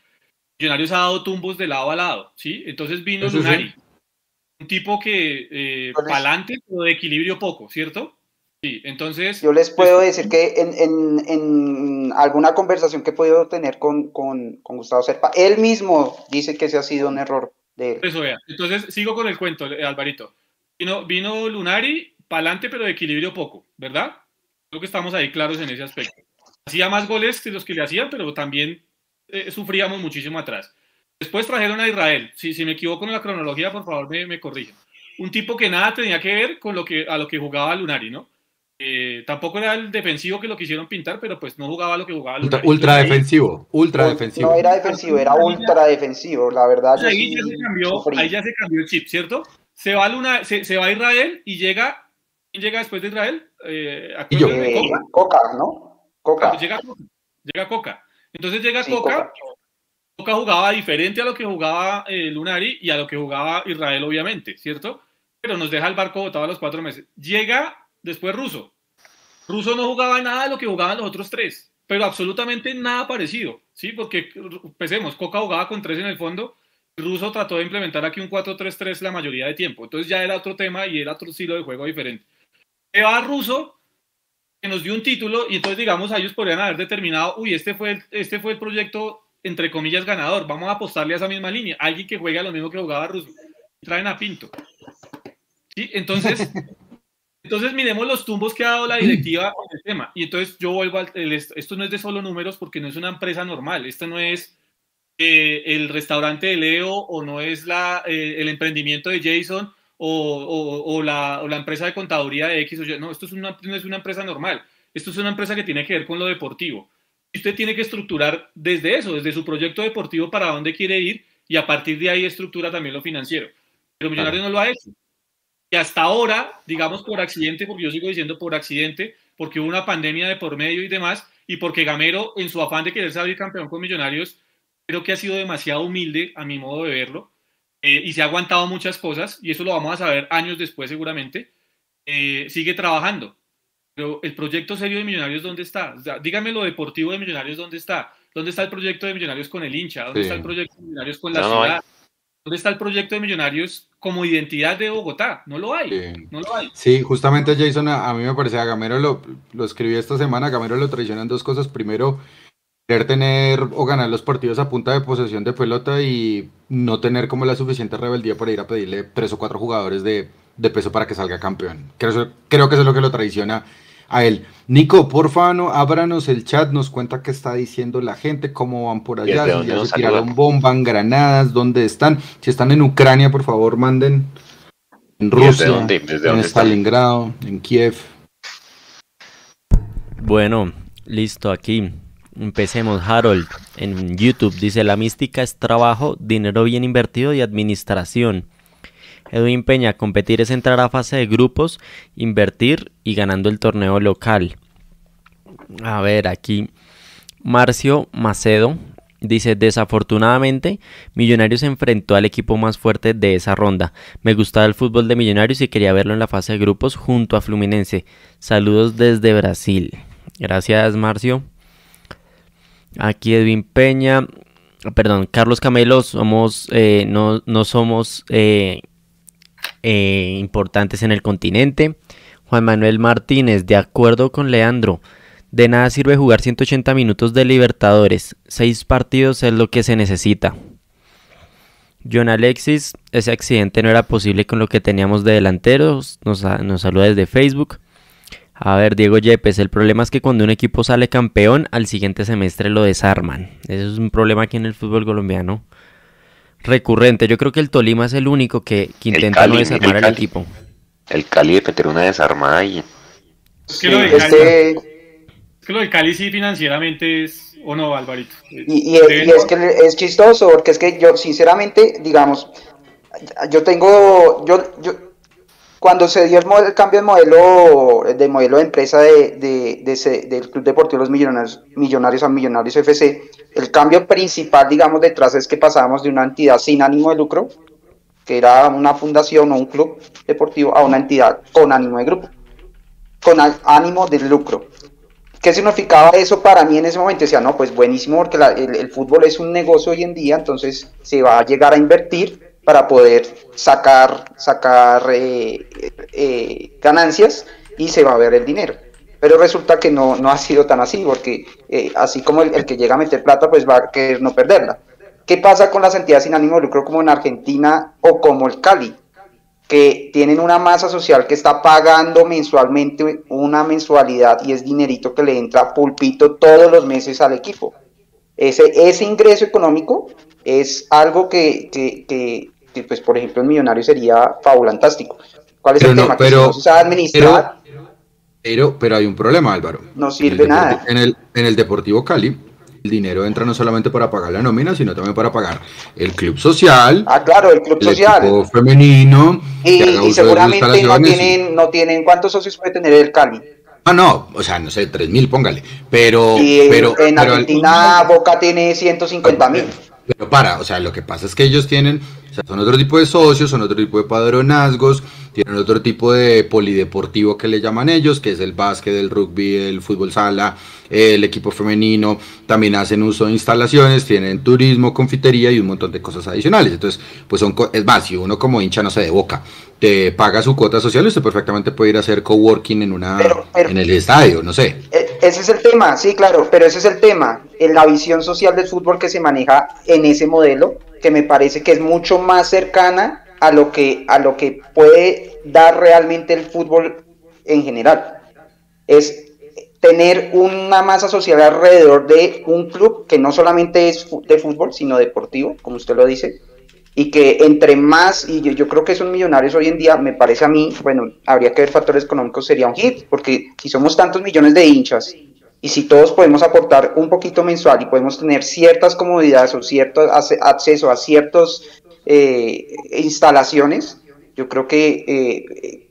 Millonarios ha dado tumbos de lado a lado. ¿sí? Entonces vino eso Lunari. Sí un tipo que eh, pa'lante, pero de equilibrio poco, ¿cierto? Sí, entonces... Yo les puedo decir que en, en, en alguna conversación que he podido tener con, con, con, Gustavo Serpa, él mismo dice que ese ha sido un error de él. Eso vea. Entonces, sigo con el cuento, eh, Alvarito. Vino, vino Lunari, pa'lante, pero de equilibrio poco, ¿verdad? Creo que estamos ahí claros en ese aspecto. Hacía más goles que los que le hacían, pero también eh, sufríamos muchísimo atrás. Después trajeron a Israel. Si, si me equivoco en la cronología, por favor me, me corrijan. Un tipo que nada tenía que ver con lo que, a lo que jugaba Lunari, ¿no? Eh, tampoco era el defensivo que lo quisieron pintar, pero pues no jugaba lo que jugaba Lunari. Ultra, defensivo, ultra defensivo. No era defensivo, era ultra defensivo, la verdad. Ahí, sí ya se cambió, ahí ya se cambió el chip, ¿cierto? Se va, Luna, se, se va a Israel y llega. ¿Quién llega después de Israel? Eh, y yo. Eh, Coca? Coca, ¿no? Coca. Llega Coca. Llega Coca. Entonces llega sí, Coca, Coca Coca jugaba diferente a lo que jugaba eh, Lunari y a lo que jugaba Israel, obviamente, ¿cierto? Pero nos deja el barco botado a los cuatro meses. Llega después Russo. Russo no jugaba nada de lo que jugaban los otros tres, pero absolutamente nada parecido, ¿sí? Porque, pensemos, Coca jugaba con tres en el fondo, Russo trató de implementar aquí un 4-3-3 la mayoría de tiempo, entonces ya era otro tema y era otro estilo de juego diferente. Se va Russo, que nos dio un título y entonces digamos ellos podrían haber determinado, uy, este fue el, este fue el proyecto entre comillas, ganador. Vamos a apostarle a esa misma línea. Alguien que juegue a lo mismo que jugaba Russo. Traen a Pinto. ¿Sí? Entonces, entonces miremos los tumbos que ha dado la directiva con el tema. Y entonces yo vuelvo al. esto no es de solo números porque no es una empresa normal. Esto no es eh, el restaurante de Leo o no es la, eh, el emprendimiento de Jason o, o, la, o, la, empresa de contaduría de X o Y. No, esto es una, no es una empresa normal. Esto es una empresa que tiene que ver con lo deportivo. Usted tiene que estructurar desde eso, desde su proyecto deportivo para dónde quiere ir y a partir de ahí estructura también lo financiero. Pero Millonarios no lo ha hecho. Y hasta ahora, digamos por accidente, porque yo sigo diciendo por accidente, porque hubo una pandemia de por medio y demás, y porque Gamero, en su afán de querer salir campeón con Millonarios, creo que ha sido demasiado humilde a mi modo de verlo, eh, y se ha aguantado muchas cosas, y eso lo vamos a saber años después seguramente, eh, sigue trabajando. Pero el proyecto serio de Millonarios, ¿dónde está? dígame lo deportivo de Millonarios, ¿dónde está? ¿Dónde está el proyecto de Millonarios con el hincha? ¿Dónde está el proyecto de Millonarios con la ciudad? ¿Dónde está el proyecto de Millonarios como identidad de Bogotá? No lo hay. Sí, no lo hay. sí justamente Jason, a, mí me parece, a Gamero lo, lo escribí esta semana, a Gamero lo traicionan dos cosas. Primero, querer tener o ganar los partidos a punta de posesión de pelota y no tener como la suficiente rebeldía para ir a pedirle tres o cuatro jugadores de, de peso para que salga campeón. Creo, creo que eso es lo que lo traiciona a él. Nico, porfa, no, ábranos el chat, nos cuenta qué está diciendo la gente, cómo van por allá, si ya se tiraron bombas, granadas, dónde están. Si están en Ucrania, por favor, manden. En Rusia, en Stalingrado, en Kiev. Bueno, listo, aquí. Empecemos, Harold, en YouTube dice, la mística es trabajo, dinero bien invertido y administración. Edwin Peña, competir es entrar a fase de grupos, invertir y ganando el torneo local. A ver, aquí Marcio Macedo dice, desafortunadamente, Millonarios se enfrentó al equipo más fuerte de esa ronda. Me gustaba el fútbol de Millonarios y quería verlo en la fase de grupos junto a Fluminense. Saludos desde Brasil. Gracias, Marcio. Aquí Edwin Peña, perdón, Carlos Camelo, somos, eh, no, no, somos eh, eh, importantes en el continente. Juan Manuel Martínez, de acuerdo con Leandro, de nada sirve jugar 180 minutos de Libertadores. Seis partidos es lo que se necesita. John Alexis, ese accidente no era posible con lo que teníamos de delanteros. Nos, nos saluda desde Facebook. A ver, Diego Yepes, el problema es que cuando un equipo sale campeón, al siguiente semestre lo desarman. Eso es un problema aquí en el fútbol colombiano recurrente. Yo creo que el Tolima es el único que, intenta no desarmar el, equipo. El Cali de meter una desarmada y... Es que, lo de Cali, este... es que lo de Cali sí financieramente es... ¿O no, Alvarito? Y, es que es chistoso, porque es que yo, sinceramente, digamos, yo tengo... yo, yo cuando se dio el, cambio de modelo de modelo de empresa de, del Club Deportivo Los Millonarios, Millonarios a Millonarios FC, el cambio principal, digamos, detrás es que pasábamos de una entidad sin ánimo de lucro, que era una fundación o un club deportivo, a una entidad con ánimo de grupo, con ánimo de lucro. ¿Qué significaba eso para mí en ese momento? Decía, no, pues buenísimo, porque el, el fútbol es un negocio hoy en día, entonces se va a llegar a invertir para poder sacar, sacar eh, eh, ganancias y se va a ver el dinero. Pero resulta que no, no ha sido tan así, porque eh, así como el, que llega a meter plata, pues va a querer no perderla. ¿Qué pasa con las entidades sin ánimo de lucro como en Argentina o como el Cali? Que tienen una masa social que está pagando mensualmente una mensualidad y es dinerito que le entra pulpito todos los meses al equipo. Ese, ese ingreso económico es algo que, que, que, pues, por ejemplo, el millonario sería fabulantástico. ¿Cuál es el tema? Pero, que administrar. Pero, pero, hay un problema, Álvaro. No sirve nada. En el, en el Deportivo Cali, el dinero entra no solamente para pagar la nómina, sino también para pagar el club social. Ah, claro, el club social. El femenino. Y, seguramente no tienen, no tienen. ¿Cuántos socios puede tener el Cali? Ah, no, o sea, no sé, 3.000, póngale. Pero. pero en Argentina, Boca tiene 150 mil. Pero para, o sea, lo que pasa es que ellos tienen, o sea, son otro tipo de socios, son otro tipo de padronazgos, tienen otro tipo de polideportivo que le llaman ellos, que es el básquet, el rugby, el fútbol sala, el equipo femenino, también hacen uso de instalaciones, tienen turismo, confitería y un montón de cosas adicionales. Entonces, pues son, es más, si uno como hincha no se de boca, te paga su cuota social, usted perfectamente puede ir a hacer coworking en una en el estadio, no sé. E, ese es el tema, sí, claro, pero ese es el tema, en la visión social del fútbol que se maneja en ese modelo, que me parece que es mucho más cercana a lo que a lo que puede dar realmente el fútbol en general. Es tener una masa social alrededor de un club que no solamente es de fútbol, sino deportivo, como usted lo dice, y que entre más, y yo, creo que son millonarios hoy en día, me parece a mí, bueno, habría que ver factores económicos, sería un hit, porque si somos tantos millones de hinchas, y si todos podemos aportar un poquito mensual y podemos tener ciertas comodidades o cierto acceso a ciertas eh, instalaciones, yo creo que eh,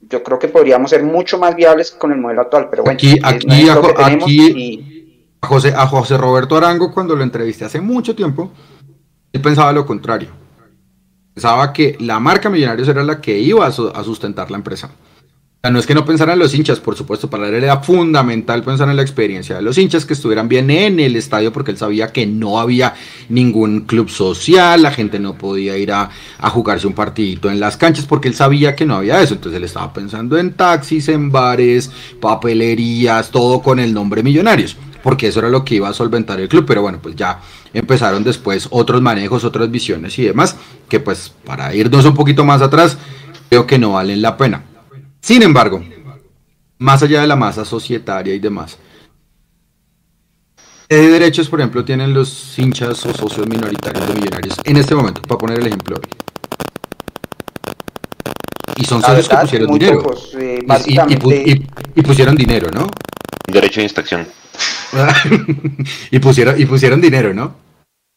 yo creo que podríamos ser mucho más viables con el modelo actual, pero bueno, aquí, aquí, a, José, a José Roberto Arango cuando lo entrevisté hace mucho tiempo, él pensaba lo contrario. Pensaba que la marca Millonarios era la que iba a, sustentar la empresa. No es que no pensaran los hinchas, por supuesto, para él era fundamental pensar en la experiencia de los hinchas, que estuvieran bien en el estadio, porque él sabía que no había ningún club social, la gente no podía ir a, a jugarse un partidito en las canchas, porque él sabía que no había eso. Entonces él estaba pensando en taxis, en bares, papelerías, todo con el nombre Millonarios porque eso era lo que iba a solventar el club, pero bueno, pues ya empezaron después otros manejos, otras visiones y demás, que pues para irnos un poquito más atrás, creo que no valen la pena. Sin embargo, más allá de la masa societaria y demás, ¿qué derechos, por ejemplo, tienen los hinchas o socios minoritarios de millonarios en este momento? Para poner el ejemplo hoy. Y son socios que pusieron dinero. Eh, y pusieron dinero, ¿no? Derecho de inspección. y, pusieron, y pusieron dinero, ¿no?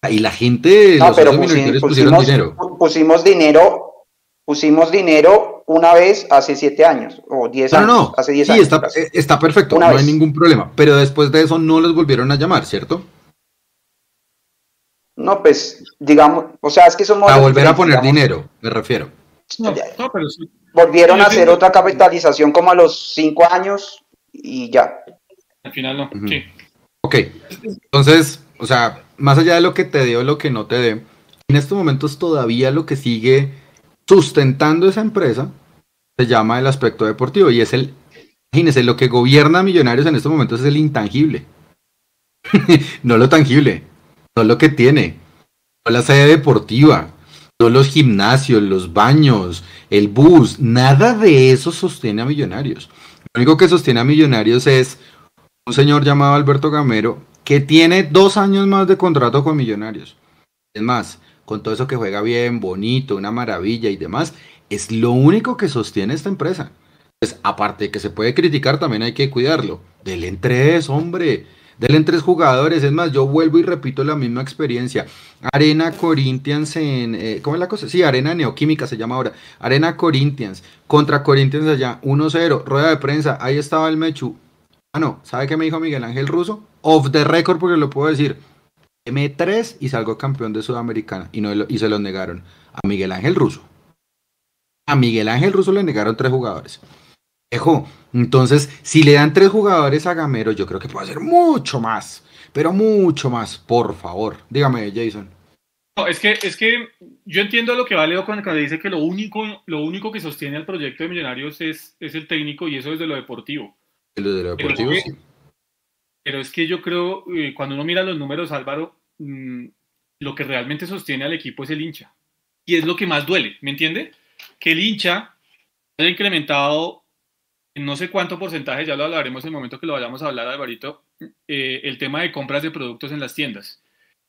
Y la gente, no, pero pusimos, pusieron dinero. Pusimos dinero, pusimos dinero una vez hace siete años o diez años. No, hace diez sí, Está, eh, está perfecto, no hay ningún problema. Pero después de eso no los volvieron a llamar, ¿cierto? No, pues, digamos, o sea, es que somos. A volver a poner dinero, me refiero. No, pero sí. Volvieron a hacer otra capitalización como a los cinco años y ya. Al final no, sí. Ok, entonces, o sea, más allá de lo que te dé o lo que no te dé, en estos momentos todavía lo que sigue sustentando esa empresa se llama el aspecto deportivo y es el, imagínense, lo que gobierna Millonarios en estos momentos es el intangible, no lo tangible, no lo que tiene, no la sede deportiva, no los gimnasios, los baños, el bus, nada de eso sostiene a Millonarios. Lo único que sostiene a Millonarios es un señor llamado Alberto Gamero que tiene dos años más de contrato con Millonarios. Es más, con todo eso que juega bien, bonito, una maravilla y demás, es lo único que sostiene esta empresa. Pues aparte de que se puede criticar, también hay que cuidarlo. Del en tres, hombre. Del en tres jugadores. Es más, yo vuelvo y repito la misma experiencia. Arena Corinthians en... Eh, ¿Cómo es la cosa? Sí, Arena Neoquímica se llama ahora. Arena Corinthians. Contra Corinthians allá. 1-0. Rueda de prensa. Ahí estaba el Mechu. Ah, no, ¿sabe qué me dijo Miguel Ángel Russo? Off the record, porque lo puedo decir. M3 y salgo campeón de Sudamericana. Y, no, y se lo negaron a Miguel Ángel Russo. A Miguel Ángel Russo le negaron tres jugadores. Ejo, entonces, si le dan tres jugadores a Gamero, yo creo que puede hacer mucho más. Pero mucho más, por favor. Dígame, Jason. No, es que, es que yo entiendo lo que vale cuando, dice que lo único, lo único que sostiene el proyecto de Millonarios es, es el técnico y eso es de lo deportivo pero, es que yo creo, eh, cuando uno mira los números, Álvaro, mm, lo que realmente sostiene al equipo es el hincha. Y es lo que más duele, ¿me entiende? Que el hincha haya incrementado en no sé cuánto porcentaje, ya lo hablaremos en el momento que lo vayamos a hablar, Alvarito, eh, el tema de compras de productos en las tiendas.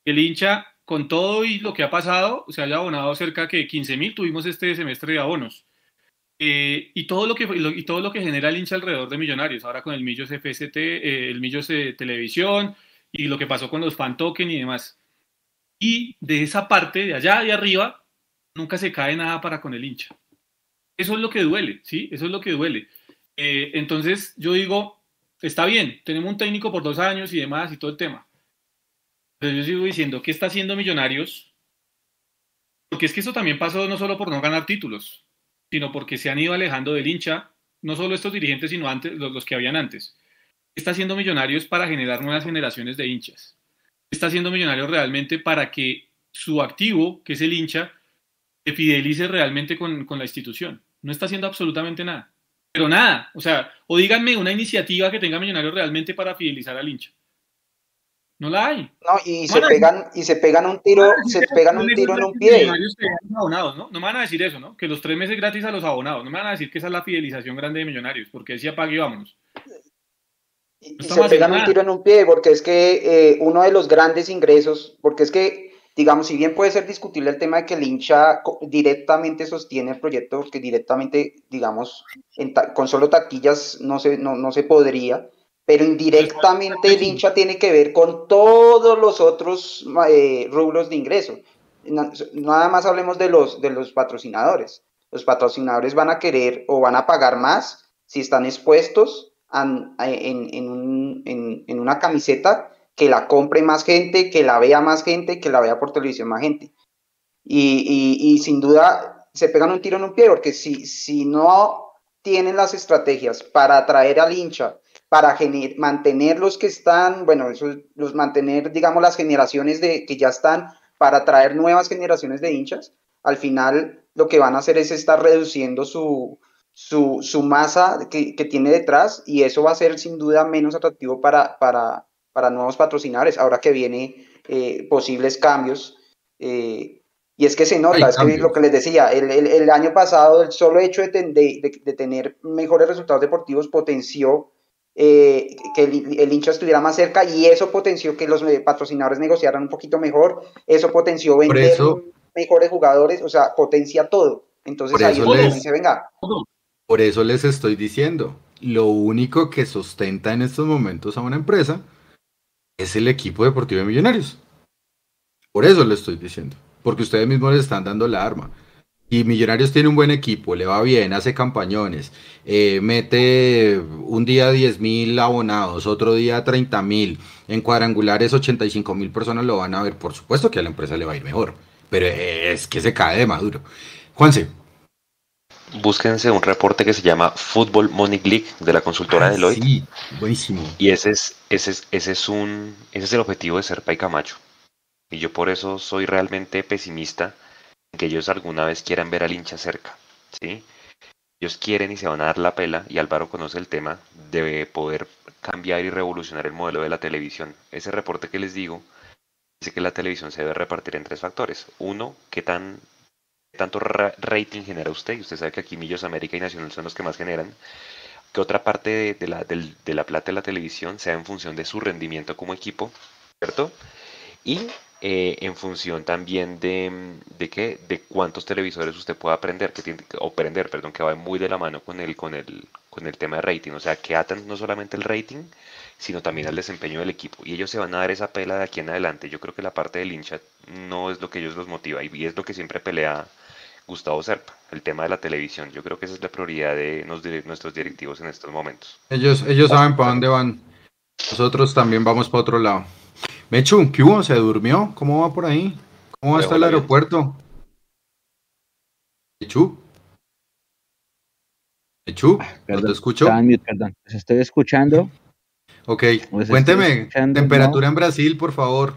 El hincha, con todo y lo que ha pasado, se haya abonado cerca de 15 mil, tuvimos este semestre de abonos. Eh, y, todo lo que, y todo lo que genera el hincha alrededor de Millonarios, ahora con el Millos FST, eh, el Millos Televisión y lo que pasó con los fan token y demás. Y de esa parte, de allá de arriba, nunca se cae nada para con el hincha. Eso es lo que duele, ¿sí? Eso es lo que duele. Eh, entonces, yo digo, está bien, tenemos un técnico por dos años y demás y todo el tema. Pero yo sigo diciendo, ¿qué está haciendo Millonarios? Porque es que eso también pasó no solo por no ganar títulos, sino porque se han ido alejando del hincha, no solo estos dirigentes, sino antes, los, que habían antes. Está haciendo millonarios para generar nuevas generaciones de hinchas. Está haciendo millonarios realmente para que su activo, que es el hincha, se fidelice realmente con, con la institución. No está haciendo absolutamente nada. Pero nada, o sea, o díganme una iniciativa que tenga millonarios realmente para fidelizar al hincha. No la hay. No, y se pegan, y se pegan un tiro, se pegan un tiro en un pie. Abonados, ¿no? no me van a decir eso, ¿no? Que los tres meses gratis a los abonados. No me van a decir que esa es la fidelización grande de millonarios, porque decía pague y vámonos. Y, se pegan un tiro en un pie, porque es que eh, uno de los grandes ingresos, porque es que, digamos, si bien puede ser discutible el tema de que el hincha directamente sostiene el proyecto, que directamente, digamos, con solo taquillas no se, no, no se podría, pero indirectamente el hincha tiene que ver con todos los otros eh, rubros de ingreso. nada más hablemos de los, de los patrocinadores. Los patrocinadores van a querer o van a pagar más si están expuestos en, en, una camiseta que la compre más gente, que la vea más gente, que la vea por televisión más gente. Y, y, sin duda se pegan un tiro en un pie, porque si, si no tienen las estrategias para atraer al hincha para mantener los que están, bueno, eso, los mantener, digamos, las generaciones de, que ya están, para traer nuevas generaciones de hinchas, al final lo que van a hacer es estar reduciendo su, su, su masa que, que, tiene detrás y eso va a ser sin duda menos atractivo para, para, para nuevos patrocinadores, ahora que viene eh, posibles cambios. Eh, y es que se nota, es que lo que les decía, el, el, el, año pasado el solo hecho de, de, de tener mejores resultados deportivos potenció eh, que el, hincha estuviera más cerca y eso potenció que los patrocinadores negociaran un poquito mejor, eso potenció vender mejores jugadores, o sea, potencia todo. Entonces ahí les, dice, venga. Por eso les estoy diciendo, lo único que sustenta en estos momentos a una empresa es el equipo deportivo de millonarios. Por eso le estoy diciendo, porque ustedes mismos les están dando la arma. Y Millonarios tiene un buen equipo, le va bien, hace campañones, eh, mete un día 10 mil abonados, otro día 30 mil, en cuadrangulares 85 mil personas lo van a ver. Por supuesto que a la empresa le va a ir mejor, pero es que se cae de maduro. Juanse. Búsquense un reporte que se llama Football Money League de la consultora ah, Deloitte. Sí, buenísimo. Y ese es, ese es, ese es un, ese es el objetivo de Serpa y Camacho. Y yo por eso soy realmente pesimista que ellos alguna vez quieran ver al hincha cerca, ¿sí? Ellos quieren y se van a dar la pela, y Álvaro conoce el tema, de poder cambiar y revolucionar el modelo de la televisión. Ese reporte que les digo dice que la televisión se debe repartir en tres factores. Uno, qué tan tanto rating genera usted, y usted sabe que aquí Millos América y Nacional son los que más generan, que otra parte de, la, de la plata de la televisión sea en función de su rendimiento como equipo, ¿cierto? Y eh, en función también de, de qué, de cuántos televisores usted pueda aprender, que tiene, o prender, perdón, que va muy de la mano con el, con el, con el tema de rating, o sea, que atan no solamente el rating, sino también al desempeño del equipo. Y ellos se van a dar esa pela de aquí en adelante. Yo creo que la parte del hincha no es lo que ellos los motiva y es lo que siempre pelea Gustavo Serpa, el tema de la televisión. Yo creo que esa es la prioridad de nuestros directivos en estos momentos. Ellos, ellos saben para dónde van. Nosotros también vamos para otro lado. Mechu, ¿qué hubo? ¿Se durmió? ¿Cómo va por ahí? ¿Cómo va hasta el aeropuerto? Mechu. Mechu, ah, ¿no te escucho? perdón. estoy escuchando. Ok, cuénteme, temperatura en Brasil, por favor.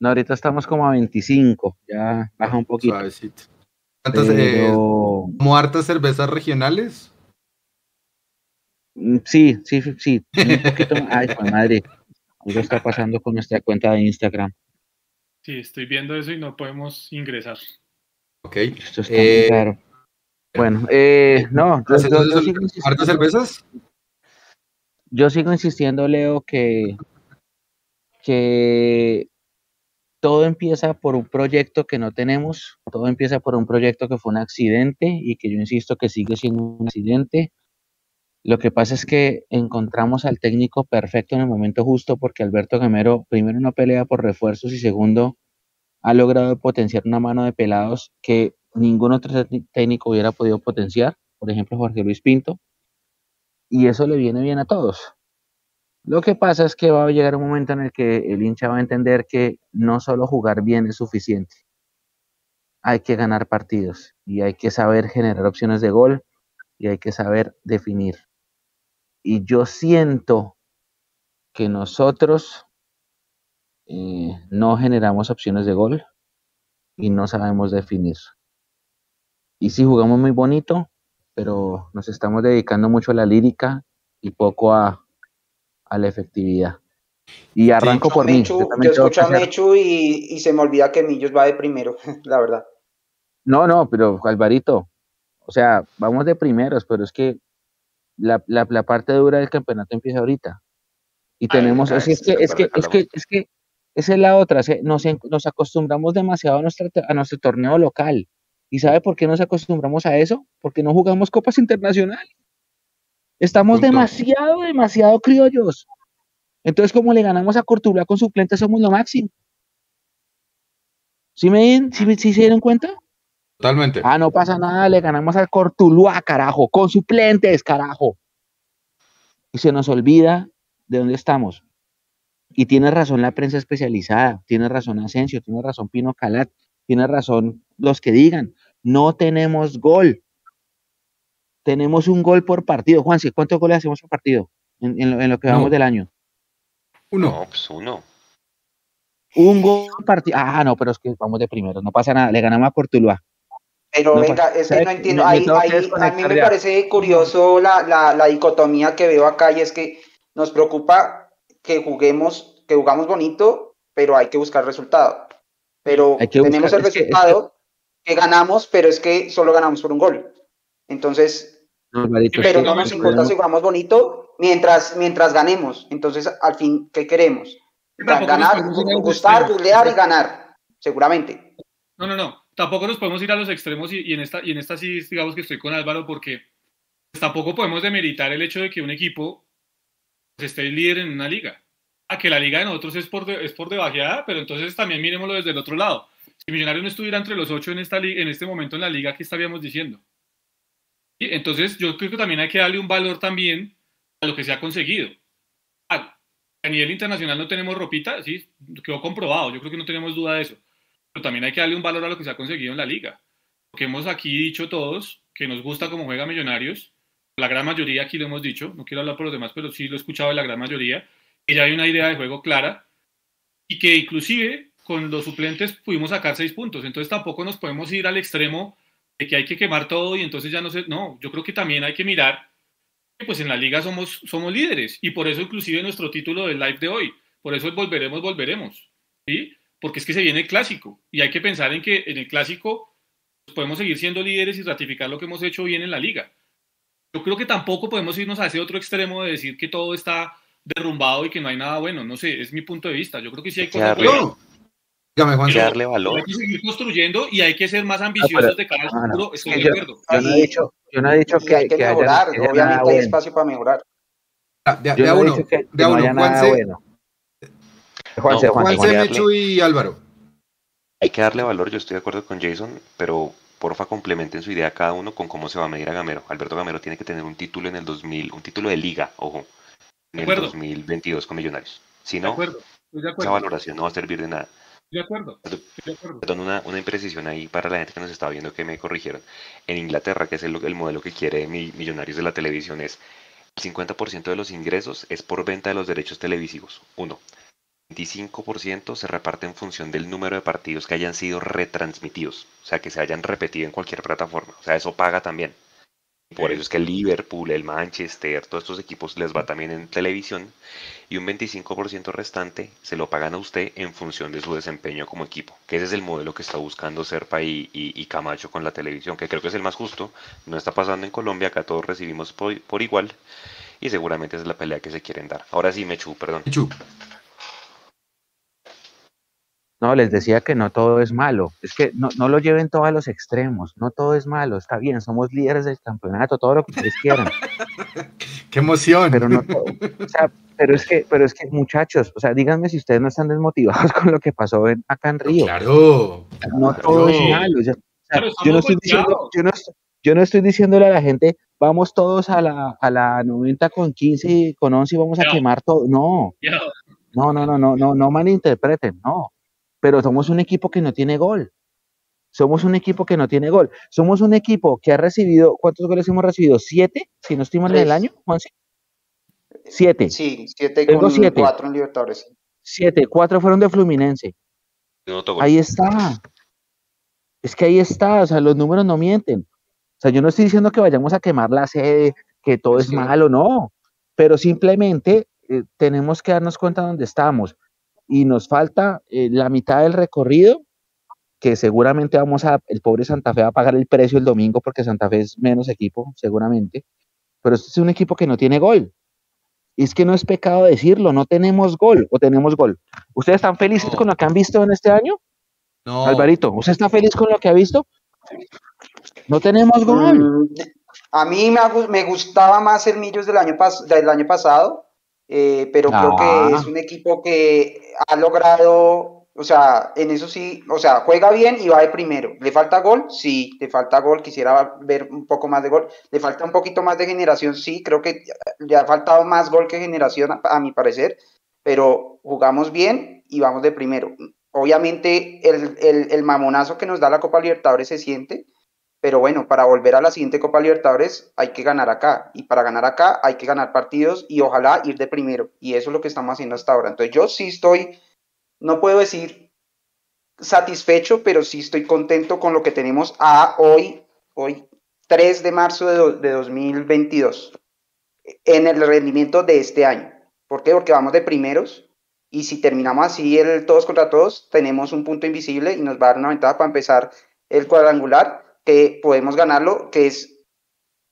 No, ahorita estamos como a 25, ya baja un poquito. Suavecito. ¿Cuántas, eh, ¿Como hartas cervezas regionales? Mm, sí, sí, sí, un poquito. Ay, madre. Algo está pasando con nuestra cuenta de Instagram. Sí, estoy viendo eso y no podemos ingresar. Ok. Esto está muy claro. Eh, bueno, eh, no. Yo, yo, cervezas? Yo sigo insistiendo, Leo, que, que todo empieza por un proyecto que no tenemos, todo empieza por un proyecto que fue un accidente y que yo insisto que sigue siendo un accidente lo que pasa es que encontramos al técnico perfecto en el momento justo porque Alberto Gamero, primero, no pelea por refuerzos y segundo, ha logrado potenciar una mano de pelados que ningún otro técnico hubiera podido potenciar, por ejemplo, Jorge Luis Pinto, y eso le viene bien a todos. Lo que pasa es que va a llegar un momento en el que el hincha va a entender que no solo jugar bien es suficiente, hay que ganar partidos y hay que saber generar opciones de gol y hay que saber definir. Y yo siento que nosotros eh, no generamos opciones de gol y no sabemos definir. Y sí jugamos muy bonito, pero nos estamos dedicando mucho a la lírica y poco a, la efectividad. Y arranco por mí. Yo, escucho a Mechu y, y, se me olvida que Millos va de primero, la verdad. No, no, pero Alvarito, o sea, vamos de primeros, pero es que la, la, parte dura del campeonato empieza ahorita. Y tenemos, es, que, es, que, es, que, es, que, esa es la otra, nos, nos acostumbramos demasiado a, nuestra, a nuestro torneo local. ¿Y sabe por qué nos acostumbramos a eso? Porque no jugamos copas internacionales. Estamos demasiado, demasiado criollos. Entonces, como le ganamos a Cortuluá con suplentes, somos lo máximo. ¿Sí me, sí, sí se dieron cuenta? Totalmente. Ah, no pasa nada, le ganamos al Cortuluá, carajo, con suplentes, carajo. Y se nos olvida de dónde estamos. Y tiene razón la prensa especializada, tiene razón Asensio, tiene razón Pino Calat, tiene razón los que digan, no tenemos gol. Tenemos un gol por partido. Juanse, ¿cuántos goles hacemos por partido en, lo, que vamos del año? Uno. pues uno. Un gol por partido. Ah, no, pero es que vamos de primero, no pasa nada, le ganamos a Cortuluá. Pero venga, es que no entiendo. a mí me parece curioso la, dicotomía que veo acá y es que nos preocupa que juguemos, que jugamos bonito, pero hay que buscar resultado. Pero tenemos el resultado que, ganamos, pero es que solo ganamos por un gol. Entonces, pero no nos importa si jugamos bonito mientras, mientras ganemos. Entonces, al fin, ¿qué queremos? Ganar, gustar, golear y ganar, seguramente. No, no, no tampoco nos podemos ir a los extremos y, en esta y en esta sí digamos que estoy con Álvaro porque tampoco podemos demeritar el hecho de que un equipo pues, esté líder en una liga. A que la liga de nosotros es por, es por debajeada, pero entonces también miremoslo desde el otro lado. Si Millonarios no estuviera entre los ocho en, esta en este momento en la liga, ¿qué estaríamos diciendo? Entonces yo creo que también hay que darle un valor también a lo que se ha conseguido. A, a nivel internacional no tenemos ropita, sí, quedó comprobado, yo creo que no tenemos duda de eso también hay que darle un valor a lo que se ha conseguido en la liga. Porque hemos aquí dicho todos que nos gusta cómo juega Millonarios, la gran mayoría aquí lo hemos dicho, no quiero hablar por los demás, pero sí lo he escuchado de la gran mayoría, que ya hay una idea de juego clara y que inclusive con los suplentes pudimos sacar seis puntos, entonces tampoco nos podemos ir al extremo de que hay que quemar todo y entonces ya no sé, no, yo creo que también hay que mirar que pues en la liga somos, somos líderes y por eso inclusive nuestro título del live de hoy, por eso volveremos, volveremos, ¿sí? Porque es que se viene el clásico y hay que pensar en que en el clásico podemos seguir siendo líderes y ratificar lo que hemos hecho bien en la liga. Yo creo que tampoco podemos irnos a ese otro extremo de decir que todo está derrumbado y que no hay nada bueno. No sé, es mi punto de vista. Yo creo que sí hay cosas buenas. Dígame, Juan. darle valor. Hay que seguir construyendo y hay que ser más ambiciosos de cara al futuro. Estoy de acuerdo. Yo no he dicho, yo no he dicho que, hay que, mejorar. obviamente hay espacio para mejorar. De, de, uno, de uno, Bueno. Juanse, Juanse, y Álvaro. Hay que darle valor, yo estoy de acuerdo con Jason, pero porfa complementen su idea cada uno con cómo se va a medir a Gamero. Alberto Gamero tiene que tener un título en el 2000, un título de liga, ojo, en el 2022 con Millonarios. Si no, esa valoración no va a servir de nada. De acuerdo. Perdón, una, una, imprecisión ahí para la gente que nos está viendo que me corrigieron. En Inglaterra, que es el, el modelo que quiere Millonarios de la televisión, es el 50% de los ingresos es por venta de los derechos televisivos. Uno. 25% se reparte en función del número de partidos que hayan sido retransmitidos, o sea, que se hayan repetido en cualquier plataforma. O sea, eso paga también. Por eso es que el Liverpool, el Manchester, todos estos equipos les va también en televisión y un 25% restante se lo pagan a usted en función de su desempeño como equipo, que ese es el modelo que está buscando Serpa y, y, Camacho con la televisión, que creo que es el más justo. No está pasando en Colombia, acá todos recibimos por, igual y seguramente es la pelea que se quieren dar. Ahora sí, Mechu, perdón. Mechu. No, les decía que no todo es malo. Es que no, no lo lleven todos a los extremos. No todo es malo. Está bien, somos líderes del campeonato, todo lo que ustedes quieran. ¡Qué emoción! Pero no todo. O sea, pero es que, pero es que, muchachos, o sea, díganme si ustedes no están desmotivados con lo que pasó acá en Río. Claro. No todo es malo. yo, no estoy diciendo, yo, no, yo no estoy diciéndole a la gente, vamos todos a la, a la 90 con 15 y con 11 y vamos a quemar todo. No. No, no, no, no, no, no malinterpreten, no pero somos un equipo que no tiene gol. Somos un equipo que no tiene gol. Somos un equipo que ha recibido, ¿cuántos goles hemos recibido? ¿Siete? Si no estoy mal en el año, Juan. Siete. Sí, siete con siete. cuatro en Libertadores. Siete, cuatro fueron de Fluminense. ahí está. Es que ahí está, o sea, los números no mienten. O sea, yo no estoy diciendo que vayamos a quemar la sede, que todo es malo, no. Pero simplemente eh, tenemos que darnos cuenta de dónde estamos y nos falta eh, la mitad del recorrido, que seguramente vamos a, el pobre Santa Fe va a pagar el precio el domingo porque Santa Fe es menos equipo, seguramente. pero este es un equipo que no tiene gol. Y es que no es pecado decirlo, no tenemos gol o tenemos gol. ¿Ustedes están felices No. con lo que han visto en este año? No, Alvarito, ¿usted está feliz con lo que ha visto? No tenemos gol. Mm, A mí me, gustaba más el Millos del año, pas- del año pasado, eh, pero creo Ah. que es un equipo que ha logrado, o sea, en eso sí, o sea, juega bien y va de primero. ¿Le falta gol? Sí, le falta gol. Quisiera ver un poco más de gol. ¿Le falta un poquito más de generación? Sí, creo que le ha faltado más gol que generación, a, a mi parecer, pero jugamos bien y vamos de primero. Obviamente el, el, el mamonazo que nos da la Copa Libertadores se siente, pero bueno, para volver a la siguiente Copa Libertadores hay que ganar acá. Y para ganar acá hay que ganar partidos y ojalá ir de primero. Y eso es lo que estamos haciendo hasta ahora. Entonces yo sí estoy, no puedo decir satisfecho, pero sí estoy contento con lo que tenemos a hoy, hoy 3 de marzo de, de 2022, en el rendimiento de este año. ¿Por qué? Porque vamos de primeros. Y si terminamos así el todos contra todos, tenemos un punto invisible y nos va a dar una ventaja para empezar el cuadrangular que podemos ganarlo, que es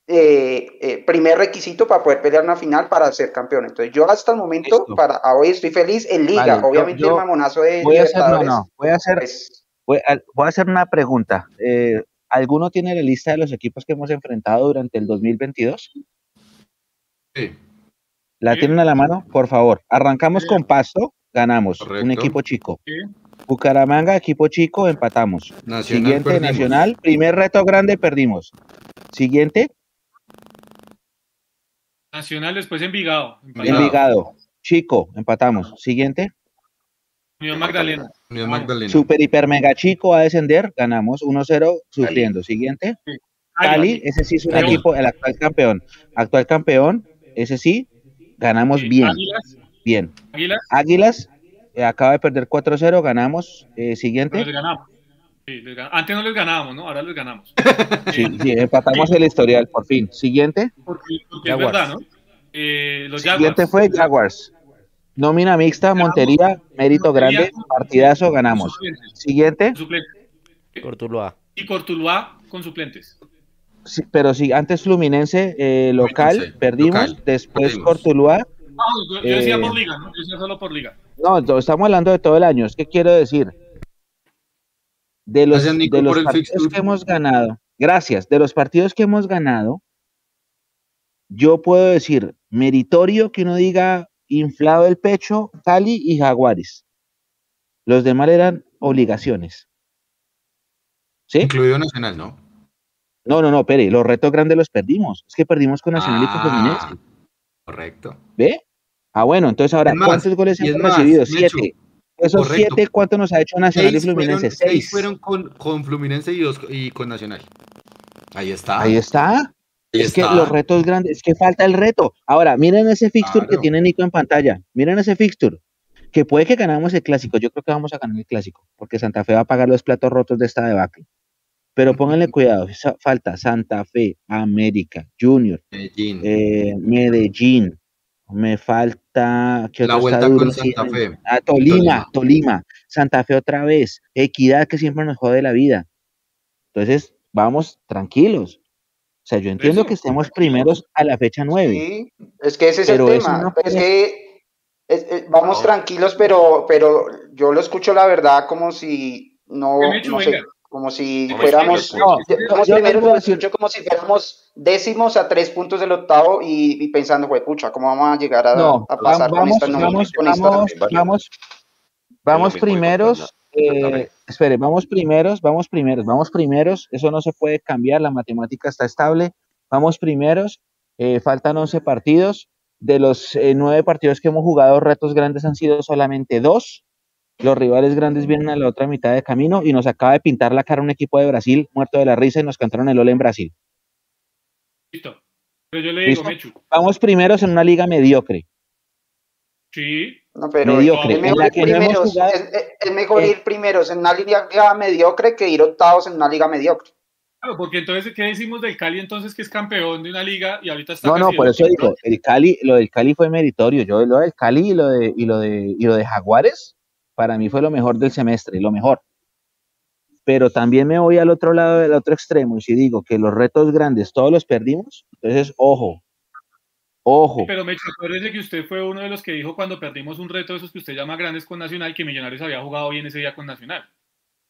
eh, eh, primer requisito para poder pelear una final para ser campeón. Entonces yo hasta el momento, Listo. para hoy estoy feliz en liga. Vale, Obviamente yo el mamonazo de Voy a hacer, no, Libertadores, no, voy a hacer, pues, voy a, voy a hacer una pregunta. Eh, ¿Alguno tiene la lista de los equipos que hemos enfrentado durante el 2022? sí, ¿La Sí. tienen a la mano? Por favor. Arrancamos Sí. con Pasto, ganamos. Un equipo chico. Sí. Bucaramanga, equipo chico, empatamos. Nacional Siguiente, perdimos. Nacional, primer reto grande, perdimos. Siguiente, Nacional después Envigado. empatado. Envigado. Chico, empatamos. Siguiente, Unión Magdalena. Unión Magdalena. super, hiper, mega chico a descender, ganamos 1-0, sufriendo. Siguiente, Cali, ese sí es un Cali. equipo, el actual campeón. Actual campeón, ese sí, ganamos bien, Águilas. bien. Águilas. Águilas, eh, acaba de perder 4-0, ganamos. Eh, pero siguiente, les ganamos. Sí, les gan- Antes no les ganábamos, ¿no? Ahora les ganamos. sí, sí, empatamos el historial, por fin. Siguiente, Porque, porque es Jaguars. verdad, ¿no? Eh, los siguiente Jaguars. fue Jaguars. Nómina mixta, Ganamos. Montería, mérito grande, partidazo, ganamos. suplentes, Siguiente. Cortuluá. Y Cortuluá con suplentes. sí, pero sí, antes Fluminense eh, local, Fluminense, perdimos, local, después perdimos. Cortuluá. No, yo, yo decía Eh, por liga, ¿no? Yo decía solo por liga. No, estamos hablando de todo el año. Es que quiero decir, de los, Gracias, Nico, de los partidos que hemos ganado, gracias, de los partidos que hemos ganado, yo puedo decir, meritorio que uno diga inflado el pecho, Cali y Jaguares. Los demás eran obligaciones. ¿Sí? Incluido Nacional, ¿no? No, no, no, espere, los retos grandes los perdimos. Es que perdimos con Nacional y con Ah, Fluminense. correcto. ¿Ve? Ah, bueno, entonces ahora, más, ¿cuántos goles hemos más, recibido? Siete. Esos correcto. siete, ¿cuánto nos ha hecho Nacional y fueron, Fluminense? seis Seis. fueron con, con Fluminense y dos y con Nacional. Ahí está. Ahí está. Ahí es que los retos grandes, es que falta el reto. Ahora, miren ese fixture que tiene Nico en pantalla. Miren ese fixture. Que puede que ganamos el clásico. Yo creo que vamos a ganar el clásico. Porque Santa Fe va a pagar los platos rotos de esta debacle. Pero pónganle cuidado. Falta Santa Fe, América, Junior, Medellín. eh, Medellín. Me falta. ¿qué La vuelta con Santa Fe. Ah, Tolima, Tolima. Tolima, Santa Fe otra vez, Equidad que siempre nos jode la vida. Entonces, vamos tranquilos. O sea, yo entiendo que estemos primeros a la fecha 9. Sí, es que ese es el tema. no es que es- es- vamos No. tranquilos, pero, pero yo lo escucho la verdad como si no, no sé. Como si No fuéramos, No, yo- yo decir- como si fuéramos décimos a tres puntos del octavo y, y pensando, pues pucha, ¿cómo vamos a llegar a, No, a pasar con vamos, esta no- vamos, con esta- vamos, vamos, vamos primeros. igual, eh, espere, vamos primeros, vamos primeros, vamos primeros. Eso no se puede cambiar, la matemática está estable. Vamos primeros, eh, faltan 11 partidos. De los eh, nueve partidos que hemos jugado, retos grandes han sido solamente dos. Los rivales grandes vienen a la otra mitad de camino y nos acaba de pintar la cara un equipo de Brasil muerto de la risa y nos cantaron el ole en Brasil. Listo. Pero yo le digo, ¿Listo? Mechu. Vamos primeros en una liga mediocre. Sí, No, pero mediocre, es en mejor, la ir no primeros, jugado- es, es- es mejor Eh. ir primeros en una liga mediocre que ir octavos en una liga mediocre. claro, porque entonces, ¿qué decimos del Cali entonces que es campeón de una liga y ahorita está No, no, por eso digo, el Cali, lo del Cali fue meritorio. Yo lo del Cali y lo de, y lo de, y lo de Jaguares, para mí fue lo mejor del semestre, lo mejor. Pero también me voy al otro lado del otro extremo y si digo que los retos grandes todos los perdimos, entonces, ojo, Ojo. Pero me acuérdese que usted fue uno de los que dijo cuando perdimos un reto de esos que usted llama grandes con Nacional, que Millonarios había jugado bien ese día con Nacional.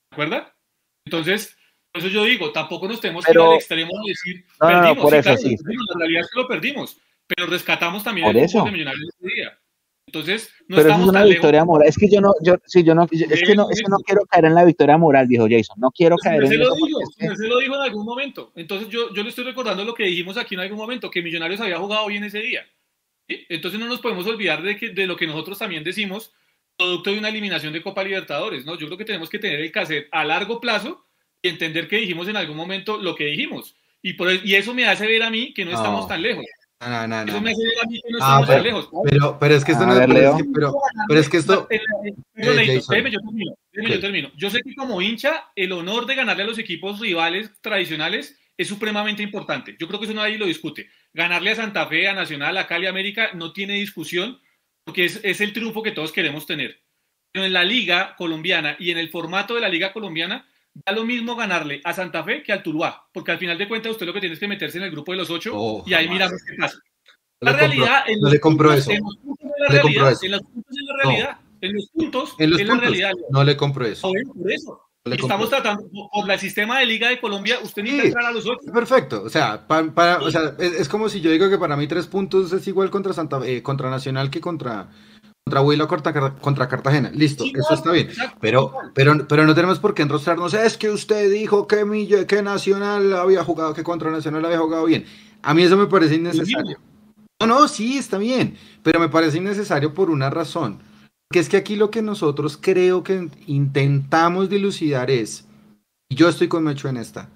¿Se acuerda? Entonces, por eso yo digo, tampoco nos tenemos Pero- que ir al extremo de decir, No, no, no, perdimos. por sí, eso claro, sí. perdimos, La realidad es que lo perdimos, pero rescatamos también Por el eso. de Millonarios ese día. Entonces, no pero eso es estamos una tan victoria lejos. moral. Es que yo no, yo, sí, yo no, es que no, es que no quiero caer en la victoria moral, dijo Jason. No quiero caer Usted en se lo dijo, es se lo dijo en algún momento. Entonces yo, yo le estoy recordando lo que dijimos aquí en algún momento, que Millonarios había jugado bien ese día. ¿sí? Entonces no nos podemos olvidar de, que, de lo que nosotros también decimos, producto de una eliminación de Copa Libertadores. ¿no? Yo creo que tenemos que tener el cassette a largo plazo y entender que dijimos en algún momento lo que dijimos. Y, por, y eso me hace ver a mí que no, No. estamos tan lejos. No, no, Eso no. me hace ver a mí que no Ah, tan lejos. Pero, pero es que esto A no ver, pero es pero, pero es que esto. Pero, Eh, yo termino, yo termino. Yo sé que como hincha, el honor de ganarle a los equipos rivales tradicionales es supremamente importante. Yo creo que eso nadie lo discute. Ganarle a Santa Fe, a Nacional, a Cali, a América, no tiene discusión porque es, es el triunfo que todos queremos tener. Pero en la liga colombiana y en el formato de la liga colombiana, da lo mismo ganarle a Santa Fe que al Tuluá, porque al final de cuentas usted lo que tiene es que meterse en el grupo de los ocho Oh, y ahí miramos qué pasa. No La compro- realidad, en no los le compro puntos- eso. En los puntos es la No realidad. En los puntos es la realidad. En los puntos En los la realidad. No le compro eso. Por eso. No estamos tratando, por- el sistema de Liga de Colombia, usted necesita Sí. entrar a los ocho. Perfecto, o sea, pa- para, o sea es, es como si yo digo que para mí tres puntos es igual contra Santa eh, contra Nacional que contra contra Huila contra, contra Cartagena. Listo, Sí, eso no, está bien. exacto, Pero, pero, pero no tenemos por qué enrostrarnos. Es que usted dijo que, Mille- que Nacional había jugado, que contra Nacional había jugado bien. A mí eso me parece innecesario. No, no, sí, está bien, pero me parece innecesario por una razón. Que es que aquí lo que nosotros creo que intentamos dilucidar es, y yo estoy con Mecho en esta,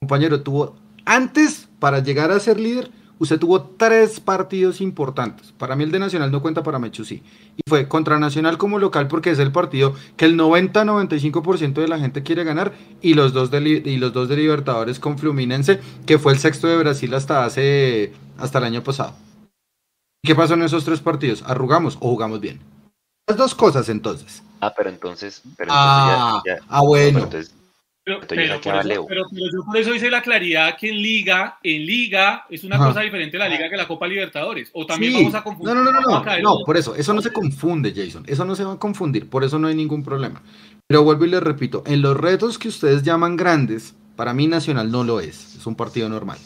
compañero, tuvo, antes, para llegar a ser líder, usted tuvo tres partidos importantes. Para mí el de Nacional no cuenta, para Mechu sí. Y fue contra Nacional como local porque es el partido que el 90-95% de la gente quiere ganar y los, dos de, y los dos de Libertadores con Fluminense, que fue el sexto de Brasil hasta hace hasta el año pasado. ¿Qué pasó en esos tres partidos? ¿Arrugamos o jugamos bien? Las dos cosas entonces. Ah, pero entonces. Pero entonces Ah, ya, ya- ah, bueno. pero entonces, Pero, por eso, Leo. pero- pero yo por eso hice la claridad que en Liga, en Liga, es una Ajá. cosa diferente la Liga que la Copa Libertadores. O también Sí. vamos a confundir. No, no, no, no, no, por eso, eso no se confunde, Jason, eso no se va a confundir, por eso no hay ningún problema. Pero vuelvo y les repito, en los retos que ustedes llaman grandes, para mí Nacional no lo es, es un partido normal.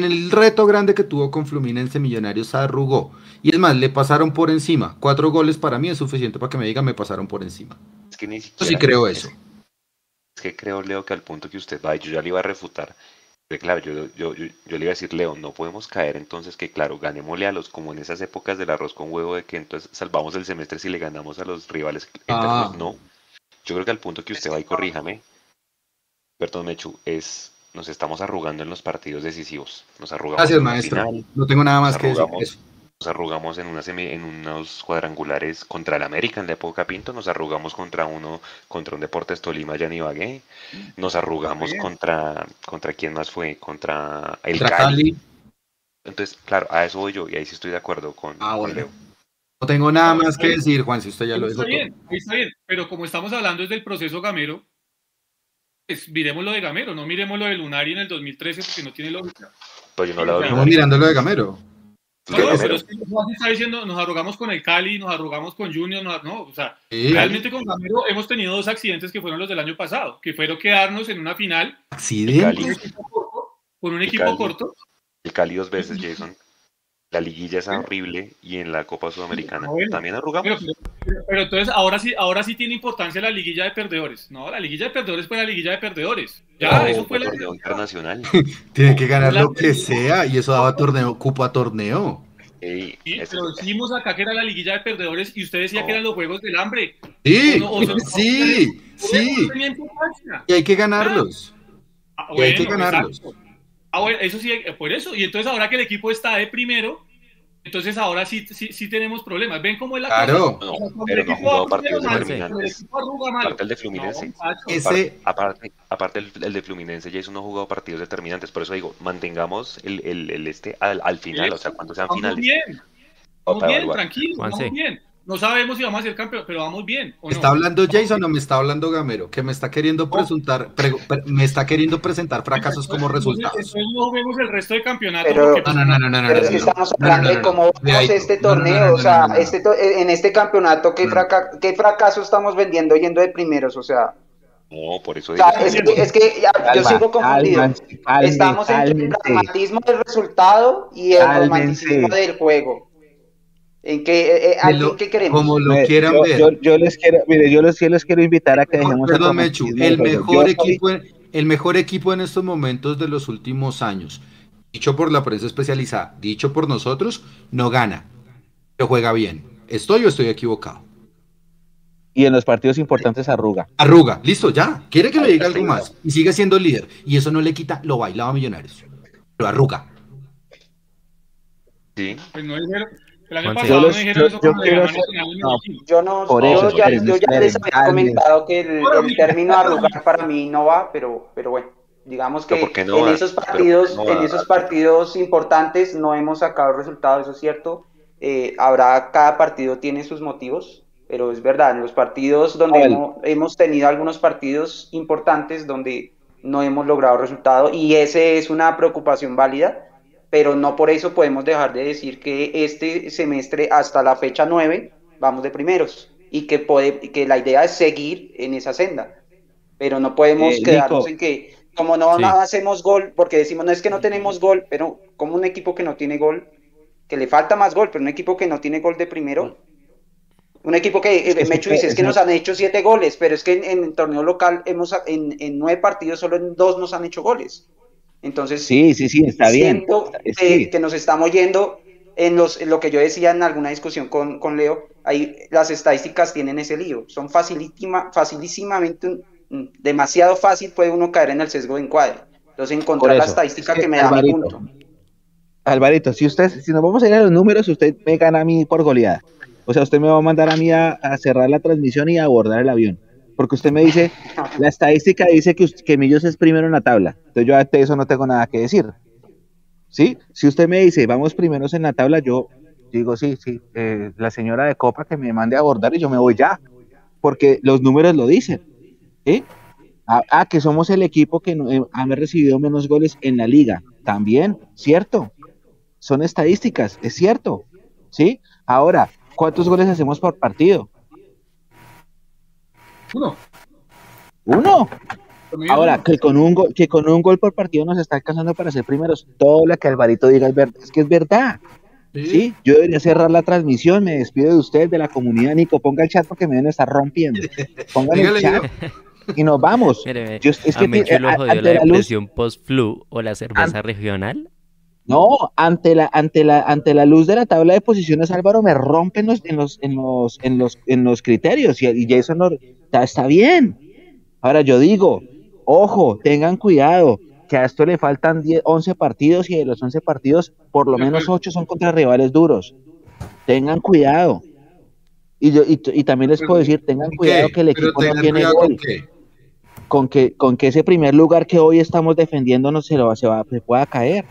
En el reto grande que tuvo con Fluminense Millonarios se arrugó. Y es más, le pasaron por encima. Cuatro goles para mí es suficiente para que me digan me pasaron por encima. es que ni Yo sí creo eso. Es que creo, Leo, que al punto que usted va, y yo ya le iba a refutar. claro, yo, yo, yo, yo le iba a decir, Leo, no podemos caer entonces que, claro, ganémosle a los, como en esas épocas del arroz con huevo, de que entonces salvamos el semestre si le ganamos a los rivales. Ah. No. Yo creo que al punto que usted va y corríjame, perdón, Mechu, es, nos estamos arrugando en los partidos decisivos. Nos arrugamos Gracias, maestro. final, No tengo nada más Nos que decir. Eso. Nos arrugamos en, una semi- en unos cuadrangulares contra el América en la época Pinto, nos arrugamos contra uno, contra un Deportes Tolima ya en Ibagué, nos arrugamos contra, contra quién más fue, contra el Contra Cali. Cali, Entonces, claro, a eso voy yo y ahí sí estoy de acuerdo con, Ah, con. Leo. no tengo nada más que decir, Juan, si usted ya lo dijo está bien, ahí está bien. Pero como estamos hablando desde el proceso Gamero, pues miremos lo de Gamero, no miremos lo de Lunari en el 2013 porque no tiene lógica. Yo no de Estamos mirando lo de Gamero. No, pero es que está diciendo, nos arrugamos con el Cali, nos arrugamos con Junior, no, no, o sea, Sí. realmente con Gamero hemos tenido dos accidentes que fueron los del año pasado, que fueron quedarnos en una final con un equipo corto, con un El equipo Cali. corto, El Cali dos veces, Jason. La liguilla es horrible y en la Copa Sudamericana bueno. también arrugamos. pero- pero entonces ahora sí, ahora sí tiene importancia la liguilla de perdedores. No, la liguilla de perdedores fue la liguilla de perdedores. Ya, No, eso fue la torneo internacional. Tiene que ganar La- lo que sea y eso daba torneo, cupo a torneo. Ey, Sí, ese- pero decimos acá que era la liguilla de perdedores y usted decía No. que eran los juegos del hambre. Sí, O no- o son- sí, sí. Y hay que ganarlos. Ah, Y hay que ganarlos. exacto. Ah, bueno, eso sí, eh, por eso. Y entonces ahora que el equipo está de primero, entonces ahora sí, sí, sí tenemos problemas. ¿Ven cómo es la Claro. cosa? No, pero el no ha arruga partidos determinantes. Aparte el de Fluminense. No. Ese, Aparte, aparte el, el de Fluminense ya es uno jugado partidos determinantes, por eso digo, mantengamos el, el, el este al, al final, o sea, cuando sean finales. bien, para bien, tranquilo, bien. No sabemos si vamos a ser campeón, pero vamos bien. ¿o no? ¿Está hablando Jason o me está hablando Gamero? Que me está queriendo presentar, prego- pre- me está queriendo presentar fracasos como resultados. Entonces no vemos el resto de campeonato. Pero- porque, No, no, no, no, no, Pero es que estamos hablando de cómo ahí- este torneo, o sea, este to- en este campeonato, ¿qué, fraca- ¿qué fracaso estamos vendiendo yendo de primeros? O sea, No, por eso o sea, es que, es que ya- yo Calma, sigo confundido. calme, Estamos entre el pragmatismo del resultado y el romanticismo del juego. ¿En qué, eh, eh, Que ¿en lo- qué queremos? Como lo quieran yo, ver. yo, yo les quiero, mire, yo les, sí les quiero invitar a que dejemos Perdón, el Mechu, mejor Yo soy- equipo, en- el mejor equipo en estos momentos de los últimos años, dicho por la prensa especializada, dicho por nosotros, no gana, pero juega bien. ¿Estoy o estoy equivocado? y en los partidos importantes arruga. Arruga, listo, ya. Quiere que le diga algo más y sigue siendo líder. Y eso no le quita lo bailado a Millonarios. Pero arruga. sí. pues, no dijeron- el año pasado Yo no les- dijeron yo- eso yo hacer- no, Yo no, Por yo, eso, ya, yo ya les había comentado que el, el término arrugar para mí no va, pero, pero bueno, digamos que Pero ¿por qué no en va? esos partidos, ¿por qué no en esos partidos importantes no hemos sacado resultados, eso es cierto. Eh, habrá, cada partido tiene sus motivos, pero es verdad, en los partidos donde hemos, hemos tenido algunos partidos importantes donde no hemos logrado resultado y ese es una preocupación válida, pero no por eso podemos dejar de decir que este semestre hasta la fecha 9 vamos de primeros y que, puede, que la idea es seguir en esa senda, pero no podemos Eh, quedarnos Nico. en que como no, Sí. hacemos gol, porque decimos no es que no tenemos gol, pero como un equipo que no tiene gol, que le falta más gol, pero un equipo que no tiene gol de primero, un equipo que, eh, sí, dice, es que nos han hecho siete goles, pero es que en, en el torneo local hemos en, en nueve partidos solo en dos nos han hecho goles. Entonces, Sí, sí, sí, está bien. siento Es que, nos estamos yendo en, los, en lo que yo decía en alguna discusión con, con Leo, ahí las estadísticas tienen ese lío, son facilísima, facilísimamente, demasiado fácil puede uno caer en el sesgo de encuadre. Entonces encontrar la estadística es que, que me da mi Alvarito, punto. Alvarito, si usted, si nos vamos a ir a los números, usted me gana a mí por goleada. O sea, usted me va a mandar a mí a, a cerrar la transmisión y a abordar el avión. Porque usted me dice, la estadística dice que, que Millos es primero en la tabla. Entonces yo ante eso no tengo nada que decir. ¿Sí? Si usted me dice, vamos primeros en la tabla, yo digo, sí, sí, eh, la señora de Copa que me mande a abordar y yo me voy ya. Porque los números lo dicen. ¿Sí? Ah, ah, que somos el equipo que no, eh, ha recibido menos goles en la liga. También, cierto. Son estadísticas, es cierto. ¿Sí? Ahora, ¿cuántos goles hacemos por partido? Uno. Uno. Ahora, que con un gol, que con un gol por partido nos está alcanzando para ser primeros. Todo lo que Alvarito diga es verdad. Es que es verdad. Sí, yo debería cerrar la transmisión, me despido de ustedes, de la comunidad. Nico, ponga el chat porque me deben estar rompiendo. Pongan el chat y nos vamos. Mire, Yo- es a que ti- lo a- jodió la depresión post-flu o la cerveza regional. No, ante la, ante la, ante la luz de la tabla de posiciones, Álvaro me rompen los, en los, en los, en los, en los criterios y, y Jason no- está, está bien. Ahora yo digo, ojo, tengan cuidado, que a esto le faltan 10, 11 partidos y de los 11 partidos, por lo menos acuerdo. 8 son contra rivales duros. Tengan cuidado. Y, yo, y, y también les puedo decir, tengan cuidado ¿Qué? que el equipo no tiene gol con qué. con que, con que ese primer lugar que hoy estamos defendiendo no se, lo, se, va, se pueda caer.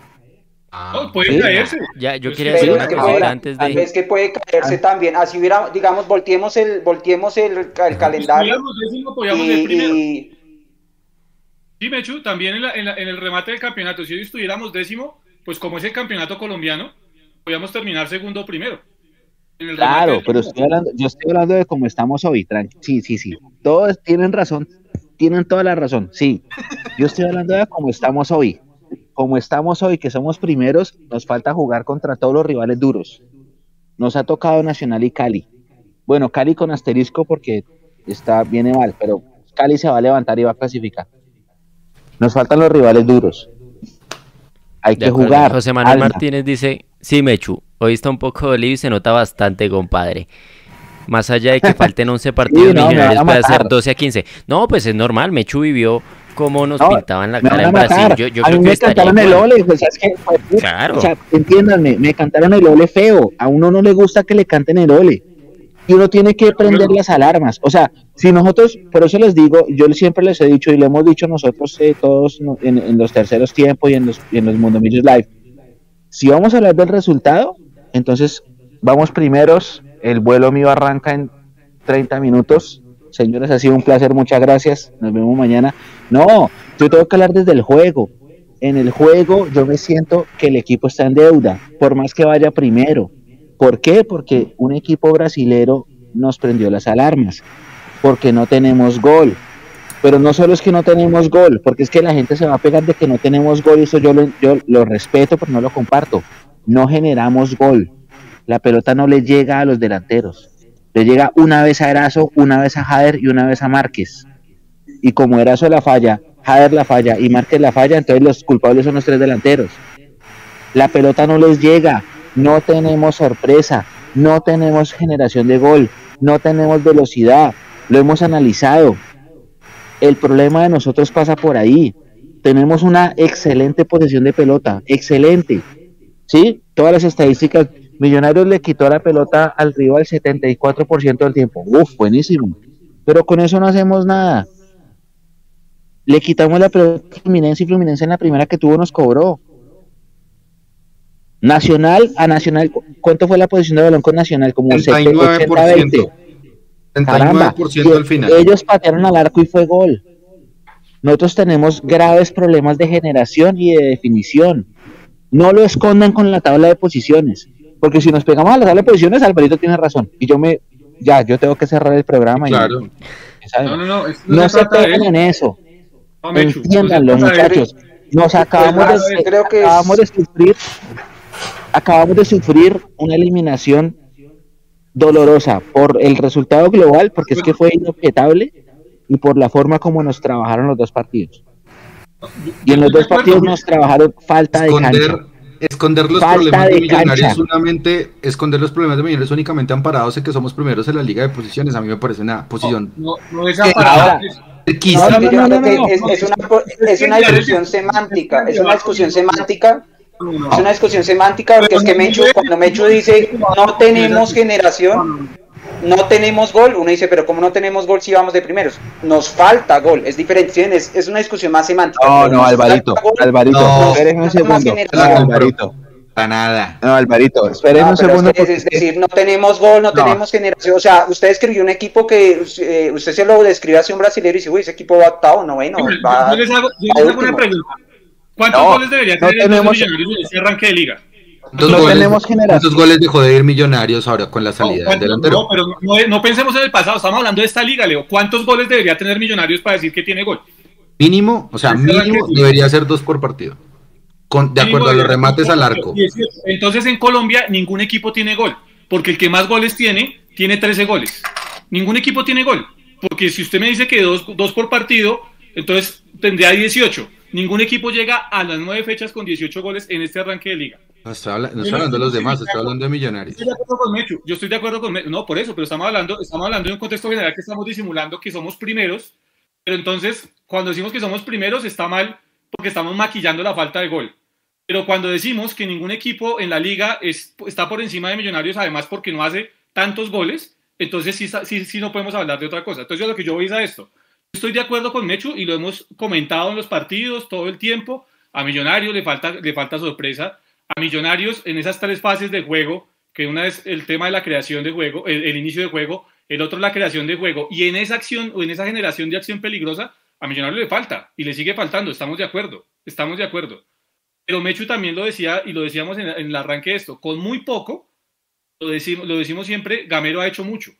Ah, No, puede Sí. caerse. Ya, yo quería decir una puede- antes de... Es que puede caerse Ah. también. Así hubiera, digamos, volteemos el, volteemos el, el calendario. Estuviéramos décimo, podíamos ser Y, primero. y- Sí, Mechu, también en, la- en la- en el remate del campeonato, si hoy estuviéramos décimo, pues como es el campeonato colombiano, podíamos terminar segundo o primero. El Claro, pero estoy hablando, yo estoy hablando de cómo estamos hoy, tranqui- sí, sí, sí. Todos tienen razón, tienen toda la razón, sí. Yo estoy hablando de cómo estamos hoy. Como estamos hoy, que somos primeros, nos falta jugar contra todos los rivales duros. Nos ha tocado Nacional y Cali. Bueno, Cali con asterisco porque está viene mal, pero Cali se va a levantar y va a clasificar. Nos faltan los rivales duros. Hay De que acuerdo. jugar. José Manuel alma. Martínez dice, sí, Mechu, hoy está un poco dolido y se nota bastante, compadre. Más allá de que falten 11 partidos, no, me Millonarios van a puede hacer matar. 12 a 15. No, pues es normal, Mechu vivió como nos No, pintaban la Me cara en Brasil. Yo, yo a creo mí que me cantaron el ole, pues, ¿sabes qué? Pues, Claro. O sea, entiéndanme, me cantaron el ole feo. A uno no le gusta que le canten el ole. Y uno tiene que prender las alarmas. O sea, si nosotros, por eso les digo, yo siempre les he dicho y le hemos dicho nosotros eh, todos en, en los terceros tiempos y en los, y en los Mundomillos Live, si vamos a hablar del resultado, entonces vamos primeros el vuelo mío arranca en 30 minutos. Señores, ha sido un placer, muchas gracias. Nos vemos mañana. No, yo tengo que hablar desde el juego. En el juego yo me siento que el equipo está en deuda, por más que vaya primero. ¿Por qué? Porque un equipo brasilero nos prendió las alarmas, porque no tenemos gol. Pero no solo es que no tenemos gol, porque es que la gente se va a pegar de que no tenemos gol, y eso yo lo, yo lo respeto, pero no lo comparto. No generamos gol. La pelota no le llega a los delanteros. Le llega una vez a Erazo, una vez a Jader y una vez a Márquez. Y como Erazo la falla, Jader la falla y Márquez la falla, entonces los culpables son los tres delanteros. La pelota no les llega, no tenemos sorpresa, no tenemos generación de gol, no tenemos velocidad, lo hemos analizado. El problema de nosotros pasa por ahí. Tenemos una excelente posesión de pelota, excelente. ¿Sí? Todas las estadísticas. Millonarios le quitó la pelota al rival 74% del tiempo. Uf, buenísimo. Pero con eso no hacemos nada. Le quitamos la pelota a Fluminense y Fluminense en la primera que tuvo nos cobró. Nacional a Nacional, ¿cuánto fue la posición de balón con Nacional? Como 39%. 39% al final. Ellos patearon al arco y fue gol. Nosotros tenemos graves problemas de generación y de definición. No lo escondan con la tabla de posiciones. Porque si nos pegamos a la tabla de posiciones, Alvarito tiene razón. Y yo me. Ya, yo tengo que cerrar el programa. Claro. Y, No, no, no. esto no se peguen en eso. No, Entiéndanlo, muchachos. Nos acabamos de, creo que es- acabamos de sufrir, acabamos de sufrir una eliminación dolorosa por el resultado global, porque es que fue inobjetable, y por la forma como nos trabajaron los dos partidos. Y en los dos partidos nos trabajaron falta de cancha. Esconder los Falta problemas de, de millonarios únicamente, esconder los problemas de millonarios únicamente amparados en que somos primeros en la liga de posiciones, a mí me parece una posición No, no. No, no, no, no, no, no. Es, es una, es una discusión semántica, es una discusión semántica, es una discusión semántica porque es que Mechu, cuando Mechu dice no tenemos generación, no tenemos gol, uno dice, pero ¿cómo no tenemos gol si vamos de primeros? Nos falta gol, es diferente, es, es una discusión más semántica. No, no, Alvarito, gol, Alvarito, No. espérenme un segundo. No. Alvarito, Para nada. no, Alvarito, espérenme Ah, un segundo. es, decir, no tenemos gol, no, No. tenemos generación. O sea, usted escribió un equipo que eh, usted se lo describe así a un brasileño y dice, uy, ese equipo va octavo, noveno. Va- yo les hago, yo a les hago una pregunta. ¿Cuántos No, goles debería no tener tenemos- este arranque de liga? ¿Cuántos No goles, tenemos generación. cuántos goles dejó de ir millonarios ahora con la No, salida del ¿cuántos- delantero? no, pero no, no pensemos en el pasado, estamos hablando de esta liga, Leo. ¿Cuántos goles debería tener Millonarios para decir que tiene gol? Mínimo, o sea, mínimo debería ser dos por partido. Con, de acuerdo a los remates al arco. 18. Entonces en Colombia ningún equipo tiene gol, porque el que más goles tiene, tiene 13 goles. Ningún equipo tiene gol, porque si usted me dice que dos, dos por partido, entonces tendría 18. Ningún equipo llega a las nueve fechas con 18 goles en este arranque de liga. No estoy, habla- no estoy hablando de los demás, estoy hablando de millonarios. Estoy de acuerdo con Mechu, yo estoy de acuerdo con Mechu, no por eso, pero estamos hablando, estamos hablando de un contexto general que estamos disimulando que somos primeros, pero entonces cuando decimos que somos primeros está mal porque estamos maquillando la falta de gol. Pero cuando decimos que ningún equipo en la liga es, está por encima de Millonarios, además porque no hace tantos goles, entonces sí, está- sí, sí no podemos hablar de otra cosa. Entonces yo lo que yo voy es a esto. Estoy de acuerdo con Mechu y lo hemos comentado en los partidos todo el tiempo. A Millonarios le falta, le falta sorpresa. A Millonarios en esas tres fases de juego, que una es el tema de la creación de juego, el, el inicio de juego, el otro la creación de juego, y en esa acción o en esa generación de acción peligrosa, a Millonarios le falta y le sigue faltando. Estamos de acuerdo, estamos de acuerdo. Pero Mechu también lo decía y lo decíamos en, en el arranque de esto, con muy poco, lo decimos, lo decimos siempre, Gamero ha hecho mucho.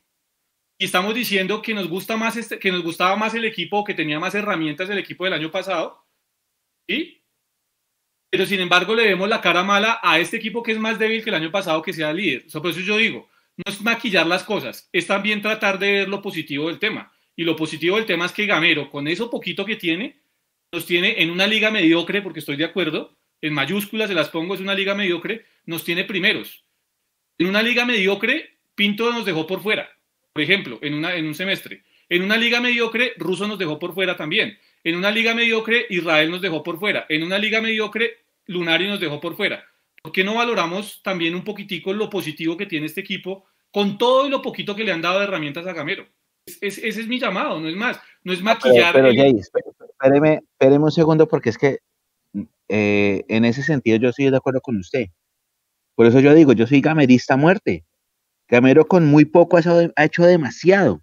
Y estamos diciendo que nos gusta más este, que nos gustaba más el equipo, que tenía más herramientas del equipo del año pasado, ¿sí? Pero sin embargo le vemos la cara mala a este equipo que es más débil que el año pasado que sea líder. So, por eso yo digo, no es maquillar las cosas, es también tratar de ver lo positivo del tema. Y lo positivo del tema es que Gamero, con eso poquito que tiene, nos tiene en una liga mediocre, porque estoy de acuerdo, en mayúsculas se las pongo, es una liga mediocre, nos tiene primeros. En una liga mediocre, Pinto nos dejó por fuera, por ejemplo, en, una, en un semestre. En una liga mediocre, Russo nos dejó por fuera también. En una liga mediocre, Israel nos dejó por fuera. En una liga mediocre, Lunari nos dejó por fuera. ¿Por qué no valoramos también un poquitico lo positivo que tiene este equipo con todo y lo poquito que le han dado de herramientas a Gamero? Es- es- ese es mi llamado, no es más. No es Pero, maquillar. pero el- Jay, espé- espéreme, espéreme un segundo porque es que eh, en ese sentido yo estoy de acuerdo con usted. Por eso yo digo, yo soy gamerista a muerte. Gamero con muy poco ha hecho demasiado.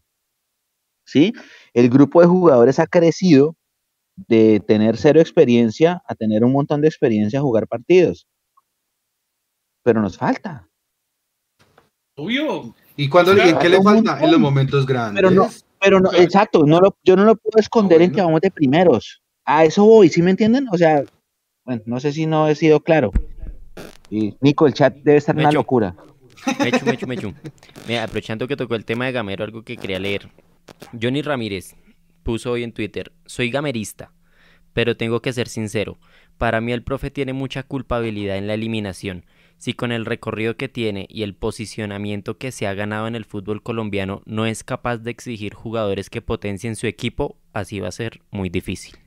¿Sí? El grupo de jugadores ha crecido de tener cero experiencia a tener un montón de experiencia a jugar partidos. Pero nos falta. Obvio. ¿Y cuando qué le falta? En los momentos grandes. Pero no, pero no, exacto, no lo, yo no lo puedo esconder en que vamos de primeros. A eso voy, ¿sí me entienden? O sea, bueno, no sé si no he sido claro. Y Nico, el chat debe estar en una locura. Mechu, mechu, mechu. Mira, aprovechando que tocó el tema de Gamero, algo que quería leer. Johnny Ramírez puso hoy en Twitter, soy gamerista, pero tengo que ser sincero. Para mí el profe tiene mucha culpabilidad en la eliminación. Si con el recorrido que tiene y el posicionamiento que se ha ganado en el fútbol colombiano no es capaz de exigir jugadores que potencien su equipo, así va a ser muy difícil.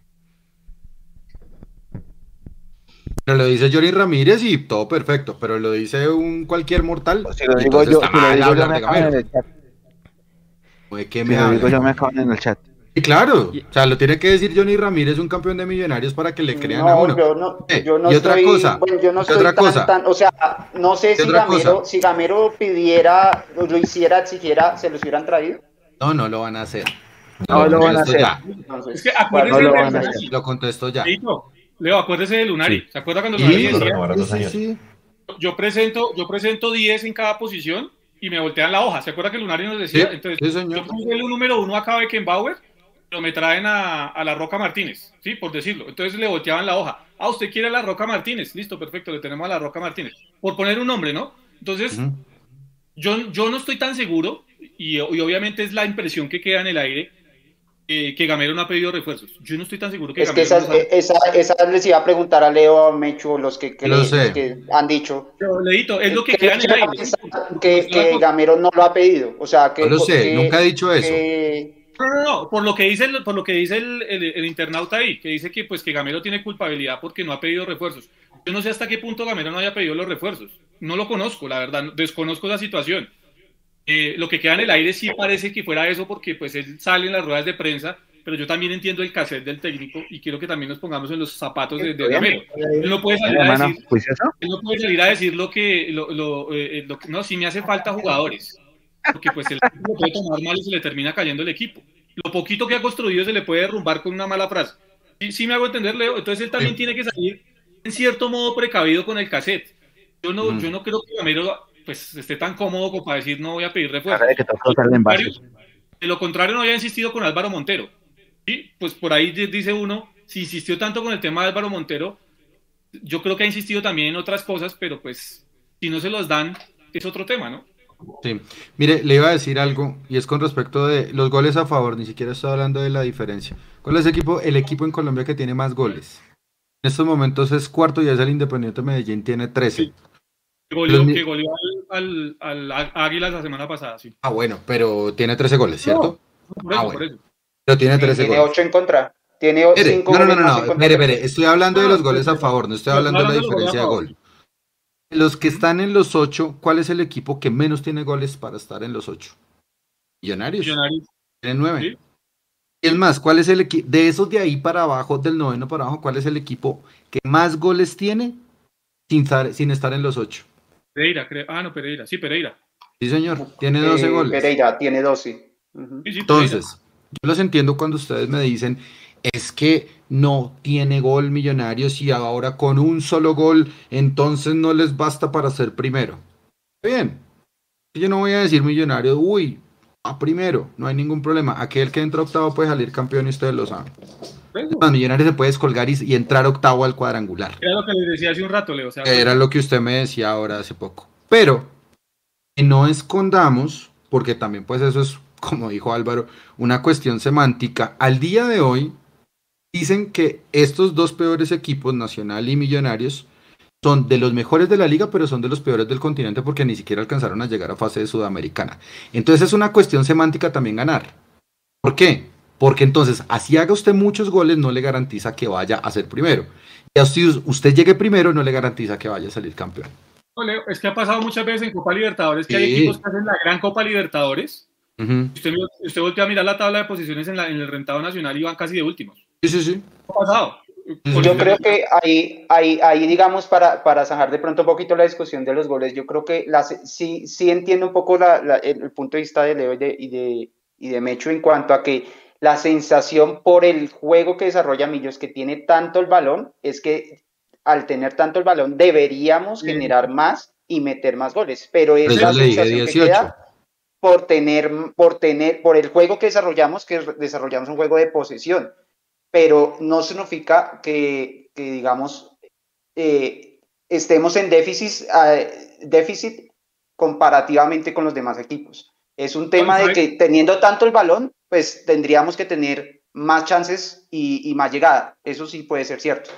Pero lo dice Johnny Ramírez y todo perfecto, pero lo dice un cualquier mortal. Si lo digo yo, si lo digo yo me en el chat. ¿Qué me si lo digo yo me en el chat. Y claro, o sea, lo tiene que decir Johnny Ramírez, un campeón de millonarios, para que le crean a uno. Yo no, eh, yo no y otra cosa, bueno, yo no soy otra tan, cosa. Tan, o sea, no sé si Gamero, si Gamero pidiera, lo hiciera, exigiera, se los hubieran traído. No, no lo van a hacer. No, no lo van a hacer. Ya. es que acuérdense no lo, van a hacer. lo contesto ya. Leo, acuérdese de Lunari. Sí. ¿Se acuerda cuando Lunari decía? Sí, sí, yo presento, yo presento 10 en cada posición y me voltean la hoja. ¿Se acuerda que Lunari nos decía? Entonces, yo puse el número uno acá Beckenbauer pero me traen a, a, la Roca Martínez, ¿sí? Por decirlo. Entonces le volteaban la hoja. Ah, usted quiere a la Roca Martínez. Listo, perfecto, le tenemos a la Roca Martínez. Por poner un nombre, ¿no? Entonces, yo, yo no estoy tan seguro, y, y, obviamente es la impresión que queda en el aire, eh, que Gamero no ha pedido refuerzos. Yo no estoy tan seguro que es que esas, esa, esa, les iba a preguntar a Leo, a Mecho, los que, que, le, que han dicho. Pero, Leito, es lo que, queda en el aire. Que, que Gamero no lo ha pedido. O sea, que. No lo sé, nunca ha dicho eso. No, no, no, por lo que dice, el, por lo que dice el, el, internauta ahí, que dice que pues que Gamero tiene culpabilidad porque no ha pedido refuerzos. Yo no sé hasta qué punto Gamero no haya pedido los refuerzos. No lo conozco, la verdad, desconozco la situación. Eh, lo que queda en el aire sí parece que fuera eso porque pues él sale en las ruedas de prensa, pero yo también entiendo el cassette del técnico y quiero que también nos pongamos en los zapatos de, Gamero. Él no puede salir a decir, él no puede salir a decir lo que, lo, lo, eh, lo, no, si me hace falta jugadores porque pues el equipo puede tomar mal y se le termina cayendo el equipo. Lo poquito que ha construido se le puede derrumbar con una mala frase. Sí, sí me hago entender, Leo. Entonces él también tiene que salir en cierto modo precavido con el cassette. Yo no, mm. yo no creo que Gamero pues, esté tan cómodo como para decir no voy a pedir refuerzo. De lo contrario, no había insistido con Álvaro Montero. Y pues por ahí dice uno, si insistió tanto con el tema de Álvaro Montero, yo creo que ha insistido también en otras cosas, pero pues si no se los dan, es otro tema, ¿no? Sí, mire, le iba a decir algo y es con respecto de los goles a favor, ni siquiera estoy hablando de la diferencia. ¿Cuál es el equipo, el equipo en Colombia que tiene más goles? En estos momentos es cuarto y es el Independiente Medellín, tiene 13. Que goleó, al, al, Águilas la semana pasada, sí. Ah, bueno, pero tiene 13 goles, ¿cierto? ah, bueno. Pero tiene 13 tiene goles. 8 en contra. Tiene 5 no, no, no, no, no. Mire, mire, estoy hablando de los goles a favor, no estoy hablando de la diferencia de gol. Los que están en los ocho, ¿cuál es el equipo que menos tiene goles para estar en los ocho? Millonarios. Millonarios. Tienen nueve. Y es más, ¿cuál es el equipo? De esos de ahí para abajo, del noveno para abajo, ¿cuál es el equipo que más goles tiene sin estar, sin estar en los ocho? Pereira, creo. Ah, no, Pereira. Sí, Pereira. Sí, señor. Tiene 12 eh, goles. Pereira tiene 12. Entonces, yo los entiendo cuando ustedes me dicen, es que no tiene gol Millonarios y ahora con un solo gol entonces no les basta para ser primero. Bien, yo no voy a decir Millonarios, uy, a primero, no hay ningún problema. Aquel que entra octavo puede salir campeón y ustedes lo saben. Los Millonarios se puede descolgar y, entrar octavo al cuadrangular. Era lo que les decía hace un rato, Leo. Era lo que usted me decía ahora hace poco. Pero que no escondamos, porque también pues eso es, como dijo Álvaro, una cuestión semántica. Al día de hoy, dicen que estos dos peores equipos, Nacional y Millonarios, son de los mejores de la liga, pero son de los peores del continente porque ni siquiera alcanzaron a llegar a fase de sudamericana. Entonces es una cuestión semántica también ganar. ¿Por qué? Porque entonces, así haga usted muchos goles, no le garantiza que vaya a ser primero. Y así usted llegue primero, no le garantiza que vaya a salir campeón. Es que ha pasado muchas veces en Copa Libertadores que hay equipos que hacen la gran Copa Libertadores. usted, usted voltea a mirar la tabla de posiciones en, en el rentado nacional y van casi de últimos. Sí, sí, sí. Ha pasado. Yo creo que ahí, ahí, ahí digamos, para, para zanjar de pronto un poquito la discusión de los goles, yo creo que sí, sí entiendo un poco el, punto de vista de Leo y de, y, de, y de Mecho en cuanto a que la sensación por el juego que desarrolla Millos, que tiene tanto el balón, es que al tener tanto el balón deberíamos generar más y meter más goles, pero es la sensación que queda por tener, por tener, por el juego que desarrollamos, que desarrollamos un juego de posesión pero no significa que, digamos, eh, estemos en déficit, uh, déficit comparativamente con los demás equipos. Es un tema de que teniendo tanto el balón, pues tendríamos que tener más chances y, más llegada. Eso sí puede ser cierto.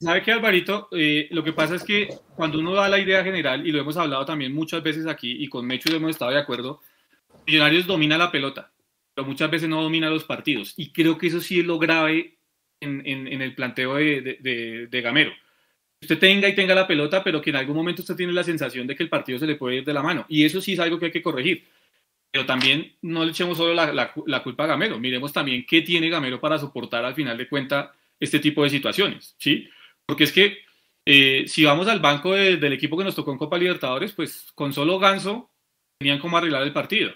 ¿Sabe qué, Alvarito? Eh, lo que pasa es que cuando uno da la idea general, y lo hemos hablado también muchas veces aquí, y con Mecho hemos estado de acuerdo, Millonarios domina la pelota pero muchas veces no domina los partidos. Y creo que eso sí es lo grave en, en, el planteo de, de, de, Gamero. Usted tenga y tenga la pelota, pero que en algún momento usted tiene la sensación de que el partido se le puede ir de la mano. Y eso sí es algo que hay que corregir. Pero también no le echemos solo la, la, la culpa a Gamero. Miremos también qué tiene Gamero para soportar al final de cuenta este tipo de situaciones. ¿sí? Porque es que eh, si vamos al banco del equipo que nos tocó en Copa Libertadores, pues con solo Ganso tenían como arreglar el partido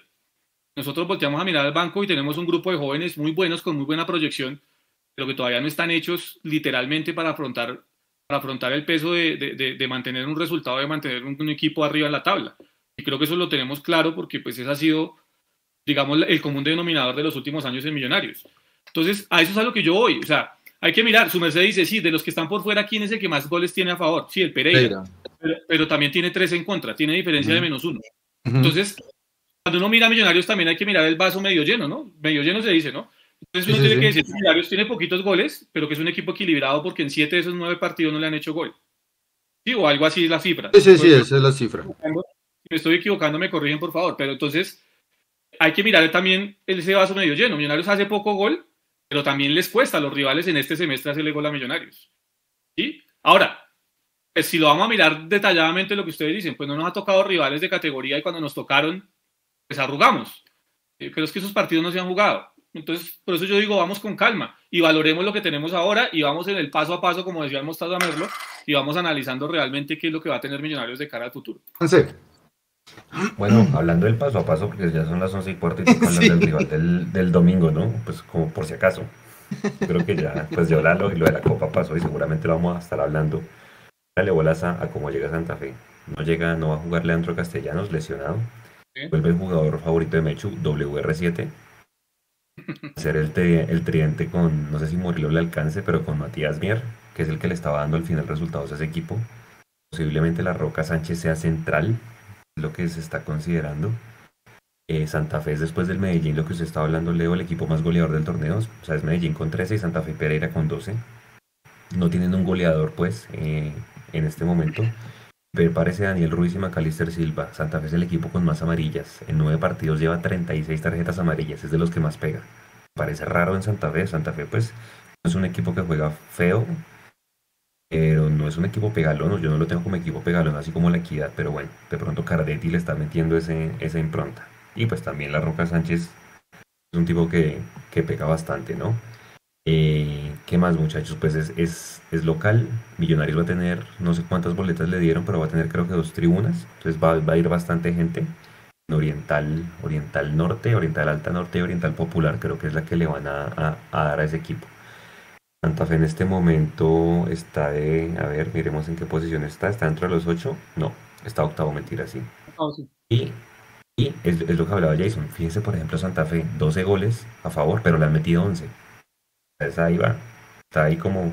nosotros volteamos a mirar al banco y tenemos un grupo de jóvenes muy buenos, con muy buena proyección, pero que todavía no están hechos literalmente para afrontar, para afrontar el peso de, de, de mantener un resultado, de mantener un, equipo arriba en la tabla. Y creo que eso lo tenemos claro porque pues ese ha sido, digamos, el común denominador de los últimos años en Millonarios. Entonces, a eso es a lo que yo voy. O sea, hay que mirar, su merced dice, sí, de los que están por fuera, ¿quién es el que más goles tiene a favor? Sí, el Pereira. Pero, pero, también tiene tres en contra, tiene diferencia de menos uno. Entonces, cuando uno mira a Millonarios también hay que mirar el vaso medio lleno, ¿no? Medio lleno se dice, ¿no? Entonces uno tiene que decir que Millonarios tiene poquitos goles, pero que es un equipo equilibrado porque en siete de esos nueve partidos no le han hecho gol. Sí, o algo así es la cifra. Sí, sí, sí, esa es la cifra. Si me estoy equivocando, me corrigen por favor, pero entonces hay que mirar también ese vaso medio lleno. Millonarios hace poco gol, pero también les cuesta a los rivales en este semestre hacerle gol a Millonarios. ¿Sí? Ahora, pues si lo vamos a mirar detalladamente lo que ustedes dicen, pues no nos ha tocado rivales de categoría y cuando nos tocaron pues arrugamos. Eh, pero es que esos partidos no se han jugado. Entonces, por eso yo digo, vamos con calma y valoremos lo que tenemos ahora y vamos en el paso a paso, como decía el Mostazo Merlo, y vamos analizando realmente qué es lo que va a tener Millonarios de cara al futuro. Sí. Bueno, hablando del paso a paso, porque ya son las 11 y cuarto y sí. del rival del, del, domingo, ¿no? Pues como por si acaso. Creo que ya, pues ya lo, lo de la Copa pasó y seguramente lo vamos a estar hablando. Dale bolas a, a cómo llega Santa Fe. No llega, no va a jugar Leandro Castellanos, lesionado. Vuelve el jugador favorito de Mechu, WR7. Hacer el, el tridente con, no sé si Murillo le alcance, pero con Matías Mier, que es el que le estaba dando al final resultados a ese equipo. Posiblemente la Roca Sánchez sea central, es lo que se está considerando. Eh, Santa Fe es después del Medellín, lo que usted estaba hablando, Leo, el equipo más goleador del torneo. O sea, es Medellín con 13 y Santa Fe Pereira con 12. No tienen un goleador, pues, eh, en este momento. Parece Daniel Ruiz y Macalister Silva. Santa Fe es el equipo con más amarillas. En nueve partidos lleva 36 tarjetas amarillas. Es de los que más pega. Parece raro en Santa Fe. Santa Fe, pues, no es un equipo que juega feo, pero no es un equipo pegalón. Yo no lo tengo como equipo pegalón, así como la equidad. Pero bueno, de pronto Cardetti le está metiendo ese, esa impronta. Y pues también la Roca Sánchez es un tipo que, que pega bastante, ¿no? Eh, ¿Qué más, muchachos? Pues es, es, es, local. Millonarios va a tener, no sé cuántas boletas le dieron, pero va a tener creo que dos tribunas. Entonces va, va a ir bastante gente. Oriental, Oriental Norte, Oriental Alta Norte y Oriental Popular, creo que es la que le van a, a, a dar a ese equipo. Santa Fe en este momento está de, a ver, miremos en qué posición está. ¿Está dentro de los ocho? No, está octavo, mentira, sí. Oh, sí. Y, y es, es, lo que hablaba Jason. Fíjense, por ejemplo, Santa Fe, 12 goles a favor, pero le han metido 11 ahí va. Está ahí como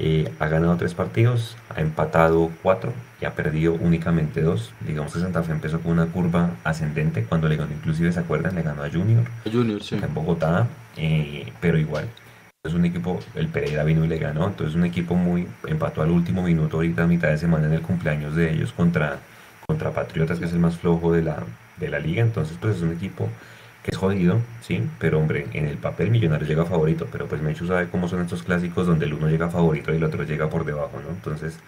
eh, ha ganado tres partidos, ha empatado cuatro y ha perdido únicamente dos. Digamos que Santa Fe empezó con una curva ascendente cuando le ganó, inclusive se acuerdan, le ganó a Junior, Junior sí. en Bogotá, eh, pero igual. Es un equipo, el Pereira vino y le ganó, entonces un equipo muy, empató al último minuto ahorita a mitad de semana en el cumpleaños de ellos contra, contra Patriotas, que es el más flojo de la, de la liga, entonces pues es un equipo que es jodido, sí, pero hombre, en el papel Millonarios llega favorito, pero pues Mechu sabe cómo son estos clásicos donde el uno llega favorito y el otro llega por debajo, ¿no? Entonces,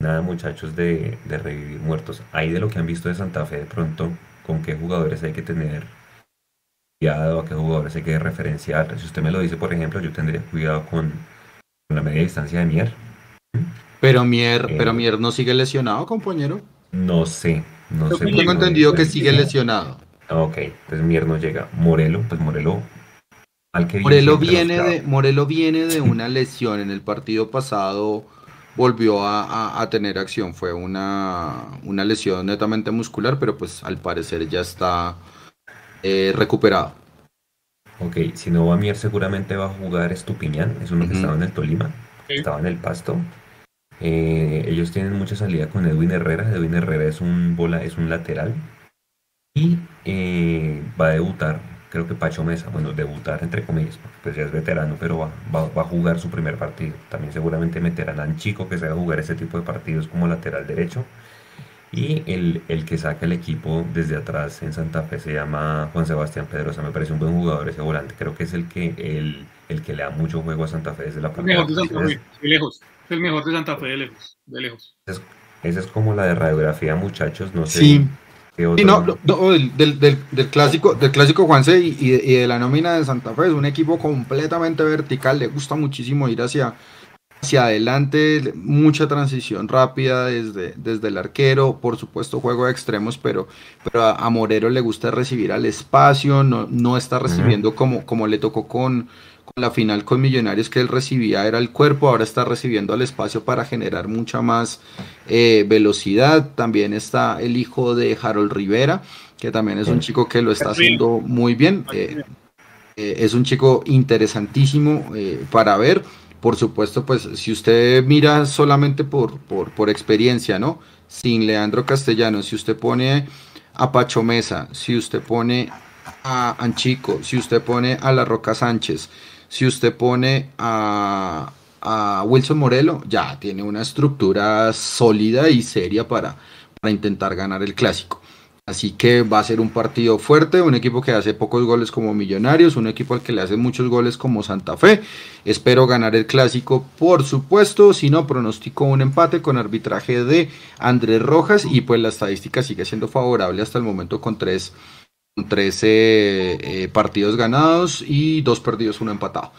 nada muchachos de, de revivir muertos. Ahí de lo que han visto de Santa Fe de pronto, con qué jugadores hay que tener cuidado, a qué jugadores hay que referenciar. Si usted me lo dice, por ejemplo, yo tendría cuidado con la media distancia de Mier. Pero Mier, Eh, pero Mier no sigue lesionado, compañero. No sé, no Creo sé. Tengo entendido que sigue lesionado. Ok, entonces Mier no llega. Morelo, pues Morelo. Al que Morelo viene de, Morelo viene de una lesión. En el partido pasado volvió a, a- a tener acción. Fue una, una lesión netamente muscular, pero pues al parecer ya está eh, recuperado. Ok, si no va Mier seguramente va a jugar Estupiñán, es uno que estaba en el Tolima, Sí. estaba en el Pasto. Eh, ellos tienen mucha salida con Edwin Herrera, Edwin Herrera es un bola, es un lateral. Y eh, va a debutar, creo que Pacho Mesa, bueno, debutar entre comillas, porque pues ya es veterano, pero va, va, va a jugar su primer partido. También seguramente meterán a un chico que sabe jugar ese tipo de partidos como lateral derecho. Y el, el que saca el equipo desde atrás en Santa Fe se llama Juan Sebastián Pedrosa. Me parece un buen jugador ese volante. Creo que es el que, el, el que le da mucho juego a Santa Fe desde la El parte mejor de Santa. Fe, de lejos. Es el mejor de Santa Fe de lejos. De lejos. Esa es como la de radiografía, muchachos. No sé Sí. Y no, del, del- del- del clásico, del clásico Juanse y, y de, la nómina de Santa Fe, es un equipo completamente vertical, le gusta muchísimo ir hacia, hacia adelante, mucha transición rápida desde, desde el arquero, por supuesto juego de extremos, pero, pero a, Morero le gusta recibir al espacio, no, no está recibiendo como, como le tocó con la final con Millonarios, que él recibía era el cuerpo, ahora está recibiendo al espacio para generar mucha más eh, velocidad. También está el hijo de Harold Rivera, que también es un chico que lo está haciendo muy bien. Eh, eh, es un chico interesantísimo eh, para ver. Por supuesto, pues si usted mira solamente por, por, por experiencia, ¿no? Sin Leandro Castellano, si usted pone a Pacho Mesa, si usted pone a Anchico, si usted pone a La Roca Sánchez, si usted pone a, a Wilson Morelo, ya tiene una estructura sólida y seria para, para intentar ganar el clásico. Así que va a ser un partido fuerte, un equipo que hace pocos goles como Millonarios, un equipo al que le hace muchos goles como Santa Fe. Espero ganar el clásico, por supuesto, si no, pronostico un empate con arbitraje de Andrés Rojas y pues la estadística sigue siendo favorable hasta el momento con tres, con tres eh, partidos ganados y dos perdidos, uno empatado.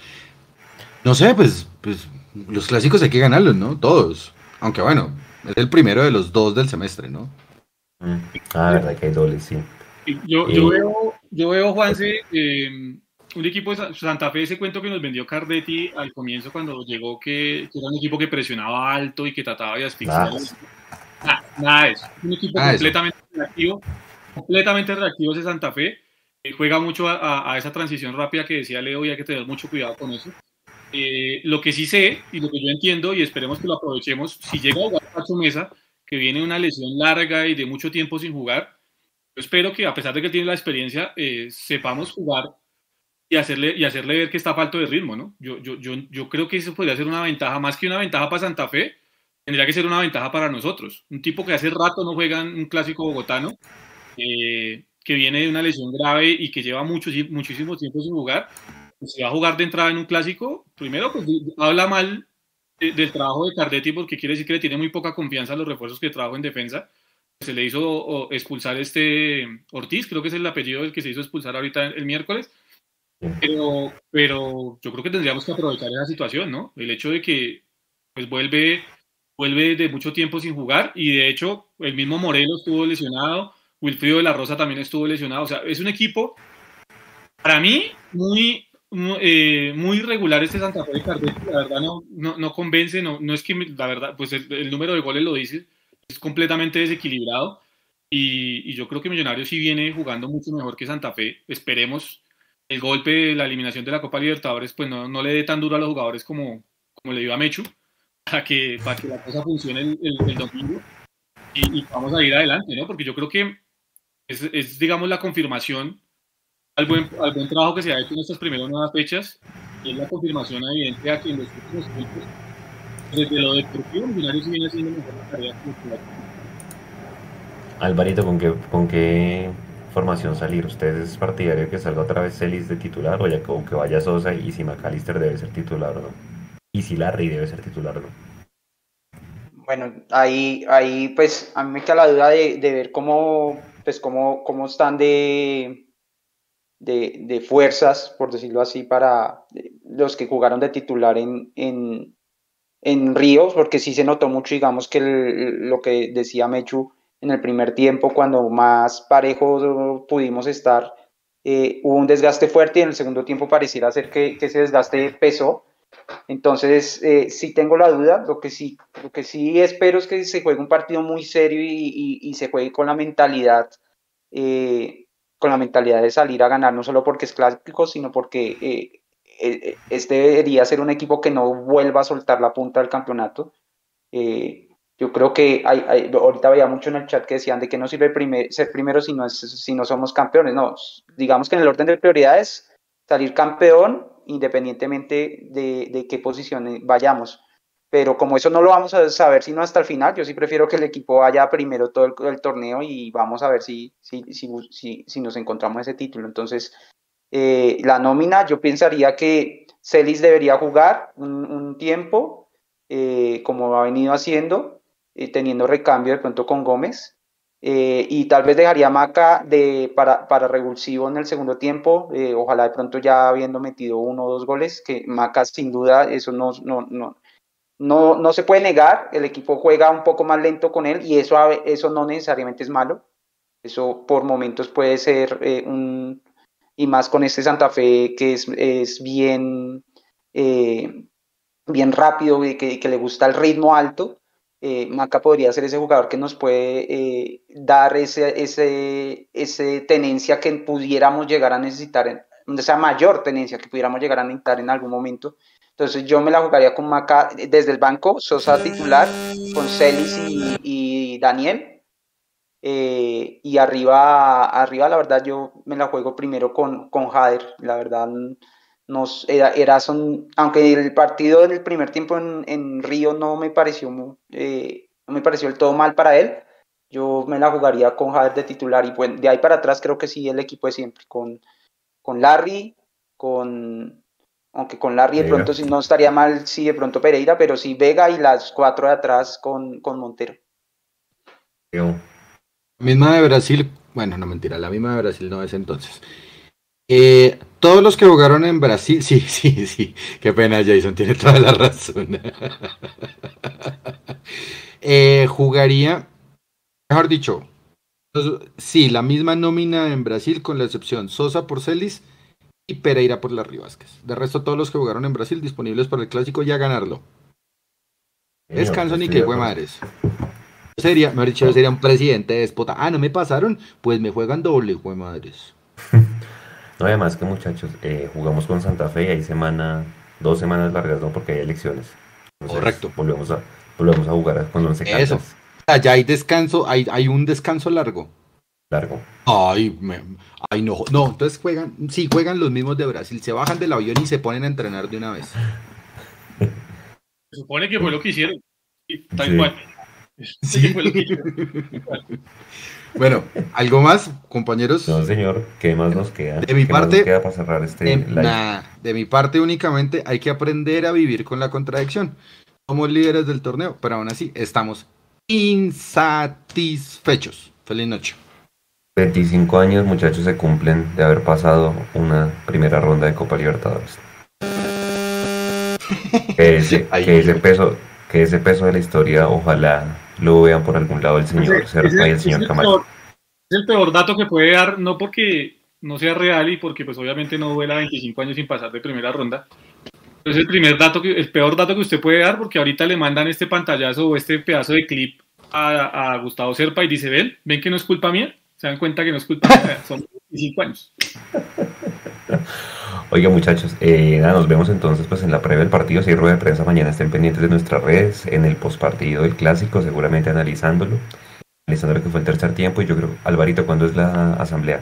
No sé, pues, pues los clásicos hay que ganarlos, ¿no? Todos. Aunque bueno, es el primero de los dos del semestre, ¿no? Mm. Ah, verdad que hay dobles, sí. Y Yo, Eh. yo, veo, yo veo, Juanse, eh, un equipo de Sa- Santa Fe, ese cuento que nos vendió Cardetti al comienzo cuando llegó, que, que era un equipo que presionaba alto y que trataba de asfixiar. Nada. Nada de eso. Un equipo eso. completamente reactivo, completamente reactivo ese Santa Fe. Eh, juega mucho a, a- a esa transición rápida que decía Leo y hay que tener mucho cuidado con eso. Eh, lo que sí sé y lo que yo entiendo y esperemos que lo aprovechemos, si llega a jugar Pacho Mesa, que viene una lesión larga y de mucho tiempo sin jugar, yo espero que a pesar de que tiene la experiencia, eh, sepamos jugar y hacerle, y hacerle ver que está falto de ritmo, ¿no? Yo, yo, yo, yo creo que eso podría ser una ventaja, más que una ventaja para Santa Fe, tendría que ser una ventaja para nosotros. Un tipo que hace rato no juega en un clásico bogotano, eh, que viene de una lesión grave y que lleva mucho, muchísimo tiempo sin jugar, pues, si va a jugar de entrada en un clásico, primero pues habla mal de- del trabajo de Cardetti porque quiere decir que le tiene muy poca confianza a los refuerzos que trajo en defensa. Se le hizo o, expulsar este Ortiz, creo que es el apellido del que se hizo expulsar ahorita el miércoles. Pero, pero yo creo que tendríamos que aprovechar esa situación, ¿no? El hecho de que pues vuelve, vuelve de mucho tiempo sin jugar y de hecho el mismo Morelos estuvo lesionado, Wilfrido de la Rosa también estuvo lesionado, o sea, es un equipo para mí muy, muy, eh, muy regular este Santa Fe de Cardetti, la verdad no, no, no convence, no, no es que la verdad, pues el, el, número de goles lo dice, es completamente desequilibrado. Y, y yo creo que Millonarios sí viene jugando mucho mejor que Santa Fe, esperemos el golpe de la eliminación de la Copa Libertadores pues no, no le dé tan duro a los jugadores como, como le dio a Mechu para que, para que la cosa funcione el, el, el domingo. Y, y, vamos a ir adelante, ¿no? Porque yo creo que es, es, digamos, la confirmación al buen, al buen trabajo que se ha hecho en estas primeras nuevas fechas y es la confirmación evidente a que en los últimos tiempos, desde lo deportivo, Millonarios viene haciendo mejor la tarea que Alvarito, ¿con qué, ¿con qué formación salir? ¿Usted es partidario que salga otra vez Celis de titular o ya como que vaya Sosa y si McAllister debe ser titular o no? Y si Larry debe ser titular o no. Bueno, ahí, ahí pues a mí me queda la duda de, de ver cómo, pues cómo, cómo están de, de, fuerzas, por decirlo así, para los que jugaron de titular en, en, en Ríos, porque sí se notó mucho, digamos, que lo que decía Mechu en el primer tiempo, cuando más parejo pudimos estar, eh, hubo un desgaste fuerte y en el segundo tiempo pareciera ser que, ese desgaste pesó. Entonces, eh, sí tengo la duda, lo que sí, lo que sí espero es que se juegue un partido muy serio y, se juegue con la mentalidad, eh, con la mentalidad de salir a ganar, no solo porque es clásico, sino porque este debería ser un equipo que no vuelva a soltar la punta del campeonato. Yo creo que hay, ahorita veía mucho en el chat que decían de que no sirve ser primero si no, es, si no somos campeones. No, digamos que en el orden de prioridades, salir campeón independientemente de, de qué posición vayamos. Pero como eso no lo vamos a saber sino hasta el final, yo sí prefiero que el equipo vaya primero todo el, torneo y vamos a ver si, si, si, si, nos encontramos ese título. Entonces, eh, la nómina, yo pensaría que Celis debería jugar un, tiempo, eh, como ha venido haciendo, eh, teniendo recambio de pronto con Gómez. Eh, y tal vez dejaría Maca de, para, para revulsivo en el segundo tiempo, eh, ojalá de pronto ya habiendo metido uno o dos goles, que Maca sin duda eso no, no, no, no, no se puede negar, el equipo juega un poco más lento con él y eso, eso no necesariamente es malo, eso por momentos puede ser un, y más con este Santa Fe que es, es bien, bien rápido, que, que le gusta el ritmo alto, eh, Maca podría ser ese jugador que nos puede eh, dar ese, ese, ese, tenencia que pudiéramos llegar a necesitar, en, esa mayor tenencia que pudiéramos llegar a necesitar en algún momento. Entonces yo me la jugaría con Maca desde el banco, Sosa titular, con Celis y, Daniel. Eh, y arriba, arriba, la verdad, yo me la juego primero con, con Jader. La verdad, nos, era, era son, aunque el partido del primer tiempo en, en Río no me pareció eh, no me pareció el todo mal para él, yo me la jugaría con Javier de titular y bueno, de ahí para atrás creo que sí el equipo de siempre, con, con Larry, con aunque con Larry de pronto no estaría mal si de pronto Pereira, pero sí Vega y las cuatro de atrás con, con Montero. Misma de Brasil, bueno, no mentira, la misma de Brasil no es entonces. Eh, todos los que jugaron en Brasil, sí, sí, sí, qué pena Jason, tiene toda la razón. Eh, jugaría, mejor dicho, sí, la misma nómina en Brasil con la excepción Sosa por Celis y Pereira por las Vázquez. De resto, todos los que jugaron en Brasil disponibles para el clásico ya ganarlo. Descanso ni que madres. Sería, mejor dicho, sería un presidente déspota. Ah, no me pasaron, pues me juegan doble, fue madres. No, además que muchachos, eh, jugamos con Santa Fe y hay semana, dos semanas largas, ¿no? Porque hay elecciones. Correcto. Volvemos a, volvemos a jugar con Once Eso. Ya hay descanso, hay, hay un descanso largo. Largo. Ay, ay, no, no, entonces juegan, sí, juegan los mismos de Brasil, se bajan del avión y se ponen a entrenar de una vez. Se supone que fue lo que hicieron. Tal cual. Sí. Fue lo que hicieron. Bueno, ¿algo más, compañeros? No, señor, ¿qué más nos queda? De mi parte, queda para cerrar este de, de mi parte únicamente hay que aprender a vivir con la contradicción. Somos líderes del torneo, pero aún así estamos insatisfechos. Feliz noche. 25 años, muchachos, se cumplen de haber pasado una primera ronda de Copa Libertadores. que ese, que ese peso, que ese peso de la historia, ojalá lo vean por algún lado el señor Serpa y el señor Camacho. Es el peor dato que puede dar, no porque no sea real y porque pues obviamente no vuela 25 años sin pasar de primera ronda. Es el primer dato, que, el peor dato que usted puede dar porque ahorita le mandan este pantallazo o este pedazo de clip a, Gustavo Serpa y dice, ven, ven que no es culpa mía, se dan cuenta que no es culpa son 25 años. Oiga muchachos, eh, nada, nos vemos entonces pues en la previa del partido, si hay rueda de prensa mañana estén pendientes de nuestras redes, en el postpartido del clásico, seguramente analizándolo, analizando lo que fue el tercer tiempo y yo creo, Alvarito, ¿cuándo es la asamblea?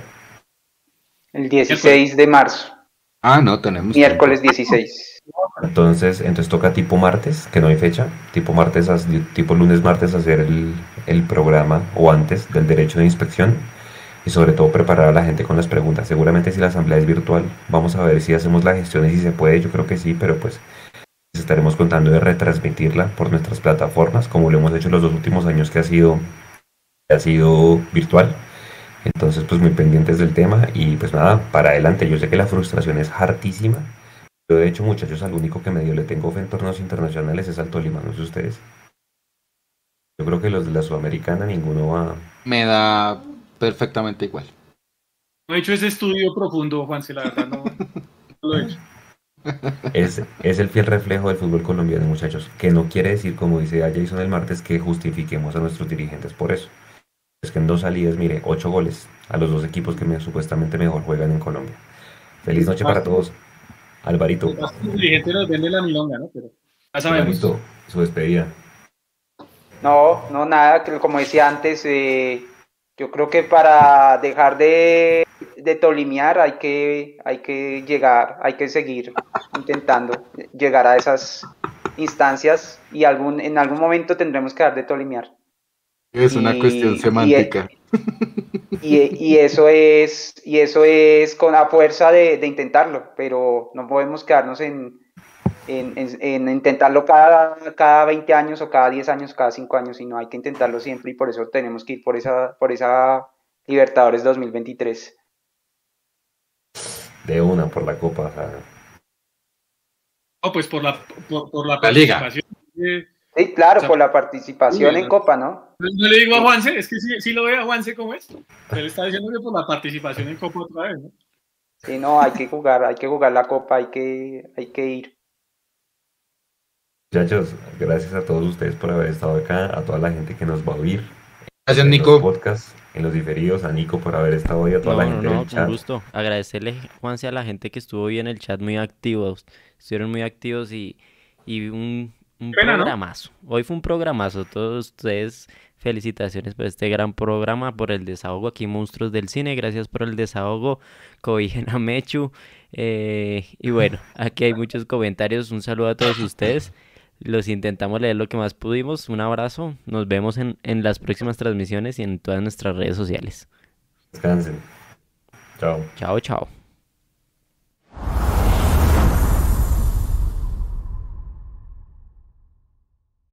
El 16 de marzo. Ah, no, tenemos. Miércoles 16. Entonces, entonces toca tipo martes, que no hay fecha, tipo martes, tipo lunes, martes hacer el, el programa o antes del derecho de inspección y sobre todo preparar a la gente con las preguntas. Seguramente si la asamblea es virtual, vamos a ver si hacemos la gestión y si se puede, yo creo que sí, pero pues estaremos contando de retransmitirla por nuestras plataformas, como lo hemos hecho los dos últimos años que ha sido, ha sido virtual. Entonces, pues muy pendientes del tema y pues nada, para adelante. Yo sé que la frustración es hartísima, Yo, de hecho, muchachos, al único que medio le tengo fe en torneos internacionales es al Tolima, no sé ustedes. Yo creo que los de la Sudamericana ninguno va. Me da perfectamente igual. No he hecho ese estudio profundo, Juanse, la verdad no, no lo he hecho. Es, es el fiel reflejo del fútbol colombiano, muchachos. Que no quiere decir, como dice Jason el martes, que justifiquemos a nuestros dirigentes por eso. Es que en dos salidas, mire, ocho goles a los dos equipos que me- supuestamente mejor juegan en Colombia. Feliz noche para todos. Alvarito, El dirigente nos vende la milonga, ¿no? Pero ya sabemos. Alvarito, su despedida. No, no, nada, como decía antes, eh, yo creo que para dejar de, de tolimear hay que, hay que llegar, hay que seguir intentando llegar a esas instancias y algún, en algún momento tendremos que dejar de tolimear. Es una Y- cuestión semántica. Y, y eso es, y eso es con la fuerza de, de intentarlo, pero no podemos quedarnos en, en, en- en intentarlo cada, cada 20 años o cada 10 años, cada 5 años, sino hay que intentarlo siempre y por eso tenemos que ir por esa, por esa Libertadores 2023. De una por la copa. o sea, No, pues por la, por, por la La liga. participación. eh, Sí, claro, O sea, por la participación en Copa, ¿no? No no le digo a Juanse, es que sí, sí lo ve a Juanse como es. Él está diciendo que por la participación en Copa otra vez, ¿no? Sí, no, hay que jugar, hay que jugar la Copa, hay que, hay que ir. Muchachos, gracias a todos ustedes por haber estado acá, a toda la gente que nos va a oír. Gracias, en Nico. los podcasts, en los diferidos, a Nico por haber estado hoy, a toda No, la no, gente no, del con chat. gusto. Agradecerle, Juanse, a la gente que estuvo hoy en el chat muy activos. Estuvieron muy activos y, y un, un Pena, ¿no? programazo. Hoy fue un programazo. Todos ustedes, felicitaciones por este gran programa, por el desahogo aquí, Monstruos del Cine. Gracias por el desahogo, Cobijen a Mechu. Eh, y bueno, aquí hay muchos comentarios. Un saludo a todos ustedes. Los intentamos leer lo que más pudimos. Un abrazo. Nos vemos en, en las próximas transmisiones y en todas nuestras redes sociales. Descansen. Chao. Chao, chao.